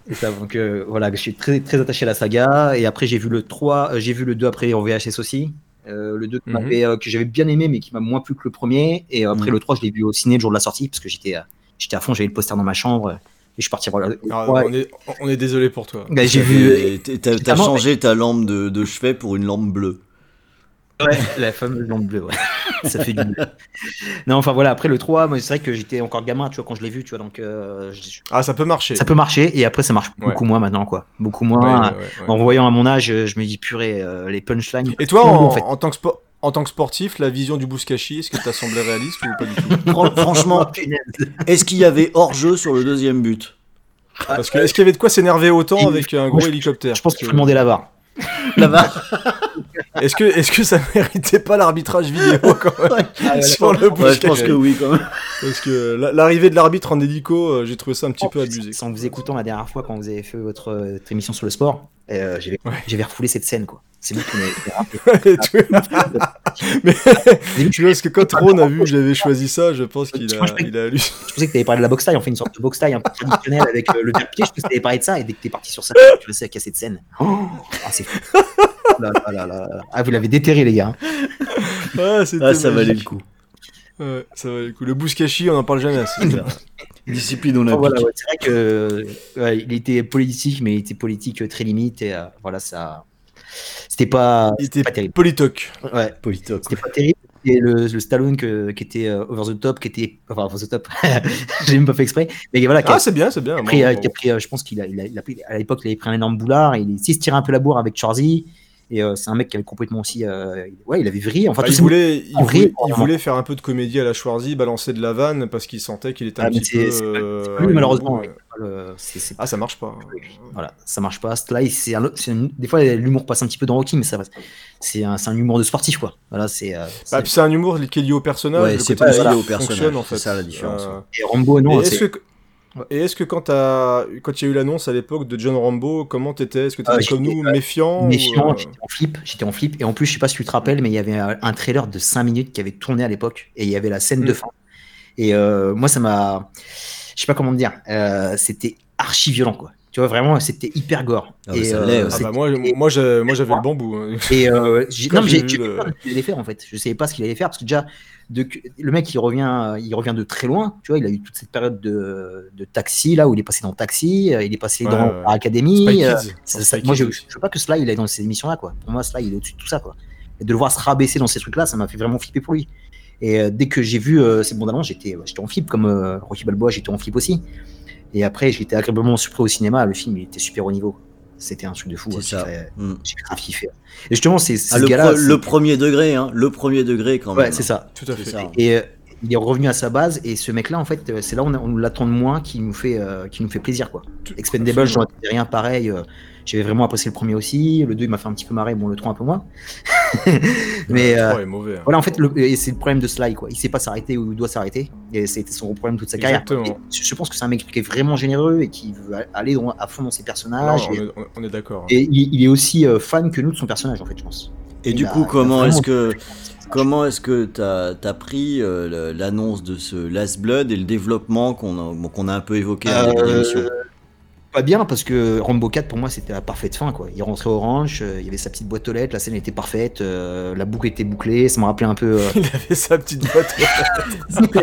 C'est ça, donc euh, voilà, je suis très, très attaché à la saga. Et après, j'ai vu le 3, euh, j'ai vu le 2 après en VHS aussi. Euh, le 2 qui Mhm. euh, que j'avais bien aimé, mais qui m'a moins plu que le premier. Et après, Mhm. le 3, je l'ai vu au ciné le jour de la sortie, parce que j'étais, euh, j'étais à fond, j'avais le poster dans ma chambre. euh, Et je suis parti voir le Ah, 3. on, est, on est désolé pour toi. Bah, j'ai vu. Et t'as- changé ta lampe de, de chevet pour une lampe bleue. Ouais, <laughs> la fameuse lampe bleue, ouais. <laughs> ça fait du. Non, enfin voilà, après le 3, moi, c'est vrai que j'étais encore gamin, tu vois, quand je l'ai vu, tu vois, donc euh, je- Ah, ça peut marcher. ça peut marcher, et après, ça marche Ouais. beaucoup moins maintenant, quoi. Beaucoup moins. ouais, ouais, ouais. En voyant à mon âge, euh, je me dis, purée, euh, les punchlines. Et toi, en, en fait. en tant que sport. En tant que sportif, la vision du Bouskashi, est-ce que t'as semblé réaliste ou pas du tout? <laughs> Fran- Franchement, est-ce qu'il y avait hors-jeu sur le deuxième but? Parce que est-ce qu'il y avait de quoi s'énerver autant avec un gros je- hélicoptère? Je pense qu'il que- faut demander la VAR. <laughs> Là-bas Est-ce que, est-ce que ça méritait pas l'arbitrage vidéo quand même <laughs> sur le Ouais, je pense que oui, quand même. Parce que la- l'arrivée de l'arbitre en hélico, euh, j'ai trouvé ça un petit peu abusé. En vous écoutant la dernière fois quand vous avez fait votre, euh, votre émission sur le sport, euh, j'avais Ouais. j'avais refoulé cette scène quoi. C'est lui qui. <laughs> <laughs> Mais tu vois, parce que quand Ron a vu que j'avais choisi ça, je pense qu'il a, Moi, je il a lu. Je pensais que tu avais parlé de la boxe taille, on fait une sorte de boxe taille un peu <laughs> traditionnelle avec euh, le verre-pied. Je pensais que tu avais parlé de ça et dès que tu es parti sur ça, tu restais à casser de scène. Oh, ah, c'est fou. Oh là là là là là. Ah, vous l'avez déterré, les gars. Ah, Ah, ça valait le coup. Ouais, ça valait le coup. Le Bouskashi, on en parle jamais assez. Discipline on Oh, a voilà, ouais, c'est vrai que ouais, il était politique, mais il était politique euh, très limite et euh, voilà, ça. C'était pas, Il était pas terrible. politoc. Ouais, Politoc. c'était pas terrible. c'était le, le Stallone que- qui était euh, over the top, qui était. Enfin, over the top, <laughs> j'ai même pas fait exprès. Mais voilà, Ah, c'est bien, c'est bien. qui a pris, bon, euh, pris, euh, je pense qu'il a, il a, il a pris, à l'époque, il avait pris un énorme boulard, et il, il se tirait un peu la bourre avec Chorzy. Et euh, c'est un mec qui avait complètement aussi. euh, ouais, il avait vrillé. Enfin, Bah, il, voulait, il, voulait, vrille, il vraiment. voulait faire un peu de comédie à la Schwarzy, balancer de la vanne parce qu'il sentait qu'il était un Ah, mais petit peu. pas- malheureusement. Ah, ça marche pas. Voilà, ça marche pas. Là, c'est un, un- des fois l'humour passe un petit peu dans Rocky, mais ça. C'est un, un humour de sportif, quoi. Voilà, c'est. euh, Bah, c'est- un humour qui est lié au personnage. Ouais, c'est pas lié au personnage, en fait. c'est ça la différence, Euh, et Rambo, non. est-ce que, et est-ce que quand, t'as- quand il y a eu l'annonce à l'époque de John Rambo, comment t'étais? Est-ce que t'étais Ah, comme nous, euh, méfiant méfiant, ou, euh, j'étais en flip, j'étais en flip. Et en plus, je sais pas si tu te rappelles, mais il y avait un, trailer de 5 minutes qui avait tourné à l'époque, et il y avait la scène de Mm. fin. Et euh, moi, ça m'a. Je sais pas comment te dire. euh, c'était archi violent, quoi. Tu vois, vraiment, c'était hyper gore. Ah, et, euh. Ah bah moi, moi, j'avais le bambou. hein. Et euh, <laughs> non, mais j'ai j'ai vu j'ai le- peur de ce qu'il allait faire en fait. Je savais pas ce qu'il allait faire parce que déjà, de, le mec il revient, il revient de très loin. Tu vois, il a eu toute cette période de, de taxi là où il est passé dans Taxi, euh, il est passé Ouais, dans ouais. Spy euh, ça- ça- moi, je, je veux pas que Sly il est dans ces émissions là quoi. Pour moi, Sly il est au-dessus de tout ça quoi. Et de le voir se rabaisser dans ces trucs là, ça m'a fait vraiment flipper pour lui. Et euh, dès que j'ai vu euh, ces bandes annonces, j'étais, j'étais en flip comme euh, Rocky Balboa, j'étais en flip aussi. Et après, j'étais agréablement surpris au cinéma. Le film il était super au niveau. C'était un truc de fou. C'est ouais. ça. J'ai- Mm. Grave kiffé. Et justement, c'est Ah, ce gars-là. le premier degré, hein, le premier degré quand même. Ouais, c'est ça. Tout à fait. ça. Et euh, il est revenu à sa base. Et ce mec-là, en fait, euh, c'est là où on, on l'attend de moins qui nous fait, euh, qui nous fait plaisir, quoi. Tout- Expendable, j'en rien pareil. Euh, J'avais vraiment apprécié le premier aussi. Le 2, il m'a fait un petit peu marrer. Bon, le 3, un peu moins. <laughs> Mais Le euh, trois est mauvais. hein. voilà, en fait, c'est le problème de Sly, quoi. Il sait pas s'arrêter où il doit s'arrêter. Et c'était son gros problème toute sa carrière. Et je pense que c'est un mec qui est vraiment généreux et qui veut aller dans- à fond dans ses personnages. Non, et on est, d'accord. hein. et il, il est aussi euh, fan que nous de son personnage, en fait, je pense. Et Il du a- coup, comment est-ce que comment est-ce que t'as as pris euh, l'annonce de ce Last Blood et le développement qu'on a, bon, qu'on a un peu évoqué début Euh, Pas bien parce que Rambo 4 pour moi c'était la parfaite fin quoi. Il rentrait au ranch, euh, il y avait sa petite boîte aux lettres, la scène était parfaite, euh, la boucle était bouclée, ça me rappelait un peu. euh, <laughs> Il avait sa petite boîte. <laughs>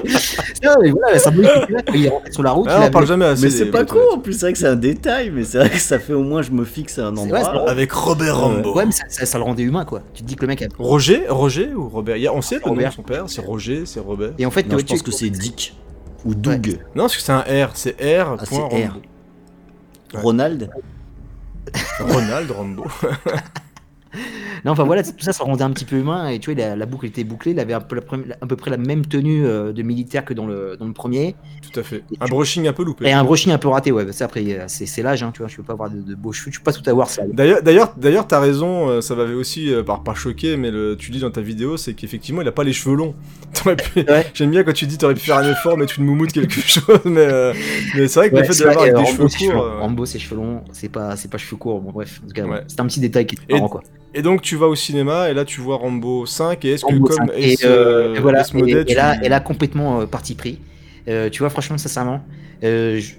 Mais voilà, là, il rentré sur la route. Ah, il on avait- parle jamais assez. Mais c'est pas lettres. en plus, c'est vrai que c'est un détail, mais c'est vrai que ça fait au moins je me fixe à un endroit. vrai, Avec Robert. Rambo. Ouais, mais ça, ça- ça le rendait humain quoi. Tu te dis que le mec a. Roger Roger ou Robert? Il y a- On sait le nom de Robert. son père, c'est Roger, c'est Robert. Et en fait, Non, tu- je pense que c'est Dick ou Doug. Non, parce que c'est un R, c'est R. Ah, point c'est R. Rambo. Ronald Ronald Rambo. <laughs> Non, enfin voilà, tout ça, ça rendait un petit peu humain. Et tu vois, la, la boucle était bouclée. Il avait un peu, la à peu près la même tenue euh, de militaire que dans le, dans le premier. Tout à fait. Un brushing un peu loupé. Et un brushing un peu raté, ouais. Ça, après, c'est c'est l'âge, hein, tu vois. Je peux pas avoir de, de beaux cheveux. Je peux pas tout avoir, ça. D'ailleurs, d'ailleurs, d'ailleurs, t'as raison. euh, Ça m'avait aussi, euh, par pas choqué, mais le, tu dis dans ta vidéo, c'est qu'effectivement, il a pas les cheveux longs. <laughs> T'aurais pu- Ouais. J'aime bien quand tu dis, t'aurais pu faire un effort, mettre une moumoute quelque <laughs> chose, mais, euh, mais c'est vrai que Ouais, le fait de l'avoir avec des Rambo, cheveux courts. Rambo, ses cheveux longs, c'est pas, c'est pas cheveux courts. Bon, bref, en tout cas, Ouais. c'est un petit détail qui est marrant, quoi. Et donc, tu vas au cinéma, et là, tu vois Rambo 5, et est-ce que comme 5. et, euh, euh, et voilà, et, et tu- là, et là, complètement euh, parti pris. Euh, tu vois, franchement, sincèrement, je-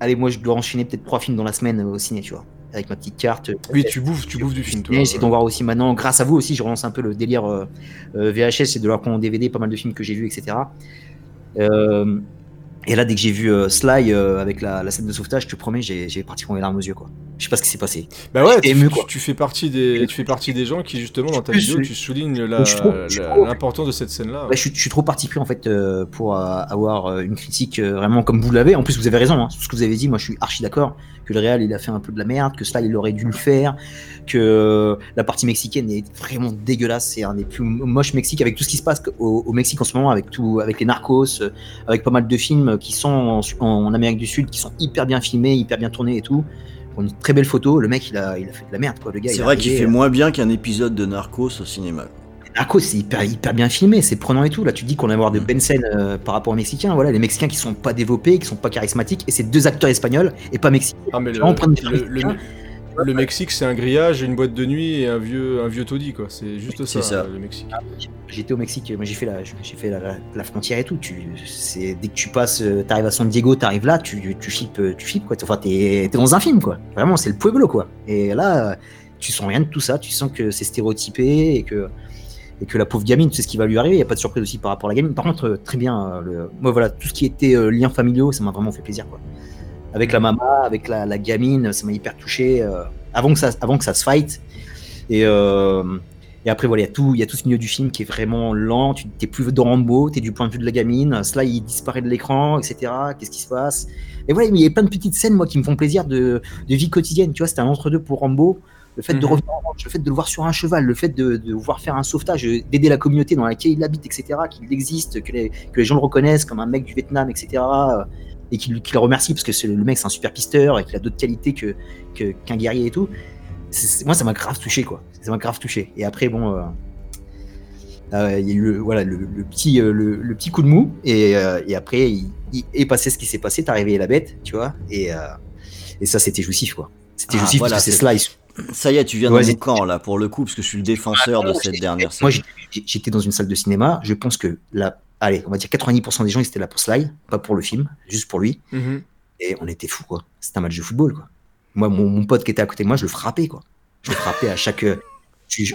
allez, moi, je dois enchaîner peut-être trois films dans la semaine au ciné, tu vois, avec ma petite carte. Oui, tu bouffes, tu bouffes du film, toi. J'essaie d'en voir aussi maintenant, grâce à vous aussi, je relance un peu le délire VHS et de leur prendre en DVD pas mal de films que j'ai vus, etc. Et là, dès que j'ai vu euh, Sly euh, avec la, la scène de sauvetage, je te promets, j'ai j'ai pratiquement les larmes aux yeux, quoi. Je sais pas ce qui s'est passé. Bah ouais, tu, ému, tu- quoi. tu fais partie des, tu fais partie des gens qui justement dans ta vidéo tu soulignes l'importance de cette scène-là. Ouais, je, suis, je suis trop parti pris en fait euh, pour euh, avoir une critique euh, vraiment comme vous l'avez. En plus, vous avez raison. Hein, sur ce que vous avez dit, moi, je suis archi d'accord que le Real il a fait un peu de la merde, que cela il aurait dû le faire, que euh, la partie mexicaine est vraiment dégueulasse. C'est un des plus moches Mexiques avec tout ce qui se passe au, au Mexique en ce moment, avec tout, avec les narcos, euh, avec pas mal de films qui sont en, en Amérique du Sud, qui sont hyper bien filmés, hyper bien tournés et tout. Une très belle photo. Le mec, il a, il a fait de la merde, quoi. Le gars. il C'est est vrai qu'il fait euh, moins bien qu'un épisode de Narcos au cinéma. Narcos, c'est hyper, hyper bien filmé, c'est prenant et tout. Là, tu dis qu'on va avoir de Mm. belles scènes euh, par rapport aux Mexicains. Voilà, les Mexicains qui sont pas développés, qui sont pas charismatiques, et c'est deux acteurs espagnols et pas mexicains. Ah mais le, Mexique c'est un grillage, une boîte de nuit et un vieux, un vieux taudis quoi. C'est juste ça, C'est ça. le Mexique. J'étais au Mexique, moi j'ai fait la, j'ai fait la, la- la frontière et tout. Tu, c'est dès que tu passes, euh, t'arrives à San Diego, t'arrives là, tu, tu flippes, euh, tu flippes quoi. Enfin, t'es, t'es dans un film quoi. Vraiment, c'est le pueblo quoi. Et là, tu sens rien de tout ça. Tu sens que c'est stéréotypé et que et que la pauvre gamine, sais ce qui va lui arriver. Il y a pas de surprise aussi par rapport à la gamine. Par contre, euh, très bien. euh, moi voilà, tout ce qui était euh, liens familiaux, ça m'a vraiment fait plaisir. Avec la maman, avec la, gamine, ça m'a hyper touché. euh, avant que ça, avant que ça se fight. Et après, voilà, il y, y a tout ce milieu du film qui est vraiment lent. Tu n'es plus dans Rambo, tu es du point de vue de la gamine. Cela, il disparaît de l'écran, etc. Qu'est-ce qui se passe? Et voilà, il y a plein de petites scènes, moi, qui me font plaisir de, de vie quotidienne. Tu vois, c'était un entre-deux pour Rambo. Le fait de Mhm. revenir en ranch, le fait de le voir sur un cheval, le fait de, de voir faire un sauvetage, d'aider la communauté dans laquelle il habite, etc., qu'il existe, que les, que les gens le reconnaissent comme un mec du Vietnam, etc., euh, et qu'il qu'il le remercie parce que le mec, c'est un super pisteur et qu'il a d'autres qualités que que- qu'un guerrier et tout. Moi, ça m'a grave touché, quoi. Ça m'a grave touché. Et après, bon, euh, euh, il y a eu le, voilà, le, le petit, euh, le, le petit coup de mou, et, euh, et après, il, il est passé ce qui s'est passé, t'as réveillé la bête, tu vois, et, euh, et ça, c'était jouissif, quoi. C'était Ah, jouissif voilà, parce que c'est slice. Ça y est, tu viens Ouais, dans mon camp là pour le coup parce que je suis le défenseur de cette dernière Moi, série. j'ai- j'étais dans une salle de cinéma, je pense que là, allez, on va dire 90% des gens, ils étaient là pour Sly, pas pour le film, juste pour lui. Mhm. Et on était fous, quoi. C'était un match de football, quoi. Moi, mon, mon pote qui était à côté de moi, je le frappais, quoi. Je le frappais à chaque. euh,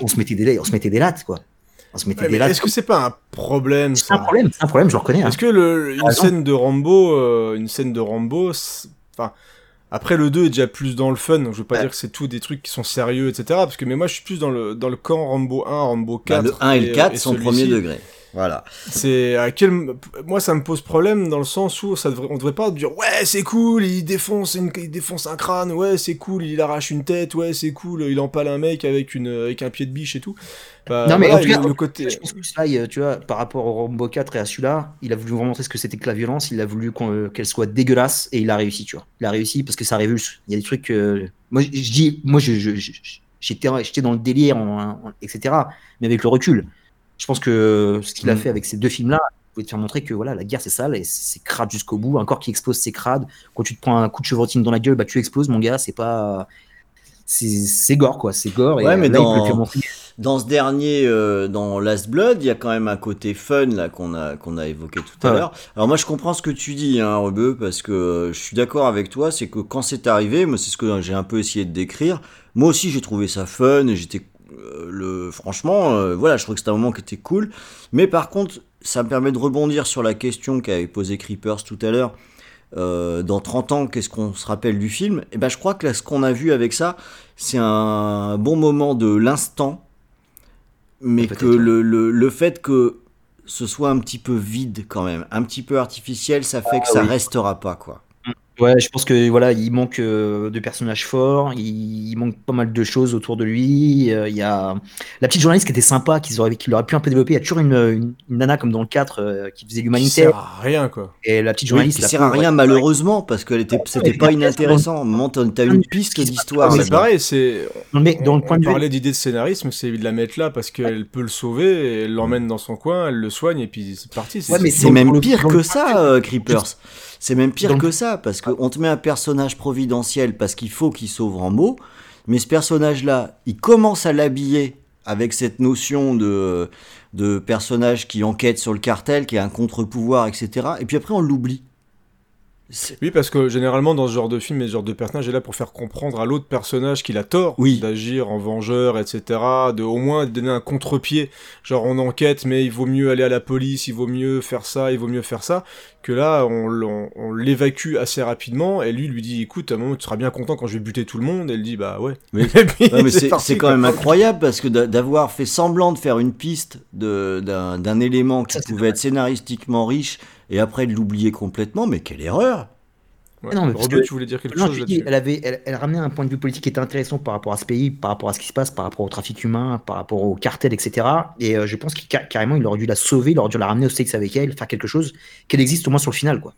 on, se mettait des, on se mettait des lattes, quoi. On se mettait Ouais, des mais lattes. Est-ce que c'est pas un problème C'est un problème, c'est un problème, je le reconnais. hein. Est-ce que le, une raison. scène de Rambo, euh, une scène de Rambo, enfin, après le 2 est déjà plus dans le fun, donc je veux pas Ouais. dire que c'est tout des trucs qui sont sérieux, etc. Parce que mais moi je suis plus dans le dans le camp Rambo 1, Rambo Bah, 4. le 1 et le 4 et sont premier degré. Voilà. C'est à quel moi ça me pose problème dans le sens où ça devrait on devrait pas dire ouais c'est cool il défonce une... il défonce un crâne ouais c'est cool il arrache une tête ouais c'est cool il empale un mec avec une avec un pied de biche et tout. Bah, Non, mais voilà, en tout cas, le, côté Je pense que Sly, tu vois, par rapport au Rambo 4 et à celui-là, il a voulu vous montrer ce que c'était que la violence, il a voulu euh, qu'elle soit dégueulasse et il a réussi, tu vois. Il a réussi parce que ça révulse. Il y a des trucs. euh, Moi, je dis, moi, je, j'étais, j'étais dans le délire, en- en- etc. Mais avec le recul, je pense que ce qu'il a Mm. fait avec ces deux films-là, il pouvait te faire montrer que voilà, la guerre c'est sale et c'est crade jusqu'au bout. Un corps qui explose, c'est crade. Quand tu te prends un coup de chevrotine dans la gueule, bah tu exploses, mon gars. C'est pas, c'est, gore quoi, c'est gore. et Ouais, mais là, il dans-. Dans ce dernier, euh, dans Last Blood, il y a quand même un côté fun là qu'on a qu'on a évoqué tout à Ah l'heure. Alors moi je comprends ce que tu dis, hein, Rebeu, parce que euh, je suis d'accord avec toi. C'est que quand c'est arrivé, moi c'est ce que j'ai un peu essayé de décrire. Moi aussi j'ai trouvé ça fun et j'étais euh, le franchement, euh, voilà, je trouve que c'était un moment qui était cool. Mais par contre, ça me permet de rebondir sur la question qu'avait posée Creepers tout à l'heure. Euh, dans 30 ans, qu'est-ce qu'on se rappelle du film? Et ben, je crois que là, ce qu'on a vu avec ça, c'est un bon moment de l'instant, mais que le, le, le fait que ce soit un petit peu vide quand même, un petit peu artificiel, ça fait que ça Ah oui. restera pas quoi. Ouais, je pense que voilà, il manque euh, de personnages forts, il, il manque pas mal de choses autour de lui. euh, il y a la petite journaliste qui était sympa, qu'ils auraient, qu'il aurait pu un peu développer. Il y a toujours une, une, une nana comme dans le 4 euh, qui faisait qui l'humanitaire. sert à rien quoi. Et la petite Oui, journaliste. qui la sert à pauvre, rien malheureusement parce que c'était Ouais, pas inintéressant. À un moment, t'as t'as une piste d'histoire. c'est là-dedans. pareil, c'est mec- dans le on, point on de vue. parlait d'idée de scénarisme, c'est de la mettre là parce qu'elle peut le sauver, elle l'emmène dans son coin, elle le soigne et puis c'est parti. Ouais, mais C'est même le- pire que ça, euh, Creepers. C'est même pire que ça, parce qu'on te met un personnage providentiel parce qu'il faut qu'il sauve Rambo, mais ce personnage-là, il commence à l'habiller avec cette notion de, de personnage qui enquête sur le cartel, qui a un contre-pouvoir, etc. Et puis après, on l'oublie. Oui, parce que généralement dans ce genre de film et ce genre de personnage est là pour faire comprendre à l'autre personnage qu'il a tort Oui. d'agir en vengeur, etc. De au moins donner un contre-pied. Genre on enquête, mais il vaut mieux aller à la police, il vaut mieux faire ça, il vaut mieux faire ça. Que là, on, l'évacue assez rapidement et lui il lui dit écoute, à un moment tu seras bien content quand je vais buter tout le monde. Et elle dit bah ouais. <laughs> Mais c'est quand même incroyable parce que d'a- d'avoir fait semblant de faire une piste de- d'un élément qui Ça, pouvait être scénaristiquement riche et après de l'oublier complètement, mais quelle erreur Ouais. Non, mais parce que- tu voulais dire quelque Non, chose je dis, là-dessus elle avait, elle, elle ramenait un point de vue politique qui était intéressant par rapport à ce pays, par rapport à ce qui se passe, par rapport au trafic humain, par rapport au cartel, etc. Et euh, je pense qu'il ca- carrément, il aurait dû la sauver, il aurait dû la ramener au States avec elle, faire quelque chose, qu'elle existe au moins sur le final, quoi.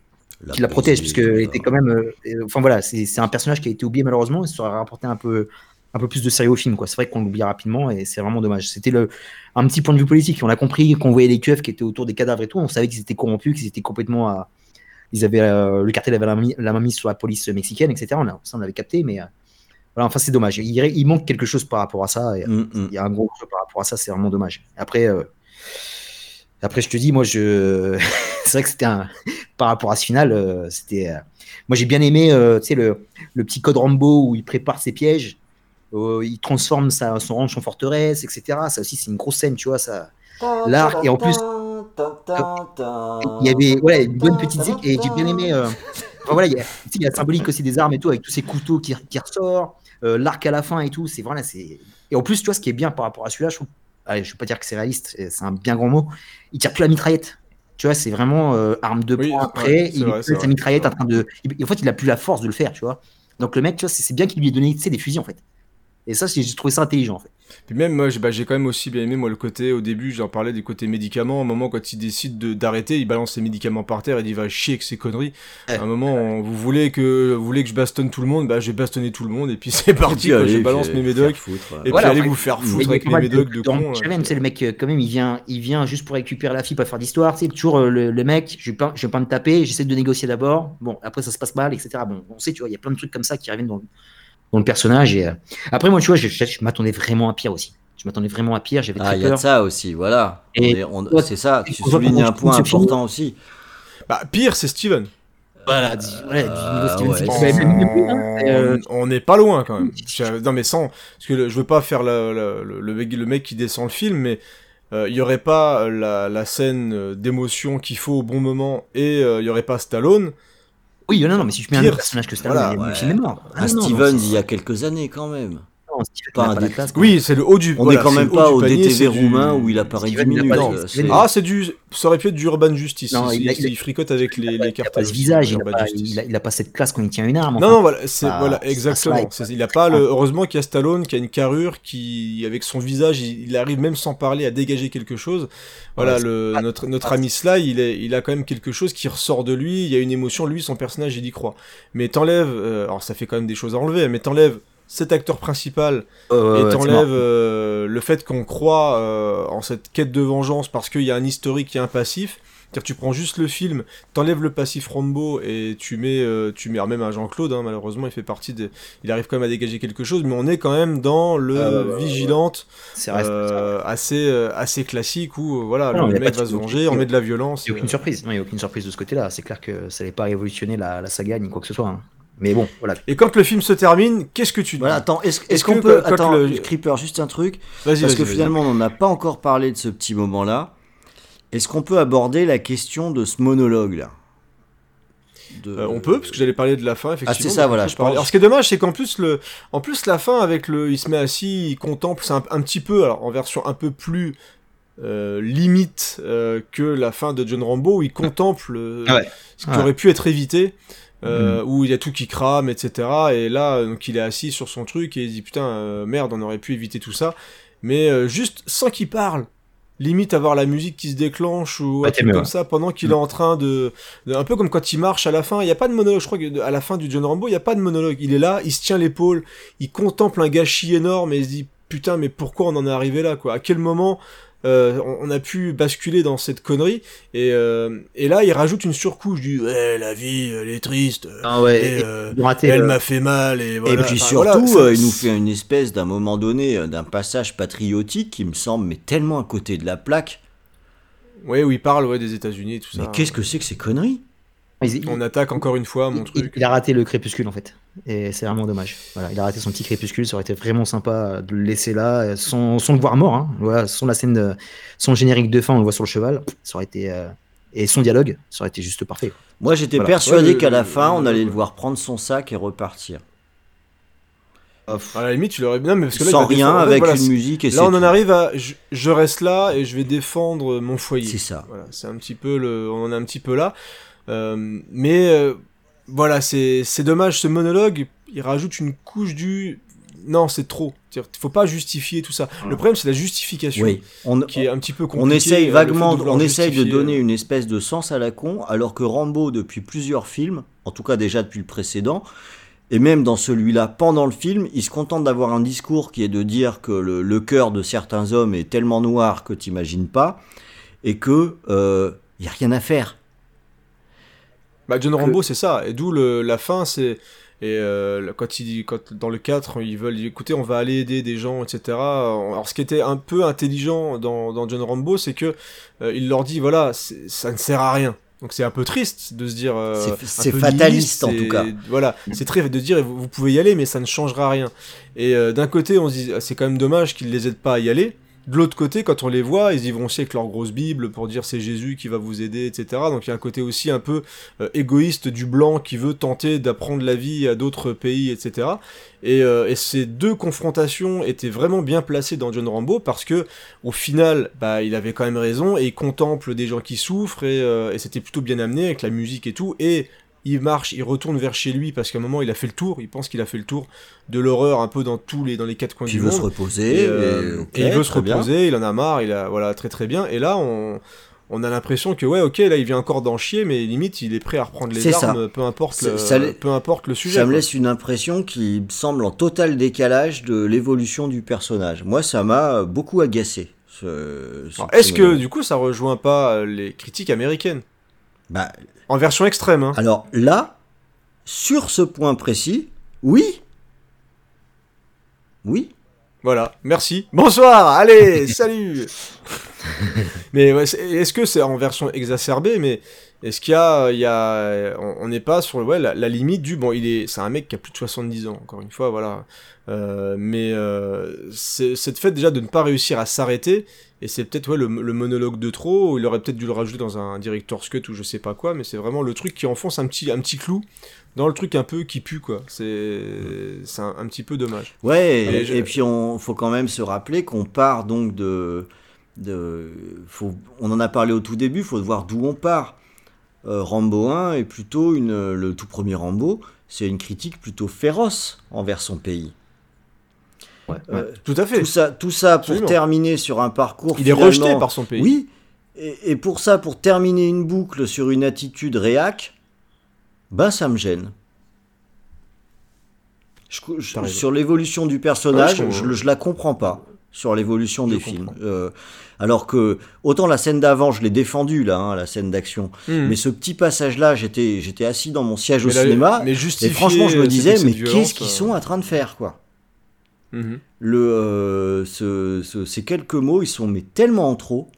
Qui la protège, parce qu'elle était quand même. euh, euh, enfin voilà, c'est un personnage qui a été oublié malheureusement, et ça aurait rapporté un peu, un peu plus de sérieux au film, quoi. C'est vrai qu'on l'oublie rapidement, et c'est vraiment dommage. C'était le un petit point de vue politique. On a compris qu'on voyait les keufs qui étaient autour des cadavres et tout, on savait qu'ils étaient corrompus, qu'ils étaient complètement à ils avaient euh, le cartel avait la, main- la main mise sur la police mexicaine, etc. On a, ça on l'avait capté, mais euh, voilà, enfin c'est dommage. Il, il manque quelque chose par rapport à ça. et, Mm, mm. il y a un gros creux par rapport à ça, c'est vraiment dommage. Après, euh, après je te dis, moi je, <laughs> c'est vrai que c'était un, par rapport à ce final, euh, c'était, euh, moi j'ai bien aimé, euh, tu sais le, le petit code Rambo où il prépare ses pièges, euh, il transforme sa, son ranch en forteresse, etc. Ça aussi c'est une grosse scène, tu vois ça. L'arc et en plus il y avait ouais, une bonne petite zik et j'ai bien aimé. euh, enfin, voilà, il y, a, tu sais, il y a la symbolique aussi des armes et tout, avec tous ces couteaux qui, qui ressortent, euh, l'arc à la fin et tout. C'est voilà, c'est. Et en plus, tu vois, ce qui est bien par rapport à celui-là, je trouve, allez, je vais pas dire que c'est réaliste, c'est un bien grand mot. Il tire plus la mitraillette. Tu vois, c'est vraiment euh, arme de Oui, poing après. il vrai, est sa mitraillette en train de. il- en fait, il a plus la force de le faire, tu vois. Donc le mec, tu vois, c'est bien qu'il lui ait donné tu sais, des fusils en fait. Et ça, c'est- j'ai trouvé ça intelligent en fait. Puis même moi, j'ai bah, j'ai quand même aussi bien aimé moi le côté au début, j'en parlais du côté médicaments. À un moment, quand il décide de- d'arrêter, il balance ses médicaments par terre et dit va chier avec ses conneries. Ouais. À un moment, on- vous voulez que vous voulez que je bastonne tout le monde, bah je vais bastonner tout le monde et puis <laughs> c'est parti. quoi, allez, je balance mes médocs et Voilà, puis allez vous faire foutre il avec mes médocs de de con. Challenge, c'est le mec, euh, quand même, il vient, il vient juste pour récupérer la fille, pas faire d'histoire. C'est toujours euh, le, le mec, je vais pas, je vais pas me taper, j'essaie de négocier d'abord. Bon, après, ça se passe mal, etc. Bon, on sait, tu vois, il y a plein de trucs comme ça qui reviennent dans, dans le personnage. Et, euh, Après, moi, tu vois, je, je- je m'attendais vraiment à pire aussi. Je m'attendais vraiment à pire, j'avais Ah, très il y a de peur. ça aussi, voilà. Et On est- on- toi, c'est ça, tu soulignes un point important aussi. Bah pire, c'est Steven. Voilà, du niveau Ah, Steven ouais, Seagal. hein. Euh, On n'est pas loin quand même. Non mais sans, parce que le- je veux pas faire la- la- le, le mec, le mec qui descend le film, mais euh, il y aurait pas la, la scène euh, d'émotion qu'il faut au bon moment et euh, il y aurait pas Stallone. Oui, non, non, mais si tu mets un Pire, autre personnage que Stallone, voilà, il- le ouais. film est mort. Ah, Un non, Stevens il y a quelques années quand même. Pas un. Oui, c'est le haut du. On voilà, est quand même pas au panier, DTV du- roumain où il apparaît 10 Steven, il a minutes. pas- euh, Steven, c'est- Ah, c'est du. Ça aurait pu être du Urban Justice. Non, il, fricote avec les, les pas- il a cartes. pas ce visage, il a pas, Justice. il a- il a pas cette classe quand il tient une arme. Non, non, voilà, c'est Ah, voilà, exactement. slide. C'est- Il a pas le, heureusement qu'il y a Stallone qui a une carrure qui, avec son visage, il, il arrive même sans parler à dégager quelque chose. Voilà, Ouais, le, c'est- notre, notre ami Sly, il, est, il a quand même quelque chose qui ressort de lui. Il y a une émotion, lui, son personnage, il y croit. Mais t'enlèves, euh, alors ça fait quand même des choses à enlever, mais t'enlèves cet acteur principal Euh, et t'enlèves euh, le fait qu'on croit euh, en cette quête de vengeance parce qu'il y a un historique et un passif. C'est-à-dire que tu prends juste le film, t'enlèves le passif Rambo et tu mets, euh, tu mets alors même un Jean-Claude, hein, malheureusement il fait partie des... Il arrive quand même à dégager quelque chose, mais on est quand même dans le Ah, vigilante euh, assez, euh, assez classique où voilà, Non, le il y a mec va de- se venger, on met de la violence. Il n'y a aucune surprise. Non, il n'y a aucune surprise de ce côté-là. C'est clair que ça n'allait pas révolutionner la, la saga ni quoi que ce soit. hein. Mais bon, voilà. Et quand le film se termine, qu'est-ce que tu dis Voilà, attends, est-ce est Est-ce qu'on peut. quand Attends, le- Creeper, juste un truc. Vas-y, Parce que finalement, on n'a pas encore parlé de ce petit moment-là. Est-ce qu'on peut aborder la question de ce monologue-là De- Euh, on peut, parce que j'allais parler de la fin, effectivement. Ah, c'est ça, voilà, je parler. pense. Alors, ce qui est dommage, c'est qu'en plus, le, en plus, la fin, avec le, il se met assis, il contemple, c'est un, un petit peu, alors, en version un peu plus, euh, limite, euh, que la fin de John Rambo, où il contemple, euh, Ah ouais. ce qui Ouais. Aurait pu être évité, euh, où il y a tout qui crame, etc. Et là, donc, il est assis sur son truc, et il dit, putain, euh, merde, on aurait pu éviter tout ça. Mais, euh, juste, sans qu'il parle, limite avoir la musique qui se déclenche ou un truc comme ça pendant qu'il est en train de, de- un peu comme quand il marche à la fin. Il y a pas de monologue. Je crois que à la fin du John Rambo il y a pas de monologue. Il est là il se tient l'épaule il contemple un gâchis énorme et il se dit putain mais pourquoi on en est arrivé là quoi? À quel moment euh, on, a pu basculer dans cette connerie et, euh, et là il rajoute une surcouche du ouais la vie elle est triste Ah ouais. et, euh, raté elle le- m'a fait mal et voilà Et puis Enfin, surtout, voilà, il nous fait une espèce d'un moment donné, d'un passage patriotique qui me semble mais tellement à côté de la plaque. ouais où il parle ouais des États-Unis tout ça Mais qu'est-ce que c'est que ces conneries? On attaque encore une fois mon il, truc il a raté le crépuscule en fait. Et c'est vraiment dommage. Voilà, il a raté son petit crépuscule. Ça aurait été vraiment sympa de le laisser là, sans, sans le voir mort. Hein. Voilà, sans la scène, de, sans le générique de fin, on le voit sur le cheval. Ça aurait été. euh, Et son dialogue, ça aurait été juste parfait. Moi j'étais Voilà. persuadé Ouais, qu'à la le- fin, on allait le voir prendre son sac et repartir. à la limite tu l'aurais non mais parce que là, il Sans rien, défendre- avec voilà, une musique et Là, on en arrive à je, je reste là et je vais défendre mon foyer. C'est ça. Voilà, c'est un petit peu le, on en est un petit peu là. Euh, mais euh, voilà, c'est dommage ce monologue. Il rajoute une couche du. Non, c'est trop. Il faut pas justifier tout ça. Le problème, c'est la justification Oui, on, qui est un petit peu compliquée. on euh, essaye fait vaguement, vouloir on essaye de donner euh, une espèce de sens à la con, alors que Rambo, depuis plusieurs films, en tout cas déjà depuis le précédent, et même dans celui-là, pendant le film, il se contente d'avoir un discours qui est de dire que le, le cœur de certains hommes est tellement noir que t'imagines pas, et que euh, y a rien à faire. Bah, John Rambo, c'est ça. Et d'où la fin, c'est. Et euh, quand, il, quand dans le 4, ils veulent écouter, on va aller aider des gens, etc. Alors, ce qui était un peu intelligent dans, dans John Rambo, c'est que euh, il leur dit voilà, ça ne sert à rien. Donc c'est un peu triste de se dire. euh, C'est- fataliste, en tout cas. Voilà, c'est très de dire vous, vous pouvez y aller, mais ça ne changera rien. Et euh, d'un côté, on se dit c'est quand même dommage qu'ils les aident pas à y aller. De l'autre côté, quand on les voit, ils y vont aussi avec leur grosse Bible pour dire c'est Jésus qui va vous aider, etc. Donc il y a un côté aussi un peu euh, égoïste du blanc qui veut tenter d'apprendre la vie à d'autres pays, etc. Et, euh, et ces deux confrontations étaient vraiment bien placées dans John Rambo parce que au final, bah, il avait quand même raison et il contemple des gens qui souffrent et, euh, et c'était plutôt bien amené avec la musique et tout. Et il marche, il retourne vers chez lui parce qu'à un moment il a fait le tour, il pense qu'il a fait le tour de l'horreur un peu dans tous les dans les quatre coins Puis du il veut monde. se reposer. Et, euh, et ok, et il veut se bien. reposer, il en a marre, il a voilà très très bien. Et là on on a l'impression que ouais ok là il vient encore d'en chier mais limite il est prêt à reprendre les ça. armes peu importe le, ça peu importe le sujet. Ça me quoi. laisse une impression qui semble en total décalage de l'évolution du personnage. Moi, ça m'a beaucoup agacé. ce- ce Alors, Est-ce que du coup ça rejoint pas euh, les critiques américaines? Bah, en version extrême hein alors là, sur ce point précis, oui. Oui. Voilà, merci. Bonsoir, allez, <laughs> salut. mais est-ce que c'est en version exacerbée Mais est-ce qu'il y a, il y a, on n'est pas sur ouais, la, la limite du bon, il est, c'est un mec qui a plus de 70 ans, encore une fois, voilà. Euh, mais euh, c'est le fait déjà de ne pas réussir à s'arrêter, et c'est peut-être ouais, le, le monologue de trop, ou il aurait peut-être dû le rajouter dans un director's cut ou je sais pas quoi, mais c'est vraiment le truc qui enfonce un petit, un petit clou dans le truc un peu qui pue, quoi. C'est c'est un, un petit peu dommage. Ouais, et, je- et puis on faut quand même se rappeler qu'on part donc de, de faut, on en a parlé au tout début, faut voir d'où on part. Euh, Rambo 1 est plutôt une, le tout premier Rambo, c'est une critique plutôt féroce envers son pays. Ouais, Euh, Tout à fait. tout ça, tout ça pour Absolument. terminer sur un parcours. Il est rejeté par son pays. Oui, et, et pour ça, pour terminer une boucle sur une attitude réac, ben ça me gêne. Je- je- sur l'évolution du personnage, Ouais, je je la comprends pas. Sur l'évolution des films. Euh, alors que, autant la scène d'avant, je l'ai défendue, là, hein, la scène d'action. Hmm. Mais ce petit passage-là, j'étais j'étais assis dans mon siège au là, cinéma. mais Et franchement, je me disais, mais qu'est-ce qu'ils euh, sont en train de faire, quoi mhm. le, euh, ce- ce- ces quelques mots, ils sont mais tellement en trop.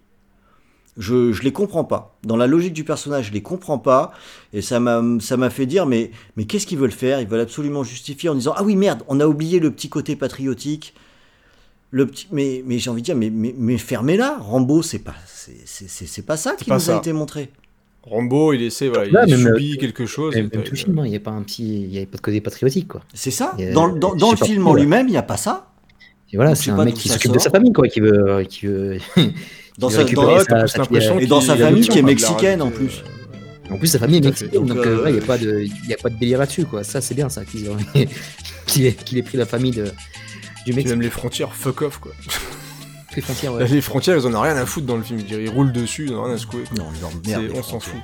Je, je les comprends pas. Dans la logique du personnage, je les comprends pas. Et ça m'a, ça m'a fait dire, mais, mais qu'est-ce qu'ils veulent faire? Ils veulent absolument justifier en disant, ah oui, merde, on a oublié le petit côté patriotique. Le petit, mais, mais j'ai envie de dire, mais, mais, mais fermez-la. Rambo, c'est pas, c'est, c'est, c'est- c'est pas ça qui nous ça. a été montré. Rambo, il essaie, voilà, il Ouais, même, subit euh, quelque chose. Même, même tout le film, hein, il n'y avait pas un petit, il y avait pas de côté patriotique quoi. C'est ça. Euh, Dans, dans, dans le pas film en lui-même, il n'y a pas ça. Et voilà, c'est un mec qui s'occupe de sa famille quoi, qui veut, qui veut. <laughs> <laughs> Dans qui sa, veut dans- sa- et dans sa a famille qui est il mexicaine en plus. En plus, sa famille est mexicaine, Donc, euh, ouais, il n'y euh, a pas de, il y a pas de délire là-dessus quoi. Ça c'est bien ça ait, qu'il ait pris la famille de, du Puis Mexique. même les frontières, fuck off, quoi. <laughs> Les frontières, ouais. <laughs> Les frontières, ils en ont rien à foutre dans le film. Ils roulent dessus, ils en ont rien à secouer. quoi. Non, merde, on s'en fout.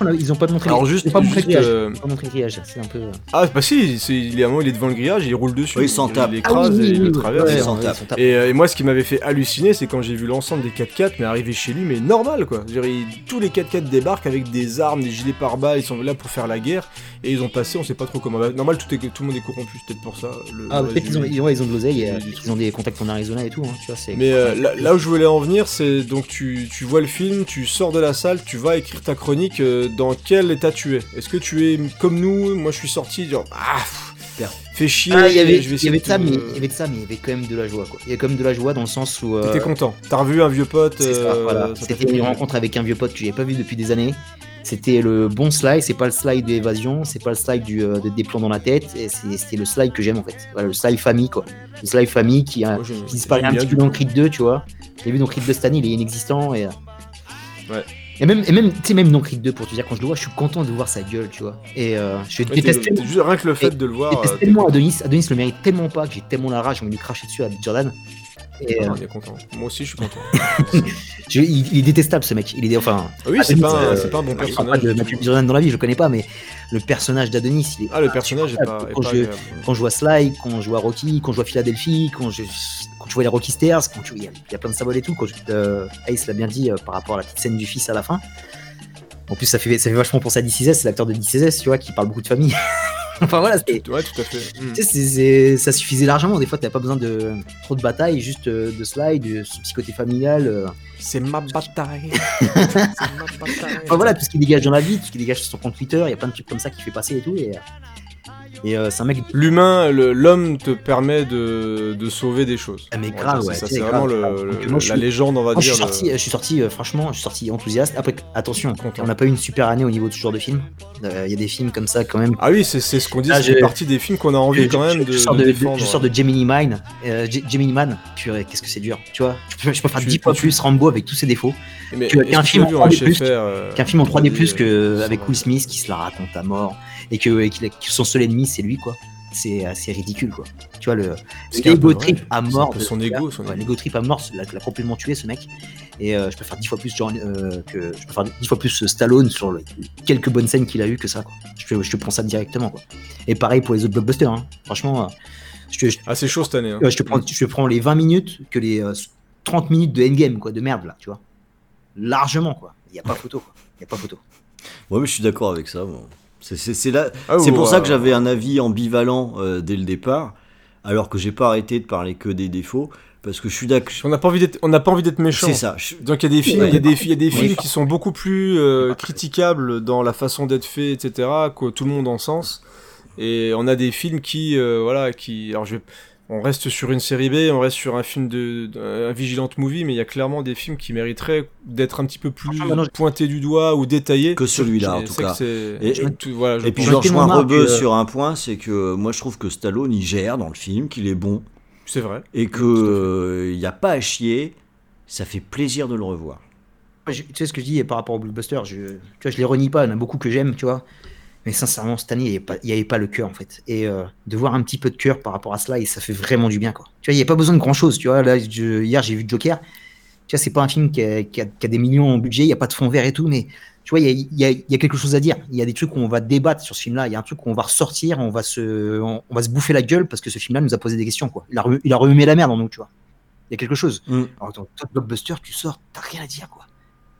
Voilà, Ils ont pas montré. Alors ils juste, ont pas montré le juste, grillage. euh, Ils ont pas montré le grillage. C'est un peu. ah bah si, c'est- il est à un moment, il est devant le grillage, il roule dessus. Oui, il s'en Il- tape. Il l'écrase et il le traverse. ouais, tape. Et, euh, et moi, ce qui m'avait fait halluciner, c'est quand j'ai vu l'ensemble des 4x4, mais arriver chez lui, mais normal quoi. Je veux dire, il- tous les 4x4 débarquent avec des armes, des gilets pare-balles, ils sont là pour faire la guerre, et ils ont passé, on sait pas trop comment. Bah, normal, tout, est, tout le monde est corrompu, c'est peut-être pour ça. Le, Ah, peut-être qu'ils ont, ils ont, ils ont de l'oseille, euh, ils ont des contacts en Arizona et tout. Hein, tu vois, c'est. Mais euh, là, là où je voulais en venir, c'est donc tu, tu vois le film, tu sors de la salle, tu vas écrire ta chronique, euh, dans quel état tu es Est-ce que tu es comme nous Moi je suis sorti, genre, ah, pff, fais chier, Ah, il y avait, je vais il y essayer avait de ça, mais il y avait de ça, mais il y avait quand même de la joie, quoi. Il y a quand même de la joie dans le sens où. T'étais content. T'as revu un vieux pote. Euh, voilà. C'était une rencontre avec un vieux pote que j'avais pas vu depuis des années. C'était le bon slide, c'est pas le slide d'évasion, c'est pas le slide du, euh, de des dans la tête, c'était le slide que j'aime en fait. Voilà, le slide famille quoi. Le slide famille qui, a, j'aime- qui disparaît un petit peu dans. Creed 2, tu vois. J'ai vu dans Creed 2 cette année, il est inexistant et. euh, Ouais. Et même, et même, tu sais, même dans Creed 2, pour te dire, quand je le vois, je suis content de voir sa gueule, tu vois. Et euh, je Ouais, déteste t'es- t'es juste- rien que le fait et- de le voir. je euh, tellement. Adonis. Adonis le mérite tellement pas que j'ai tellement la rage, de lui cracher dessus à Jordan. Et, euh, on est content. Moi aussi, je suis content. <laughs> je- il, il est détestable ce mec. Il est, enfin, Ah oui, c'est pas, euh, pas un bon je personnage. pas de Matthew Jordan dans la vie, je le connais pas, mais le personnage d'Adonis, il. Ah, le personnage est pas, est Quand pas je-. Quand je vois Sly, quand je vois Rocky, quand je vois Philadelphie, quand je, quand je vois les Rocky Stairs, quand tu- il y, a- il y a plein de symboles et tout. Quand euh, Ace l'a bien dit euh, par rapport à la petite scène du fils à la fin. En plus, ça fait, ça fait vachement penser à DCS, c'est l'acteur de DCS, tu vois, qui parle beaucoup de famille. <laughs> enfin voilà, c'est- Ouais, tout à fait. Tu sais, c'est- c'est- ça suffisait largement. Des fois, t'as pas besoin de trop de bataille, juste euh, de slide, de ce petit côté familial. euh. C'est ma bataille. <laughs> c'est ma bataille. Enfin voilà, tout ce qui dégage dans la vie, tout ce qui dégage sur son compte Twitter, il y a plein de trucs comme ça qui fait passer et tout. Et, Et euh, c'est un mec. L'humain, l'homme te permet de, de sauver des choses. Ah, mais grave, ouais, C'est ça, vraiment grave, le- le- je la légende, on va Moi, je dire. suis sorti, le- je suis sorti, euh, franchement, je suis sorti enthousiaste. Après, attention, Content. on n'a pas eu une super année au niveau de ce genre de film. Euh, Il y a des films comme ça quand même. Ah oui, c'est ce qu'on dit, Ah, c'est partie des films qu'on a envie Je- quand je- même je de, sors de de, défendre. je sors de Gemini Man, euh, Ge- Gemini Man. Purée, qu'est-ce que c'est dur. Tu vois, je peux, je faire Tu- 10 fois plus Rambo avec tous ses défauts. Qu'un film en vu 3D+, HFR, euh, Qu'un film en 3D+, dit, que, euh, avec sur- Will Smith qui se la raconte à mort et que, et son seul ennemi c'est lui quoi. C'est assez ridicule quoi. Tu vois le l'ego trip à mort. de son ego, son Ouais, ego. L'ego trip à mort, l'a l'a complètement tué ce mec. Et euh, je peux faire 10 fois plus genre, euh, que je 10 fois plus Stallone sur le- quelques bonnes scènes qu'il a eu que ça quoi. Je te, je te prends ça directement quoi. Et pareil pour les autres blockbusters. hein. Franchement, euh, je te, je- Ah, c'est chaud cette année. hein. Je, te prends, je te prends les 20 minutes que les euh, 30 minutes de endgame, quoi, de merde, là, tu vois. Largement, quoi. Il n'y a pas photo, quoi. Il n'y a pas photo. Ouais, mais je suis d'accord avec ça. moi. C'est c'est là- Ah, c'est pour ça que j'avais un avis ambivalent euh, dès le départ, alors que j'ai pas arrêté de parler que des défauts, parce que je suis d'accord. On n'a pas envie d'être, on n'a pas envie d'être méchant. C'est ça. je- Donc il y a des films, Ouais. y a des, y a des films Ouais. qui sont beaucoup plus euh, critiquables dans la façon d'être fait, etc. Que tout le monde en sens. Et on a des films qui, euh, voilà, qui, alors je, vais- on reste sur une série B, on reste sur un film de, de- un vigilante movie, mais il y a clairement des films qui mériteraient d'être un petit peu plus maintenant, je- pointés du doigt ou détaillés. Que celui-là, en Et tout cas. Et- je- tout- voilà, je Et puis je rejoins Rebeu sur un point, c'est que euh, moi je trouve que Stallone il gère dans le film, qu'il est bon, c'est vrai. et que euh, il n'y a pas à chier. Ça fait plaisir de le revoir. Je- tu sais ce que je dis par rapport au blockbuster, je, tu vois, je les renie pas, il y en a beaucoup que j'aime, tu vois. Mais sincèrement, cette année, il n'y avait, pas- le cœur, en fait. Et euh, de voir un petit peu de cœur par rapport à cela, et ça fait vraiment du bien, quoi. Tu vois, il n'y a pas besoin de grand-chose, tu vois. Là, je- hier, j'ai vu Joker. Tu vois, c'est pas un film qui a, qui a- qui a des millions en budget, il n'y a pas de fond vert et tout, mais tu vois, il y a, y y quelque chose à dire. Il y a des trucs où on va débattre sur ce film-là. Il y a un truc où on va ressortir, on va se, on, on va se bouffer la gueule parce que ce film-là nous a posé des questions, quoi. Il a, il a remué la merde en nous, tu vois. Il y a quelque chose. Mm. Alors, dans blockbusters, tu sors, t'as rien à dire, quoi.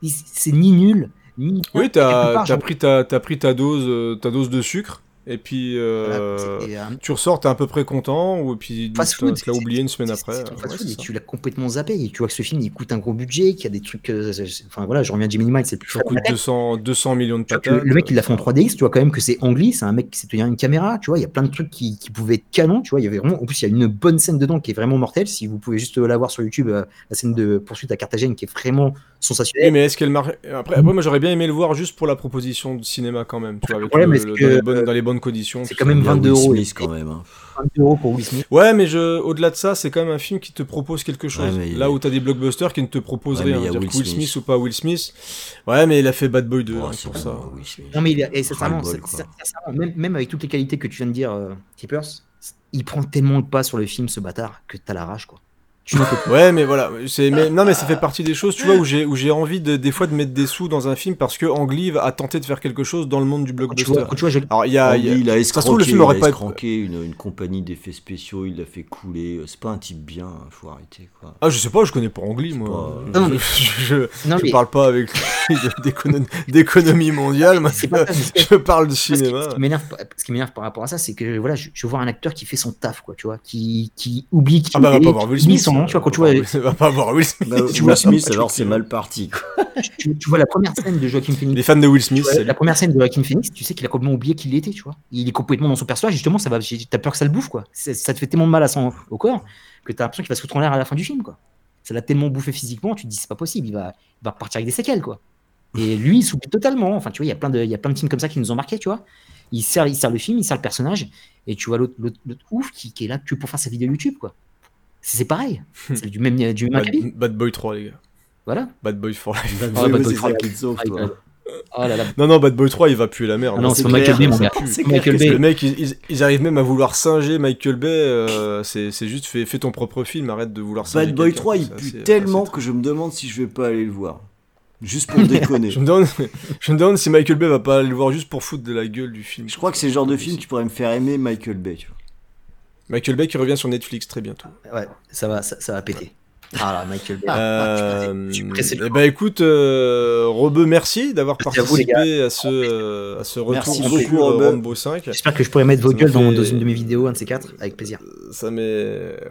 C'est ni nul, ni. Oui, t'as j'en- pris ta, t'as pris ta dose, euh, ta dose de sucre, et puis euh, voilà, tu ressors, t'es à peu près content, ou puis tu l'as oublié une semaine après. c'est ton euh, ouais, food et tu l'as complètement zappé. Et tu vois que ce film, il coûte un gros budget, qu'il y a des trucs. euh, enfin voilà, je reviens à Jimmy Mile, c'est le plus Ça coûte la tête. 200, 200 millions de patates. le, le mec, il l'a fait en 3DX, tu vois quand même que c'est Ang Lee, c'est un mec qui sait tenir une caméra, tu vois, il y a plein de trucs qui, qui pouvaient être canon, tu vois, il y avait vraiment, en plus, il y a une bonne scène dedans qui est vraiment mortelle, si vous pouvez juste la voir sur YouTube, la scène de poursuite à Carthagène qui est vraiment Oui, sensationnelle. mais est-ce qu'elle marche après, après, moi j'aurais bien aimé le voir juste pour la proposition de cinéma quand même, tu vois, avec problème, le- que, les bonnes, dans les bonnes conditions. c'est quand même Il y a 22 Will euros. Smith quand même. hein. 22 euros pour Will Smith. Ouais, mais je, au-delà de ça, c'est quand même un film qui te propose quelque chose. Ouais, Là où t'as des blockbusters qui ne te proposent Ouais, rien. il y a Dire Will Smith. Smith ou pas Will Smith. Ouais, mais il a fait Bad Boy 2 Ouais, hein, c'est pour bon, ça. Non, mais il a- et sincèrement, même, même avec toutes les qualités que tu viens de dire, euh, Keepers, il prend tellement le pas sur le film, ce bâtard, que t'as la rage, quoi. Tu. Ouais, mais voilà, c'est mais non mais ça fait partie des choses, tu vois, où j'ai où j'ai envie de des fois de mettre des sous dans un film parce que Ang Lee a tenté de faire quelque chose dans le monde du tu blockbuster. vois, tu vois, Alors il y a, il y a- il a trouve, le aurait il a pas- escroqué une, une compagnie d'effets spéciaux, il l'a fait couler. C'est pas un type bien, faut arrêter quoi. ah je sais pas, je connais pas Ang Lee moi. pas- Non, mais- Je, je- Non, je parle pas avec d'économie mondiale, moi. C'est pas Je parle de Ce qui- cinéma. Ce qui m'énerve, ce qui m'énerve par rapport à ça, c'est que voilà, je, je vois un acteur qui fait son taf, quoi, tu vois, qui, qui oublie qui Ah bah pas est, voir Will qui oublie Smith. son nom, tu vois, quand tu vois, pas- <laughs> va pas voir Will Smith. Bah, tu Will vois- Smith, alors c'est mal parti. quoi. tu, tu vois la première scène de Joaquin Phoenix. Les fans de Will Smith, vois, la première scène de Joaquin Phoenix, tu sais qu'il a complètement oublié qui il était, tu vois. Il est complètement dans son personnage, justement, ça va, t'as peur que ça le bouffe, quoi. Ça te fait tellement de mal à son, au corps que t'as l'impression qu'il va se foutre en l'air à la fin du film, quoi. Ça l'a tellement bouffé physiquement, tu te dis c'est pas possible, il va, il va repartir avec des séquelles, quoi. Et <laughs> lui, il s'oublie totalement. Enfin, tu vois, il y a plein de, il y a plein de films comme ça qui nous ont marqué, tu vois. Il sert, il sert le film, il sert le personnage, et tu vois l'autre ouf qui, qui est là que pour faire sa vidéo YouTube, quoi. C'est pareil. <laughs> C'est du même, du même Bad. Bad Boy 3, les gars. Voilà. Bad Boy for Life. Ah, Ouais, ouais, toi, c'est toi, ça qui te sauve, toi. Oh là là. Non, non, Bad Boy 3, il va puer la merde. Ah non, c'est Michael Bay, mon gars. Le mec, ils, arrivent même à vouloir singer Michael Bay. euh, c'est c'est juste, fais, fais ton propre film, arrête de vouloir singer. Bad Boy quelqu'un, 3, il pue assez- tellement assez que je me demande si je vais pas aller le voir. Juste pour <laughs> déconner. Je me, demande, je me demande si Michael Bay va pas aller le voir juste pour foutre de la gueule du film. Je crois que c'est le genre de film qui pourrait me faire aimer Michael Bay. Tu vois. Michael Bay qui revient sur Netflix très bientôt. Ouais, ça va, ça, ça va péter. Ah là, Michael Bay. Euh, eh ben écoute, euh, Rebeu, merci d'avoir à vous, participé à ce, euh, à ce retour Merci beaucoup, Rebeu. Rambo 5. J'espère que je pourrai mettre vos gueules dans, fait- dans une de mes vidéos, un de ces quatre, avec plaisir. Ça m'est...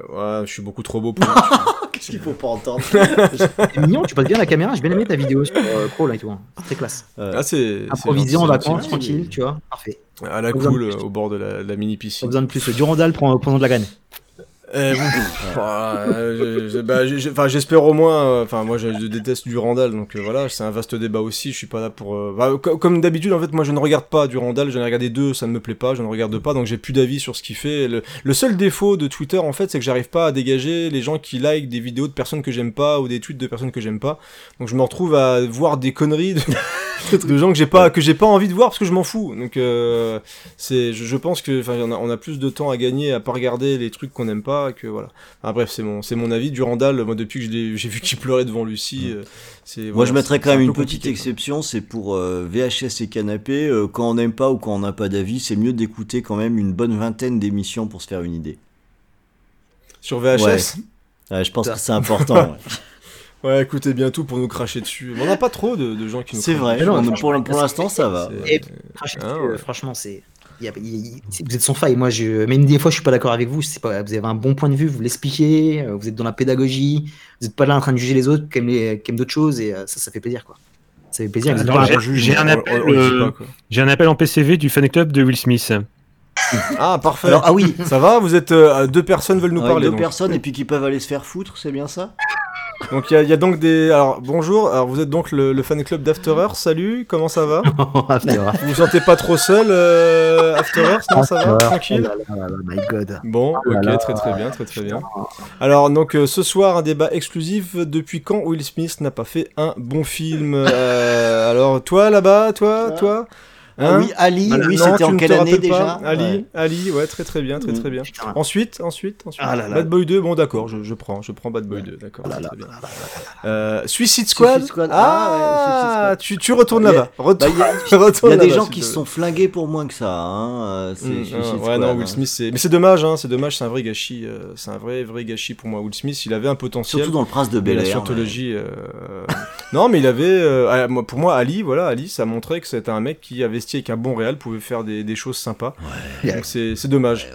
Ouais, je suis beaucoup trop beau pour... <laughs> Qu'est-ce qu'il faut pas entendre C'est <laughs> <laughs> mignon, tu passes bien la caméra, j'ai bien aimé ta vidéo sur euh, Crawl et tout. hein. C'est très classe. ah, c'est... Improvisé en vacances, tranquille, tu vois. Parfait. À la Pas besoin de cool, plus. euh, au bord de la, de la mini Pas piscine. besoin de plus. Durandal, prends, prenons de la graine. J'espère au moins. euh, Enfin, moi, je, je déteste Durandal, donc euh, voilà, c'est un vaste débat aussi. Je suis pas là pour. euh, bah, co- comme d'habitude, en fait, moi, je ne regarde pas Durandal. J'en ai regardé deux, ça ne me plaît pas. Je ne regarde pas, donc j'ai plus d'avis sur ce qu'il fait. Le, le seul défaut de Twitter, en fait, c'est que j'arrive pas à dégager les gens qui like des vidéos de personnes que j'aime pas ou des tweets de personnes que j'aime pas. Donc, je me retrouve à voir des conneries de, <laughs> de gens que j'ai pas que j'ai pas envie de voir parce que je m'en fous. Donc, euh, c'est, je, je pense que, enfin, on a, on a plus de temps à gagner à pas regarder les trucs qu'on n'aime pas que voilà. Bref, c'est mon, c'est mon avis. Durandal, moi, depuis que <laughs> j'ai vu qu'il pleurait devant Lucie, euh, c'est. Moi, je mettrais quand même un une petite exception, c'est pour euh, VHS et canapé. euh, quand on n'aime pas ou quand on n'a pas d'avis, c'est mieux d'écouter quand même une bonne vingtaine d'émissions pour se faire une idée. Sur VHS. Ouais. Ouais, je pense que c'est important. ouais. <laughs> Ouais, écoutez bien tout pour nous cracher dessus. On n'a pas trop de, de gens qui nous. C'est crachent vrai, non, pour, pour l'instant, ça va. C'est- Et Ah, ouais. franchement, c'est. il y a- il y a- c'est- vous êtes sans faille. Moi, je, même des fois, je suis pas d'accord avec vous. C'est pas, vous avez un bon point de vue, vous l'expliquez, euh, vous êtes dans la pédagogie, vous n'êtes pas là en train de juger les autres qui aiment, les- qui aiment d'autres choses et euh, ça, ça fait plaisir, quoi. Ça fait plaisir. J'ai- un dit euh. J'ai un appel en PCV du fan club de Will Smith. Ah, parfait. Alors, ah oui, Ça va Vous êtes euh, deux personnes veulent nous ouais, parler. deux donc. personnes et puis qui peuvent aller se faire foutre, c'est bien ça? Donc il y, a- il y a donc des. Alors bonjour. Alors vous êtes donc le, le fan club d'After Earth. Salut. Comment ça va? <laughs> Vous vous sentez pas trop seul euh, After Earth Non, ça va? Oh Tranquille? là là là là, my god. Bon, Oh ok, là. très très bien, très très bien. Alors donc euh, ce soir un débat exclusif. Depuis quand Will Smith n'a pas fait un bon film? Euh, Alors toi là-bas, toi, Ah. Ah Hein Oui, Ali, oui, c'était en quelle année déjà Ali, Ouais. Ali, ouais, très très bien, très Mm. très bien. Putain. Ensuite, ensuite, ensuite. Ah là là. Bad Boy 2, bon d'accord, je, je prends, je prends Bad Boy 2, d'accord. Là Euh, Suicide Squad. Suicide Squad. Ah, Ah ouais, Suicide tu, tu retournes là-bas. Bah, Il y a, <laughs> des gens qui se sont flingués pour moins que ça. Hein. euh, Mm, ah, Squad, ouais, non, hein. Will Smith, c'est. Mais c'est dommage, hein, c'est dommage, c'est un vrai gâchis. euh, c'est un vrai, vrai gâchis pour moi. Will Smith, il avait un potentiel. Surtout dans le Prince de Bel la Air. scientologie. euh, <laughs> non, mais il avait. ah, pour moi, Ali, voilà, Ali, ça montrait que c'était un mec qui investi avec un bon réal, pouvait faire des, des choses sympas. Ouais. Donc c'est dommage.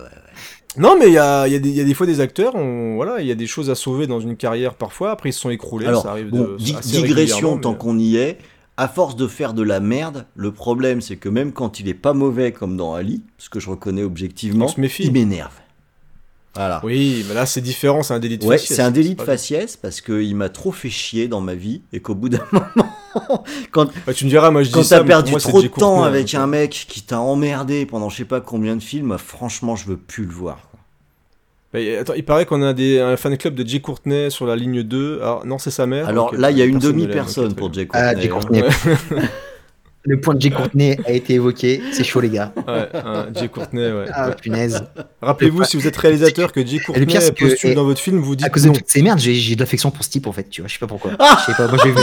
Non, mais il y a, il y, a des- il y a des fois des acteurs, on, voilà, il y a des choses à sauver dans une carrière parfois, après ils se sont écroulés, Alors, ça arrive bon, de. di- assez digression tant mais- qu'on y est. À force de faire de la merde, le problème c'est que même quand il est pas mauvais comme dans Ali, ce que je reconnais objectivement, On se méfie. il m'énerve. Voilà. Oui, mais là c'est différent, c'est un délit de Ouais, faciès, c'est un délit de faciès parce qu'il m'a trop fait chier dans ma vie et qu'au bout d'un <laughs> moment, <laughs> quand, Bah, tu me diras, moi je quand dis ça, t'as perdu moi, trop de temps avec hein. un mec qui t'a emmerdé pendant je sais pas combien de films, franchement, je veux plus le voir. Bah, attends, il paraît qu'on a des, un fan club de Jay Courtney sur la ligne 2. Alors, non, c'est sa mère. Alors là, il y a une personne ne l'aime, demi-personne pour. Jay Ah, Courtney. Jay hein. <laughs> Le point de Jay Courtney a été évoqué. C'est chaud, les gars. Ouais, hein, Jay Courtney, ouais. Ah, punaise. Rappelez-vous, si vous êtes réalisateur, que Jay Courtney pire, que- postule et- dans votre film, vous dites À cause de non. toutes ces merdes, j'ai j'ai de l'affection pour ce type, en fait. Tu vois, je sais pas pourquoi. Ah Je sais pas, moi, je l'ai vu.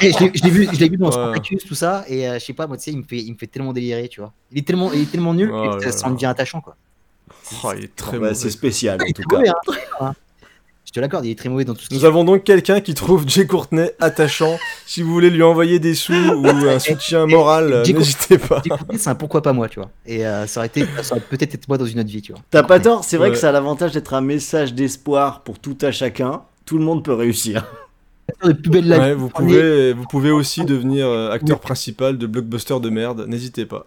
Et je l'ai- vu, je l'ai vu dans Ouais. Spartacus, tout ça, et euh, je sais pas, moi, tu sais, il me fait, il me fait tellement délirer, tu vois. Il est tellement, il est tellement nul Oh que là ça, ça en devient attachant, quoi. Oh, il est très mauvais. c'est spécial en Il est tout très cas. <laughs> Je te l'accorde, il est très mauvais dans tout ce Nous avons donc quelqu'un qui trouve Jay Courtney attachant. Si vous voulez lui envoyer des sous ou <laughs> un soutien moral, n'hésitez pas. Jay Courtney, c'est un pourquoi pas moi, tu vois. Et euh, ça aurait été, ça aurait peut-être été moi dans une autre vie, tu vois. T'as pas tort, c'est vrai Ouais. que ça a l'avantage d'être un message d'espoir pour tout à chacun. Tout le monde peut réussir. Ouais, vous, pouvez, vous pouvez aussi devenir euh, acteur principal de blockbuster de merde, n'hésitez pas.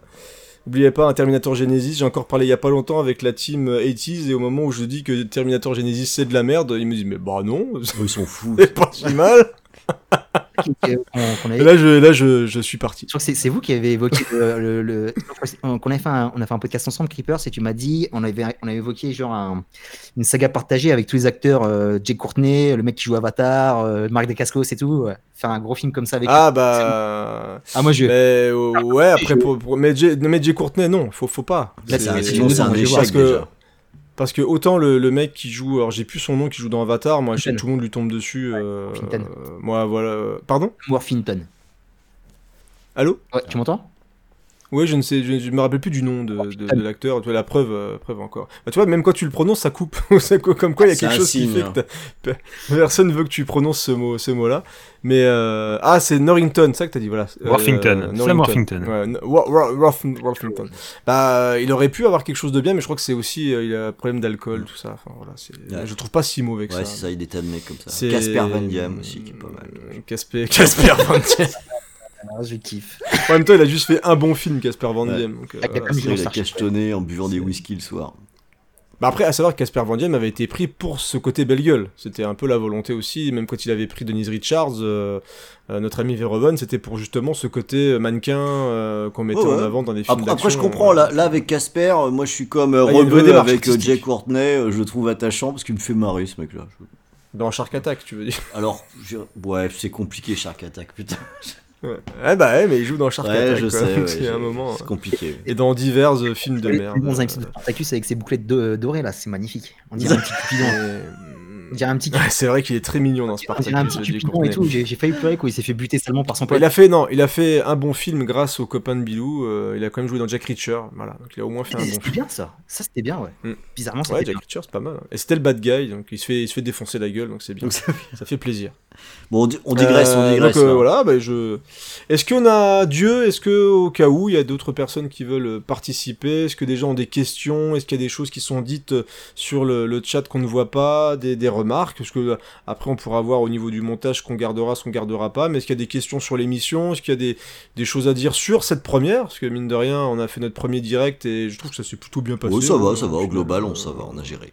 N'oubliez pas un Terminator Genesis, j'ai encore parlé il y a pas longtemps avec la team euh, 80s et au moment où je dis que Terminator Genesis c'est de la merde, ils me disent mais bah non, Ils sont fous. <laughs> c'est pas si mal. <laughs> qu'on- avait- Et là je, là je, je suis parti. Je crois que c'est- vous qui avez évoqué le, le- le- on, qu'on avait fait un, on a fait un podcast ensemble, Creepers, et tu m'as dit, on avait, on avait évoqué genre un- une saga partagée avec tous les acteurs, euh, Jay Courtney, le mec qui joue Avatar, euh, Marc Dacascos et tout, ouais. faire un gros film comme ça avec. Ah bah. Ah, moi je. Mais euh, ouais, après, pour, pour- mais, Jay Courtney, non, faut, faut pas. Là, C'est- un échec vois, parce que- déjà. Parce que autant le, le mec qui joue, alors j'ai plus son nom, qui joue dans Avatar, moi je sais tout le monde lui tombe dessus. euh, Finton. euh, moi voilà. Pardon? Morphinton. Allô? Ouais, tu m'entends? Ouais, je ne sais, je, je me rappelle plus du nom de, de, de l'acteur. Tu vois, la preuve, euh, preuve encore. Bah, tu vois, même quand tu le prononces, ça coupe. <laughs> Comme quoi, il y a quelque chose signe, qui fait hein. que <laughs> personne veut que tu prononces ce mot, ce mot-là. Mais euh, ah, c'est Norrington, c'est ça que t'as dit, voilà. Euh, Worthington. Sam. Worthington. Ouais. Bah, il aurait pu avoir quelque chose de bien, mais je crois que c'est aussi, euh, il a un problème d'alcool, tout ça. Enfin voilà, c'est. Ouais. Je trouve pas si mauvais que Ouais, ça. c'est ça, il y a des tas de mecs comme ça. C'est- Casper Van Diem aussi, qui est pas mal. Casper, <laughs> Casper Van Diem. Ah, je kiffe. En même temps, il a juste fait un bon film, Casper Van Ouais. Diem. donc, euh, Ah, voilà. Il a cachetonné en buvant des whisky le soir. Bah après, à savoir que Casper Van Diem avait été pris pour ce côté belle gueule. C'était un peu la volonté aussi, même quand il avait pris Denise Richards, euh, euh, notre ami Verhoeven, c'était pour justement ce côté mannequin euh, qu'on mettait Ouais, en ouais. avant dans des films Après, après, je comprends, là, là avec Casper, moi je suis comme euh, Ah, Rebeu avec euh. Jake Courtney, je le trouve attachant parce qu'il me fait marrer ce mec-là. Dans Shark Attack, tu veux dire Alors, je- ouais, c'est compliqué Shark Attack, putain. Ouais, Ouais, bah ouais, mais il joue dans Shark Ouais, Attack. je sais, <laughs> ouais, c'est un moment. c'est euh, compliqué. Et dans divers euh, films de merde. bons euh, épisodes de Spartacus avec ses bouclettes de- dorées là, c'est magnifique. On <laughs> dirait un petit cupidon. Mais- On dirait un petit, Ouais, c'est vrai qu'il est très mignon dans on Spartacus. dirait un petit Jake cupidon Courtney. et tout. J'ai failli pleurer quand il s'est fait buter seulement par son Ouais, pote. Il a fait non, il a fait un bon film grâce aux copains de Bilou. euh, il a quand même joué dans Jack Reacher, voilà. Donc il a au moins fait un bon C'était bien ça. Ça c'était bien, ouais. Mm. Bizarrement, Ouais, c'était Jack bien. Reacher, c'est pas mal. hein. Et c'était le bad guy, donc il se fait, il se fait défoncer la gueule, donc c'est bien. Donc, ça- Ça fait plaisir. Bon, on, di- on digresse, on Euh, digresse. donc, euh, là. voilà, bah, je. Est-ce qu'on a Dieu? Est-ce que au cas où il y a d'autres personnes qui veulent euh, participer? Est-ce que des gens ont des questions? Est-ce qu'il y a des choses qui sont dites euh, sur le, le chat qu'on ne voit pas? Des, des remarques Parce que euh, après on pourra voir au niveau du montage ce qu'on gardera, ce qu'on gardera pas. Mais est-ce qu'il y a des questions sur l'émission? Est-ce qu'il y a des, des choses à dire sur cette première? Parce que mine de rien, on a fait notre premier direct et je trouve que ça s'est plutôt bien passé. Ouais, ça va, Euh, ça va. Au global, on, ça va, on a géré.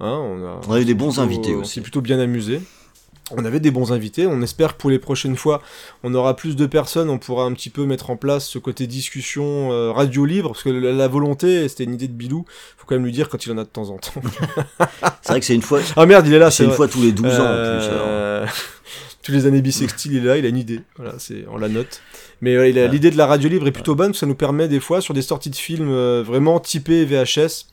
Hein, on a, On a eu des bons plutôt- invités On aussi. s'est plutôt bien amusé. On avait des bons invités. On espère que pour les prochaines fois, on aura plus de personnes. On pourra un petit peu mettre en place ce côté discussion euh, radio libre. Parce que la, la volonté, c'était une idée de Bilou. Faut quand même lui dire quand il en a de temps en temps. <laughs> C'est vrai que c'est une fois, ah merde, il est là. c'est une vrai. fois tous les 12 ans en plus. Euh, <laughs> Tous les années bissextiles, il est là, il a une idée. Voilà, c'est, on la note. Mais Ouais. l'idée de la radio libre est plutôt bonne, parce que ça nous permet des fois, sur des sorties de films euh, vraiment typés VHS,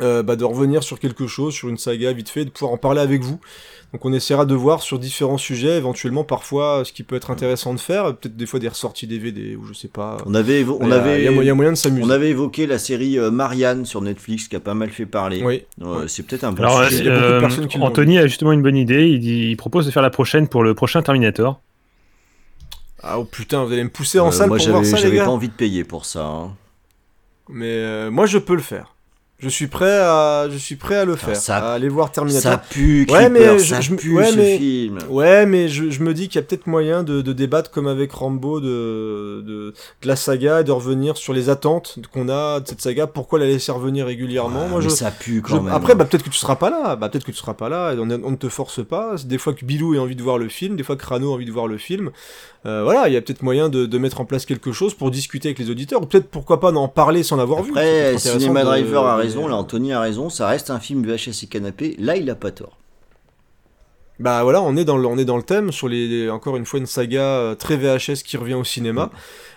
euh, bah, de revenir sur quelque chose, sur une saga vite fait, de pouvoir en parler avec vous. Donc on essaiera de voir sur différents sujets, éventuellement parfois ce qui peut être intéressant de faire, peut-être des fois des ressorties DVD ou je sais pas. On avait, évo- on Il y a- avait, il y, a y a moyen de s'amuser. on avait évoqué la série euh, Marianne sur Netflix qui a pas mal fait parler. Oui. Euh, C'est peut-être un bon Alors, il y a sujet. beaucoup de euh, qui l'ont Anthony a justement une bonne idée. Il, dit, il propose de faire la prochaine pour le prochain Terminator. Ah oh putain, vous allez me pousser en Euh, salle moi, pour voir j'avais ça les j'avais gars pas envie de payer pour ça. hein. Mais euh, moi je peux le faire. Je suis prêt à, je suis prêt à le faire. ça- à aller voir Terminator. Ça pue, Ouais, Creeper, mais je- ça je pue ouais, ce mais- film. Ouais, mais je, je me dis qu'il y a peut-être moyen de, de débattre comme avec Rambo de, de, de la saga et de revenir sur les attentes qu'on a de cette saga. Pourquoi la laisser revenir régulièrement Ah, Moi, je, ça pue quand même. après, hein. bah, peut-être que tu seras pas là. Bah, peut-être que tu seras pas là. et On, on ne te force pas. Des fois que Bilou a envie de voir le film, des fois que Rano a envie de voir le film. Euh, voilà, il y a peut-être moyen de, de mettre en place quelque chose pour discuter avec les auditeurs. Ou peut-être pourquoi pas d'en parler sans l'avoir vu. Après, de- Driver a raison, là, Anthony a raison, ça reste un film VHS et canapé. Là, il a pas tort. Bah voilà, on est dans le, on est dans le thème sur les encore une fois une saga euh, très VHS qui revient au cinéma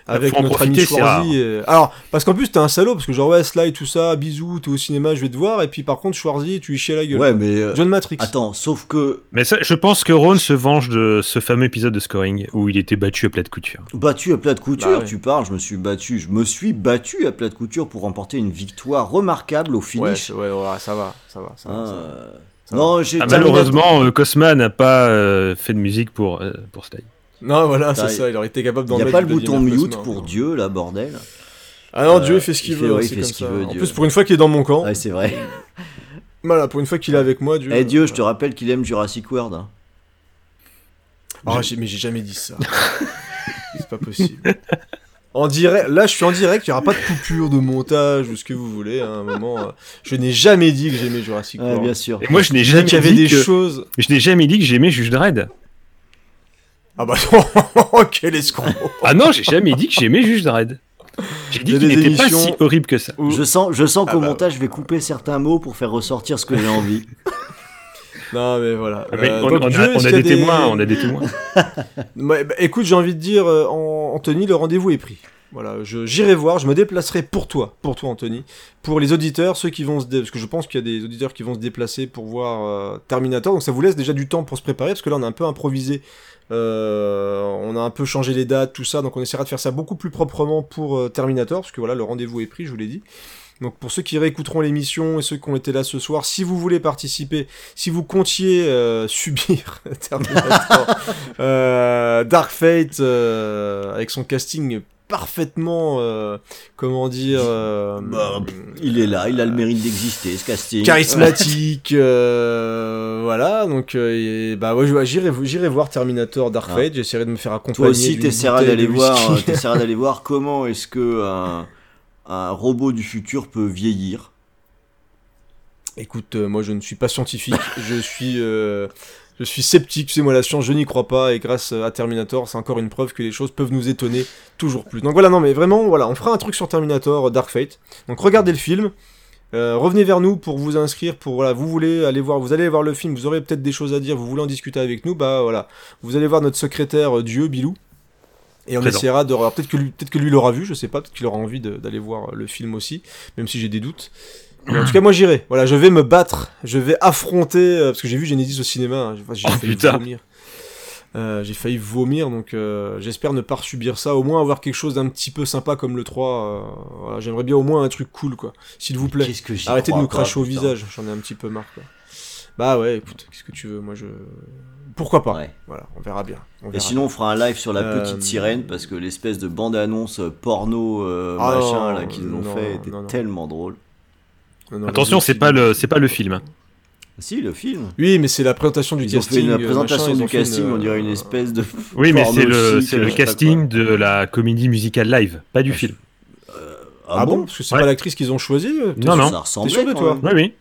avec Faut notre ami profiter, c'est Schwarzy. et- Alors parce qu'en plus t'es un salaud parce que genre ouais Sly tout ça, bisous, t'es au cinéma, je vais te voir et puis par contre Schwarzy tu lui chies la gueule. Ouais, mais. euh, John Matrix. Attends, sauf que Mais ça, je pense que Ron se venge de ce fameux épisode de Scoring où il était battu à plat de couture. battu à plat de couture, Bah ouais. tu parles, je me suis battu. Je me suis battu à plat de couture pour remporter une victoire remarquable au finish. ouais, ouais, ça va, ça va, ça va. Ça va. euh, Ça non, j'ai Ah, malheureusement, euh, Cosma n'a pas euh, fait de musique pour, euh, pour Sly. Non voilà, c'est ça, il aurait été capable Il d'en n'y a mettre pas le bouton mute pour. Dieu, là, bordel. Ah non, Euh, Dieu il fait ce qu'il il veut, fait- ouais, il c'est fait comme ce qu'il ça. veut, En Dieu. plus pour une fois qu'il est dans mon camp, Ouais, c'est vrai. <laughs> voilà, pour une fois qu'il est avec moi, Dieu. Eh Dieu, je te rappelle qu'il aime Jurassic World. hein. Ah, j'ai- mais j'ai jamais dit ça. <laughs> c'est pas possible. En direct, là, je suis en direct, il n'y aura pas de coupure de montage ou ce que vous voulez. À un moment, euh, je n'ai jamais dit que j'aimais Jurassic Ouais, World. bien sûr. Et moi, je n'ai dit jamais qu'il y avait dit des que... choses. Je n'ai jamais dit que j'aimais Juge Dredd. Ah bah, <laughs> quel escroc. Ah non, j'ai jamais dit que j'aimais Juge Dredd. J'ai dit qu'il des n'était pas si horrible que ça. où- Je sens, je sens Ah qu'au bah. montage, je vais couper certains mots pour faire ressortir ce que j'ai envie. <laughs> Non, mais voilà. Mais Euh, on, donc, on a, on des témoins, on a des témoins. <laughs> Bah, écoute, j'ai envie de dire, euh, Anthony, le rendez-vous est pris. Voilà, je- j'irai voir, je me déplacerai pour toi, pour toi Anthony, pour les auditeurs, ceux qui vont se parce que je pense qu'il y a des auditeurs qui vont se déplacer pour voir euh, Terminator, donc ça vous laisse déjà du temps pour se préparer parce que là on a un peu improvisé, euh, on a un peu changé les dates, tout ça, donc on essaiera de faire ça beaucoup plus proprement pour euh, Terminator parce que voilà le rendez-vous est pris, je vous l'ai dit. Donc pour ceux qui réécouteront l'émission et ceux qui ont été là ce soir, si vous voulez participer, si vous comptiez euh, <laughs> subir Terminator, <laughs> euh, Dark Fate euh, avec son casting parfaitement, euh, comment dire, euh, Bah, Il est là, il a le mérite d'exister, ce casting. charismatique, euh, voilà. Donc euh, et, bah ouais, j'irai j'irai voir Terminator Dark Ah. Fate. J'essaierai de me faire accompagner. Toi aussi, t'essaieras d'aller voir, euh, t'essaieras d'aller <laughs> voir comment est-ce que un, un robot du futur peut vieillir. Écoute, euh, moi je ne suis pas scientifique, je suis, euh, je suis sceptique, tu sais, moi la science je n'y crois pas, et grâce à Terminator, c'est encore une preuve que les choses peuvent nous étonner toujours plus. Donc voilà, non mais vraiment, voilà, on fera un truc sur Terminator euh, Dark Fate. Donc regardez le film, euh, revenez vers nous pour vous inscrire, pour voilà, vous voulez aller voir, vous allez voir le film, vous aurez peut-être des choses à dire, vous voulez en discuter avec nous, bah voilà, vous allez voir notre secrétaire euh, Dieu, Bilou. Et on Présent. essaiera de. Peut-être que lui, peut-être que lui l'aura vu, je sais pas, peut-être qu'il aura envie d'aller voir le film aussi, même si j'ai des doutes. Mais en tout cas, moi j'irai. Voilà, je vais me battre, je vais affronter, euh, parce que j'ai vu Genesis au cinéma, hein, j'ai Oh, failli putain. vomir. Euh, j'ai failli vomir, donc euh, j'espère ne pas subir ça, au moins avoir quelque chose d'un petit peu sympa comme le 3. euh, voilà, J'aimerais bien au moins un truc cool, quoi. S'il vous plaît. Qu'est-ce que Arrêtez de nous pas, cracher au putain. visage, j'en ai un petit peu marre, quoi. Bah ouais, écoute, qu'est-ce que tu veux, moi je... Pourquoi pas Ouais. Voilà, on verra bien. on Et sinon, on fera un live sur la Euh, petite sirène parce que l'espèce de bande-annonce porno euh, Ah machin non, là qu'ils ont non, fait était non, non. tellement drôle. Non, Attention, c'est pas le, c'est pas le film. Si, le film. Oui, mais c'est la présentation du Ils ont casting. fait euh, une présentation machin, ils du ont casting, une, on dirait euh, une espèce de. <laughs> Oui, mais c'est le, le casting de la comédie musicale live, pas du film. quoi. Ah, bon Parce que c'est Ouais. pas l'actrice qu'ils ont choisie euh, t'es Non, non. Ça ressemblait sûr de toi. Oui, oui.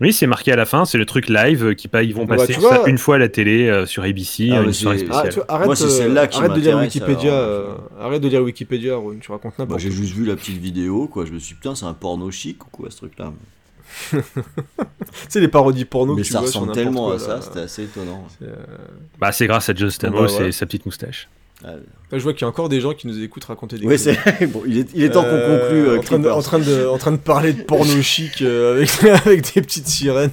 Oui, c'est marqué à la fin, c'est le truc live qui pas, ils vont Bah, passer tu vois- ça une fois à la télé euh, sur ABC, Ah, euh, une soirée c'est- Ah, spéciale. tu arrête, Moi, c'est euh, celle-là qui arrête de lire Wikipédia. alors, euh, arrête de lire Wikipédia, tu racontes Bah, n'importe j'ai quoi. juste vu la petite vidéo, quoi. Je me suis dit, putain, c'est un porno chic ou quoi ce truc-là Tu sais, les parodies porno Mais que tu ça vois ressemble tellement quoi, à ça, c'était assez étonnant. C'est, euh, Bah, c'est grâce à Bon, Stamos bah, voilà. et sa petite moustache. Ouais, là, je vois qu'il y a encore des gens qui nous écoutent raconter des c'est <laughs> bon, il est, il est temps qu'on Euh, conclue. euh, en, train de, en, train de, en train de parler de porno <laughs> chic euh, avec, <laughs> avec des petites sirènes.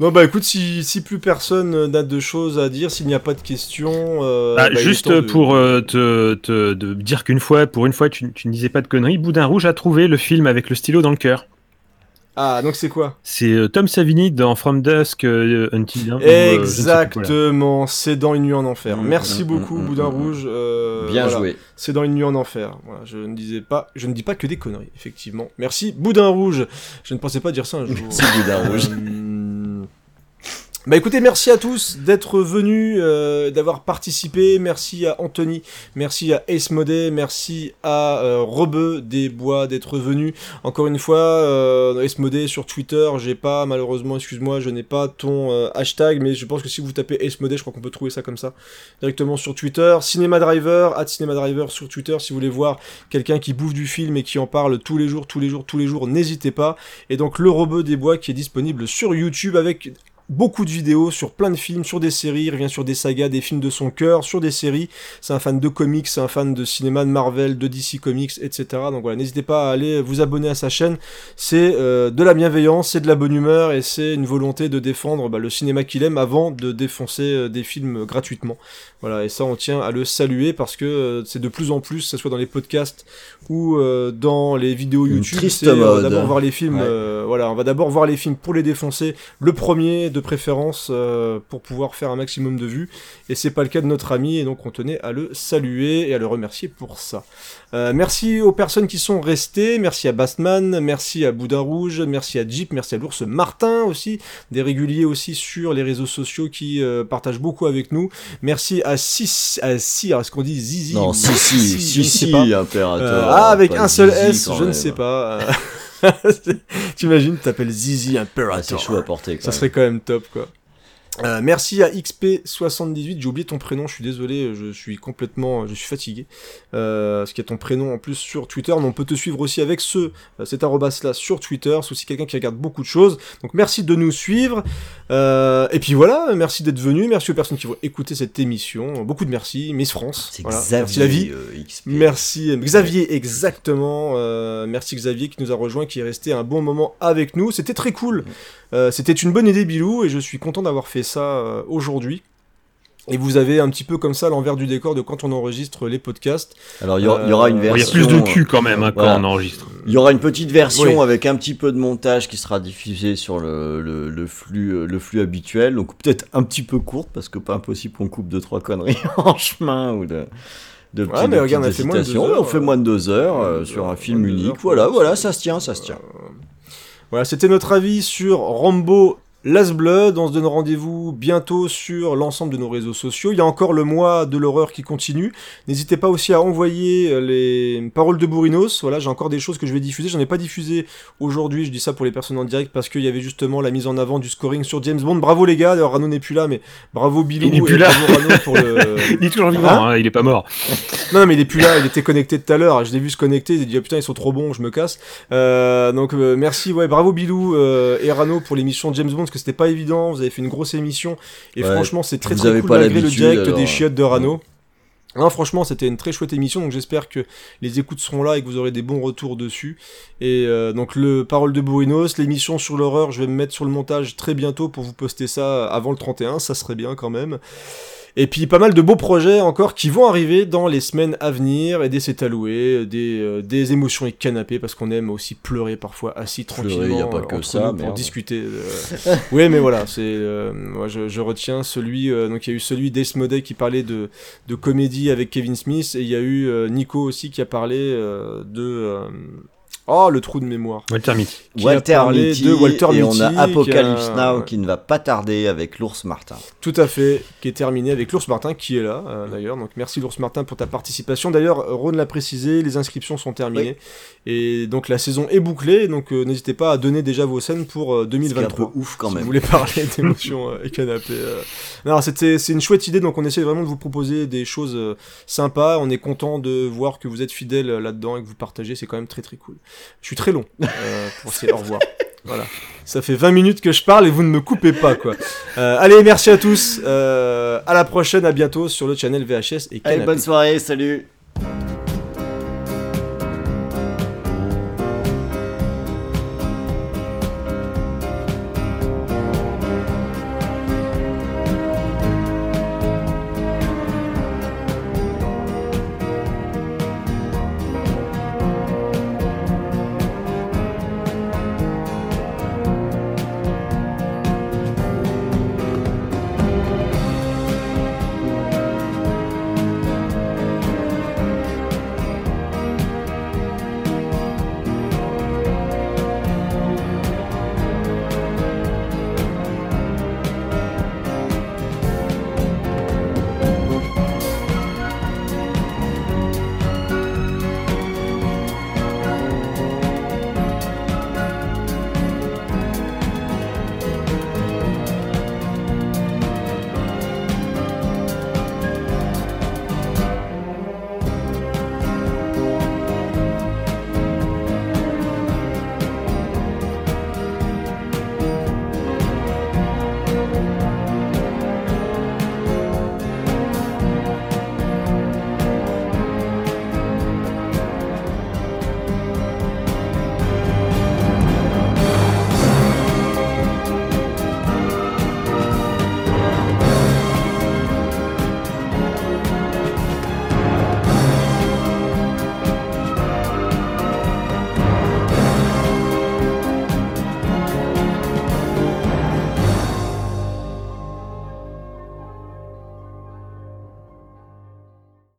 non, bah écoute, si, si plus personne n'a de choses à dire, s'il n'y a pas de questions. euh, Ah, bah, est juste de- pour euh, te, te- de dire qu'une fois, pour une fois, tu, tu ne disais pas de conneries, Boudin Rouge a trouvé le film avec le stylo dans le cœur. Ah, donc c'est quoi C'est euh, Tom Savini dans From Dusk euh, Until Dawn. euh. Exactement, c'est dans une nuit en enfer. Mm, Merci mm, beaucoup, mm, Boudin mm, Rouge. euh, Bien voilà. joué. C'est dans une nuit en enfer. Voilà, je ne disais pas, je ne dis pas que des conneries, effectivement. Merci, Boudin Rouge. Je ne pensais pas dire ça un jour. Merci, Boudin Rouge. Bah écoutez, merci à tous d'être venus, euh, d'avoir participé. Merci à Anthony, merci à Ace Modé, merci à euh, Rebeu des Bois d'être venu. Encore une fois, euh, Ace sur Twitter, j'ai pas, malheureusement, excuse-moi, je n'ai pas ton euh, hashtag, mais je pense que si vous tapez Ace Modé, je crois qu'on peut trouver ça comme ça directement sur Twitter. Cinéma Driver, at Cinéma Driver sur Twitter, si vous voulez voir quelqu'un qui bouffe du film et qui en parle tous les jours, tous les jours, tous les jours, n'hésitez pas. Et donc le Rebeu des Bois qui est disponible sur YouTube avec beaucoup de vidéos sur plein de films, sur des séries, il revient sur des sagas, des films de son cœur, sur des séries. C'est un fan de comics, c'est un fan de cinéma, de Marvel, de DC Comics, etc. Donc voilà, n'hésitez pas à aller vous abonner à sa chaîne. C'est euh, de la bienveillance, c'est de la bonne humeur et c'est une volonté de défendre bah, le cinéma qu'il aime avant de défoncer euh, des films gratuitement. Voilà, et ça on tient à le saluer parce que euh, c'est de plus en plus, que ce soit dans les podcasts ou dans les vidéos YouTube, c'est, on va mode. d'abord voir les films. Ouais. voilà, on va d'abord voir les films pour les défoncer. Le premier de préférence euh, pour pouvoir faire un maximum de vues. Et c'est pas le cas de notre ami et donc on tenait à le saluer et à le remercier pour ça. Euh, merci aux personnes qui sont restées. Merci à Bastman, merci à Boudin Rouge, merci à Jeep, merci à l'ours Martin aussi, des réguliers aussi sur les réseaux sociaux qui euh, partagent beaucoup avec nous. Merci à Sis, à Si, est-ce qu'on dit Zizi Non, ou si, si, je ne si, sais si, pas. impérateur. Euh, ah, avec un seul Zizi, S, je ne sais pas. <laughs> <laughs> T'imagines, t'appelles Zizi Ah, Imperator. c'est chaud à porter. quand Ça serait quand même top, quoi. Euh, merci à XP78, j'ai oublié ton prénom, je suis désolé, je suis complètement, je suis fatigué. Euh, qu'il y a ton prénom en plus sur Twitter, mais on peut te suivre aussi avec ce, euh, cet arrobas là sur Twitter, c'est aussi quelqu'un qui regarde beaucoup de choses. Donc merci de nous suivre. Euh, et puis voilà, merci d'être venu, merci aux personnes qui vont écouter cette émission. Beaucoup de merci, Miss France. Voilà. Xavier. Merci la vie. euh, XP. Merci Xavier, exactement. Euh, merci Xavier qui nous a rejoint, qui est resté un bon moment avec nous. C'était très cool. Euh, C'était une bonne idée, Bilou, et je suis content d'avoir fait ça euh, aujourd'hui. Et vous avez un petit peu comme ça l'envers du décor de quand on enregistre les podcasts. Alors il y, aura- il y aura une Euh, Bon, Il y a version. plus de cul quand même hein, quand voilà. on enregistre. Il y aura une petite version Oui. avec un petit peu de montage qui sera diffusée sur le, le, le flux, euh, le flux habituel. Donc peut-être un petit peu courte parce que pas impossible qu'on coupe deux trois conneries <laughs> en chemin ou de. De Ouais, petits- mais de regarde, petites on a fait moins de deux heures, on fait moins de deux heures euh, sur un film unique. heures, Voilà, voilà, ça se tient, ça se tient. Voilà, c'était notre avis sur Rambo Last Blood. On se donne rendez-vous bientôt sur l'ensemble de nos réseaux sociaux. Il y a encore le mois de l'horreur qui continue. N'hésitez pas aussi à envoyer euh, les paroles de Bourrinos. Voilà, j'ai encore des choses que je vais diffuser. J'en ai pas diffusé aujourd'hui. Je dis ça pour les personnes en direct parce qu'il y avait justement la mise en avant du scoring sur James Bond. Bravo les gars. D'ailleurs, Rano n'est plus là, mais bravo Bilou Il n'est et plus là. bravo Rano pour le. <laughs> Il est toujours vivant, Hein hein, il est pas mort. <laughs> Non, mais il est plus là, il était connecté tout à l'heure. Je l'ai vu se connecter, il a dit ah, putain, ils sont trop bons, je me casse. Euh, donc euh, merci, ouais, bravo Bilou euh, et Rano pour l'émission James Bond, parce que c'était pas évident. Vous avez fait une grosse émission et Ouais, franchement, c'est très très cool pas malgré le direct alors, des euh, chiottes de Rano. Non, franchement, c'était une très chouette émission, donc j'espère que les écoutes seront là et que vous aurez des bons retours dessus. Et euh, donc le Parole de Bourrinos, l'émission sur l'horreur, je vais me mettre sur le montage très bientôt pour vous poster ça avant le 31, ça serait bien quand même. Et puis pas mal de beaux projets encore qui vont arriver dans les semaines à venir, et des c'est alloué, des, euh, des émotions et canapés, parce qu'on aime aussi pleurer parfois assis Pleurer, tranquillement y a pas que entre ça, nous pour merde. discuter. euh. <laughs> oui mais voilà, c'est euh, moi je, je retiens celui, euh, donc il y a eu celui d'Esmodé qui parlait de, de comédie avec Kevin Smith, et il y a eu euh, Nico aussi qui a parlé euh, de... euh, Oh, le trou de mémoire. Walter Mitty. Walter Mitty, de Walter et on a qui a- Apocalypse Now ouais. qui ne va pas tarder avec l'ours Martin. Tout à fait, qui est terminé avec l'ours Martin qui est là euh, d'ailleurs. Donc merci l'ours Martin pour ta participation. D'ailleurs, Ron l'a précisé, les inscriptions sont terminées et donc la saison est bouclée. Donc euh, n'hésitez pas à donner déjà vos scènes pour euh, C'est un 2023. peu ouf quand si même. vous voulez parler <laughs> d'émotions euh, et canapé. euh. Non, c'était c'est une chouette idée. Donc on essaie vraiment de vous proposer des choses euh, sympas. On est content de voir que vous êtes fidèles euh, là-dedans et que vous partagez. C'est quand même très très cool. Je suis très long euh, pour ces au revoir. Voilà. Ça fait 20 minutes que je parle et vous ne me coupez pas, quoi. Euh, allez, merci à tous. Euh, à la prochaine, à bientôt sur le channel VHS et Allez, bonne soirée, salut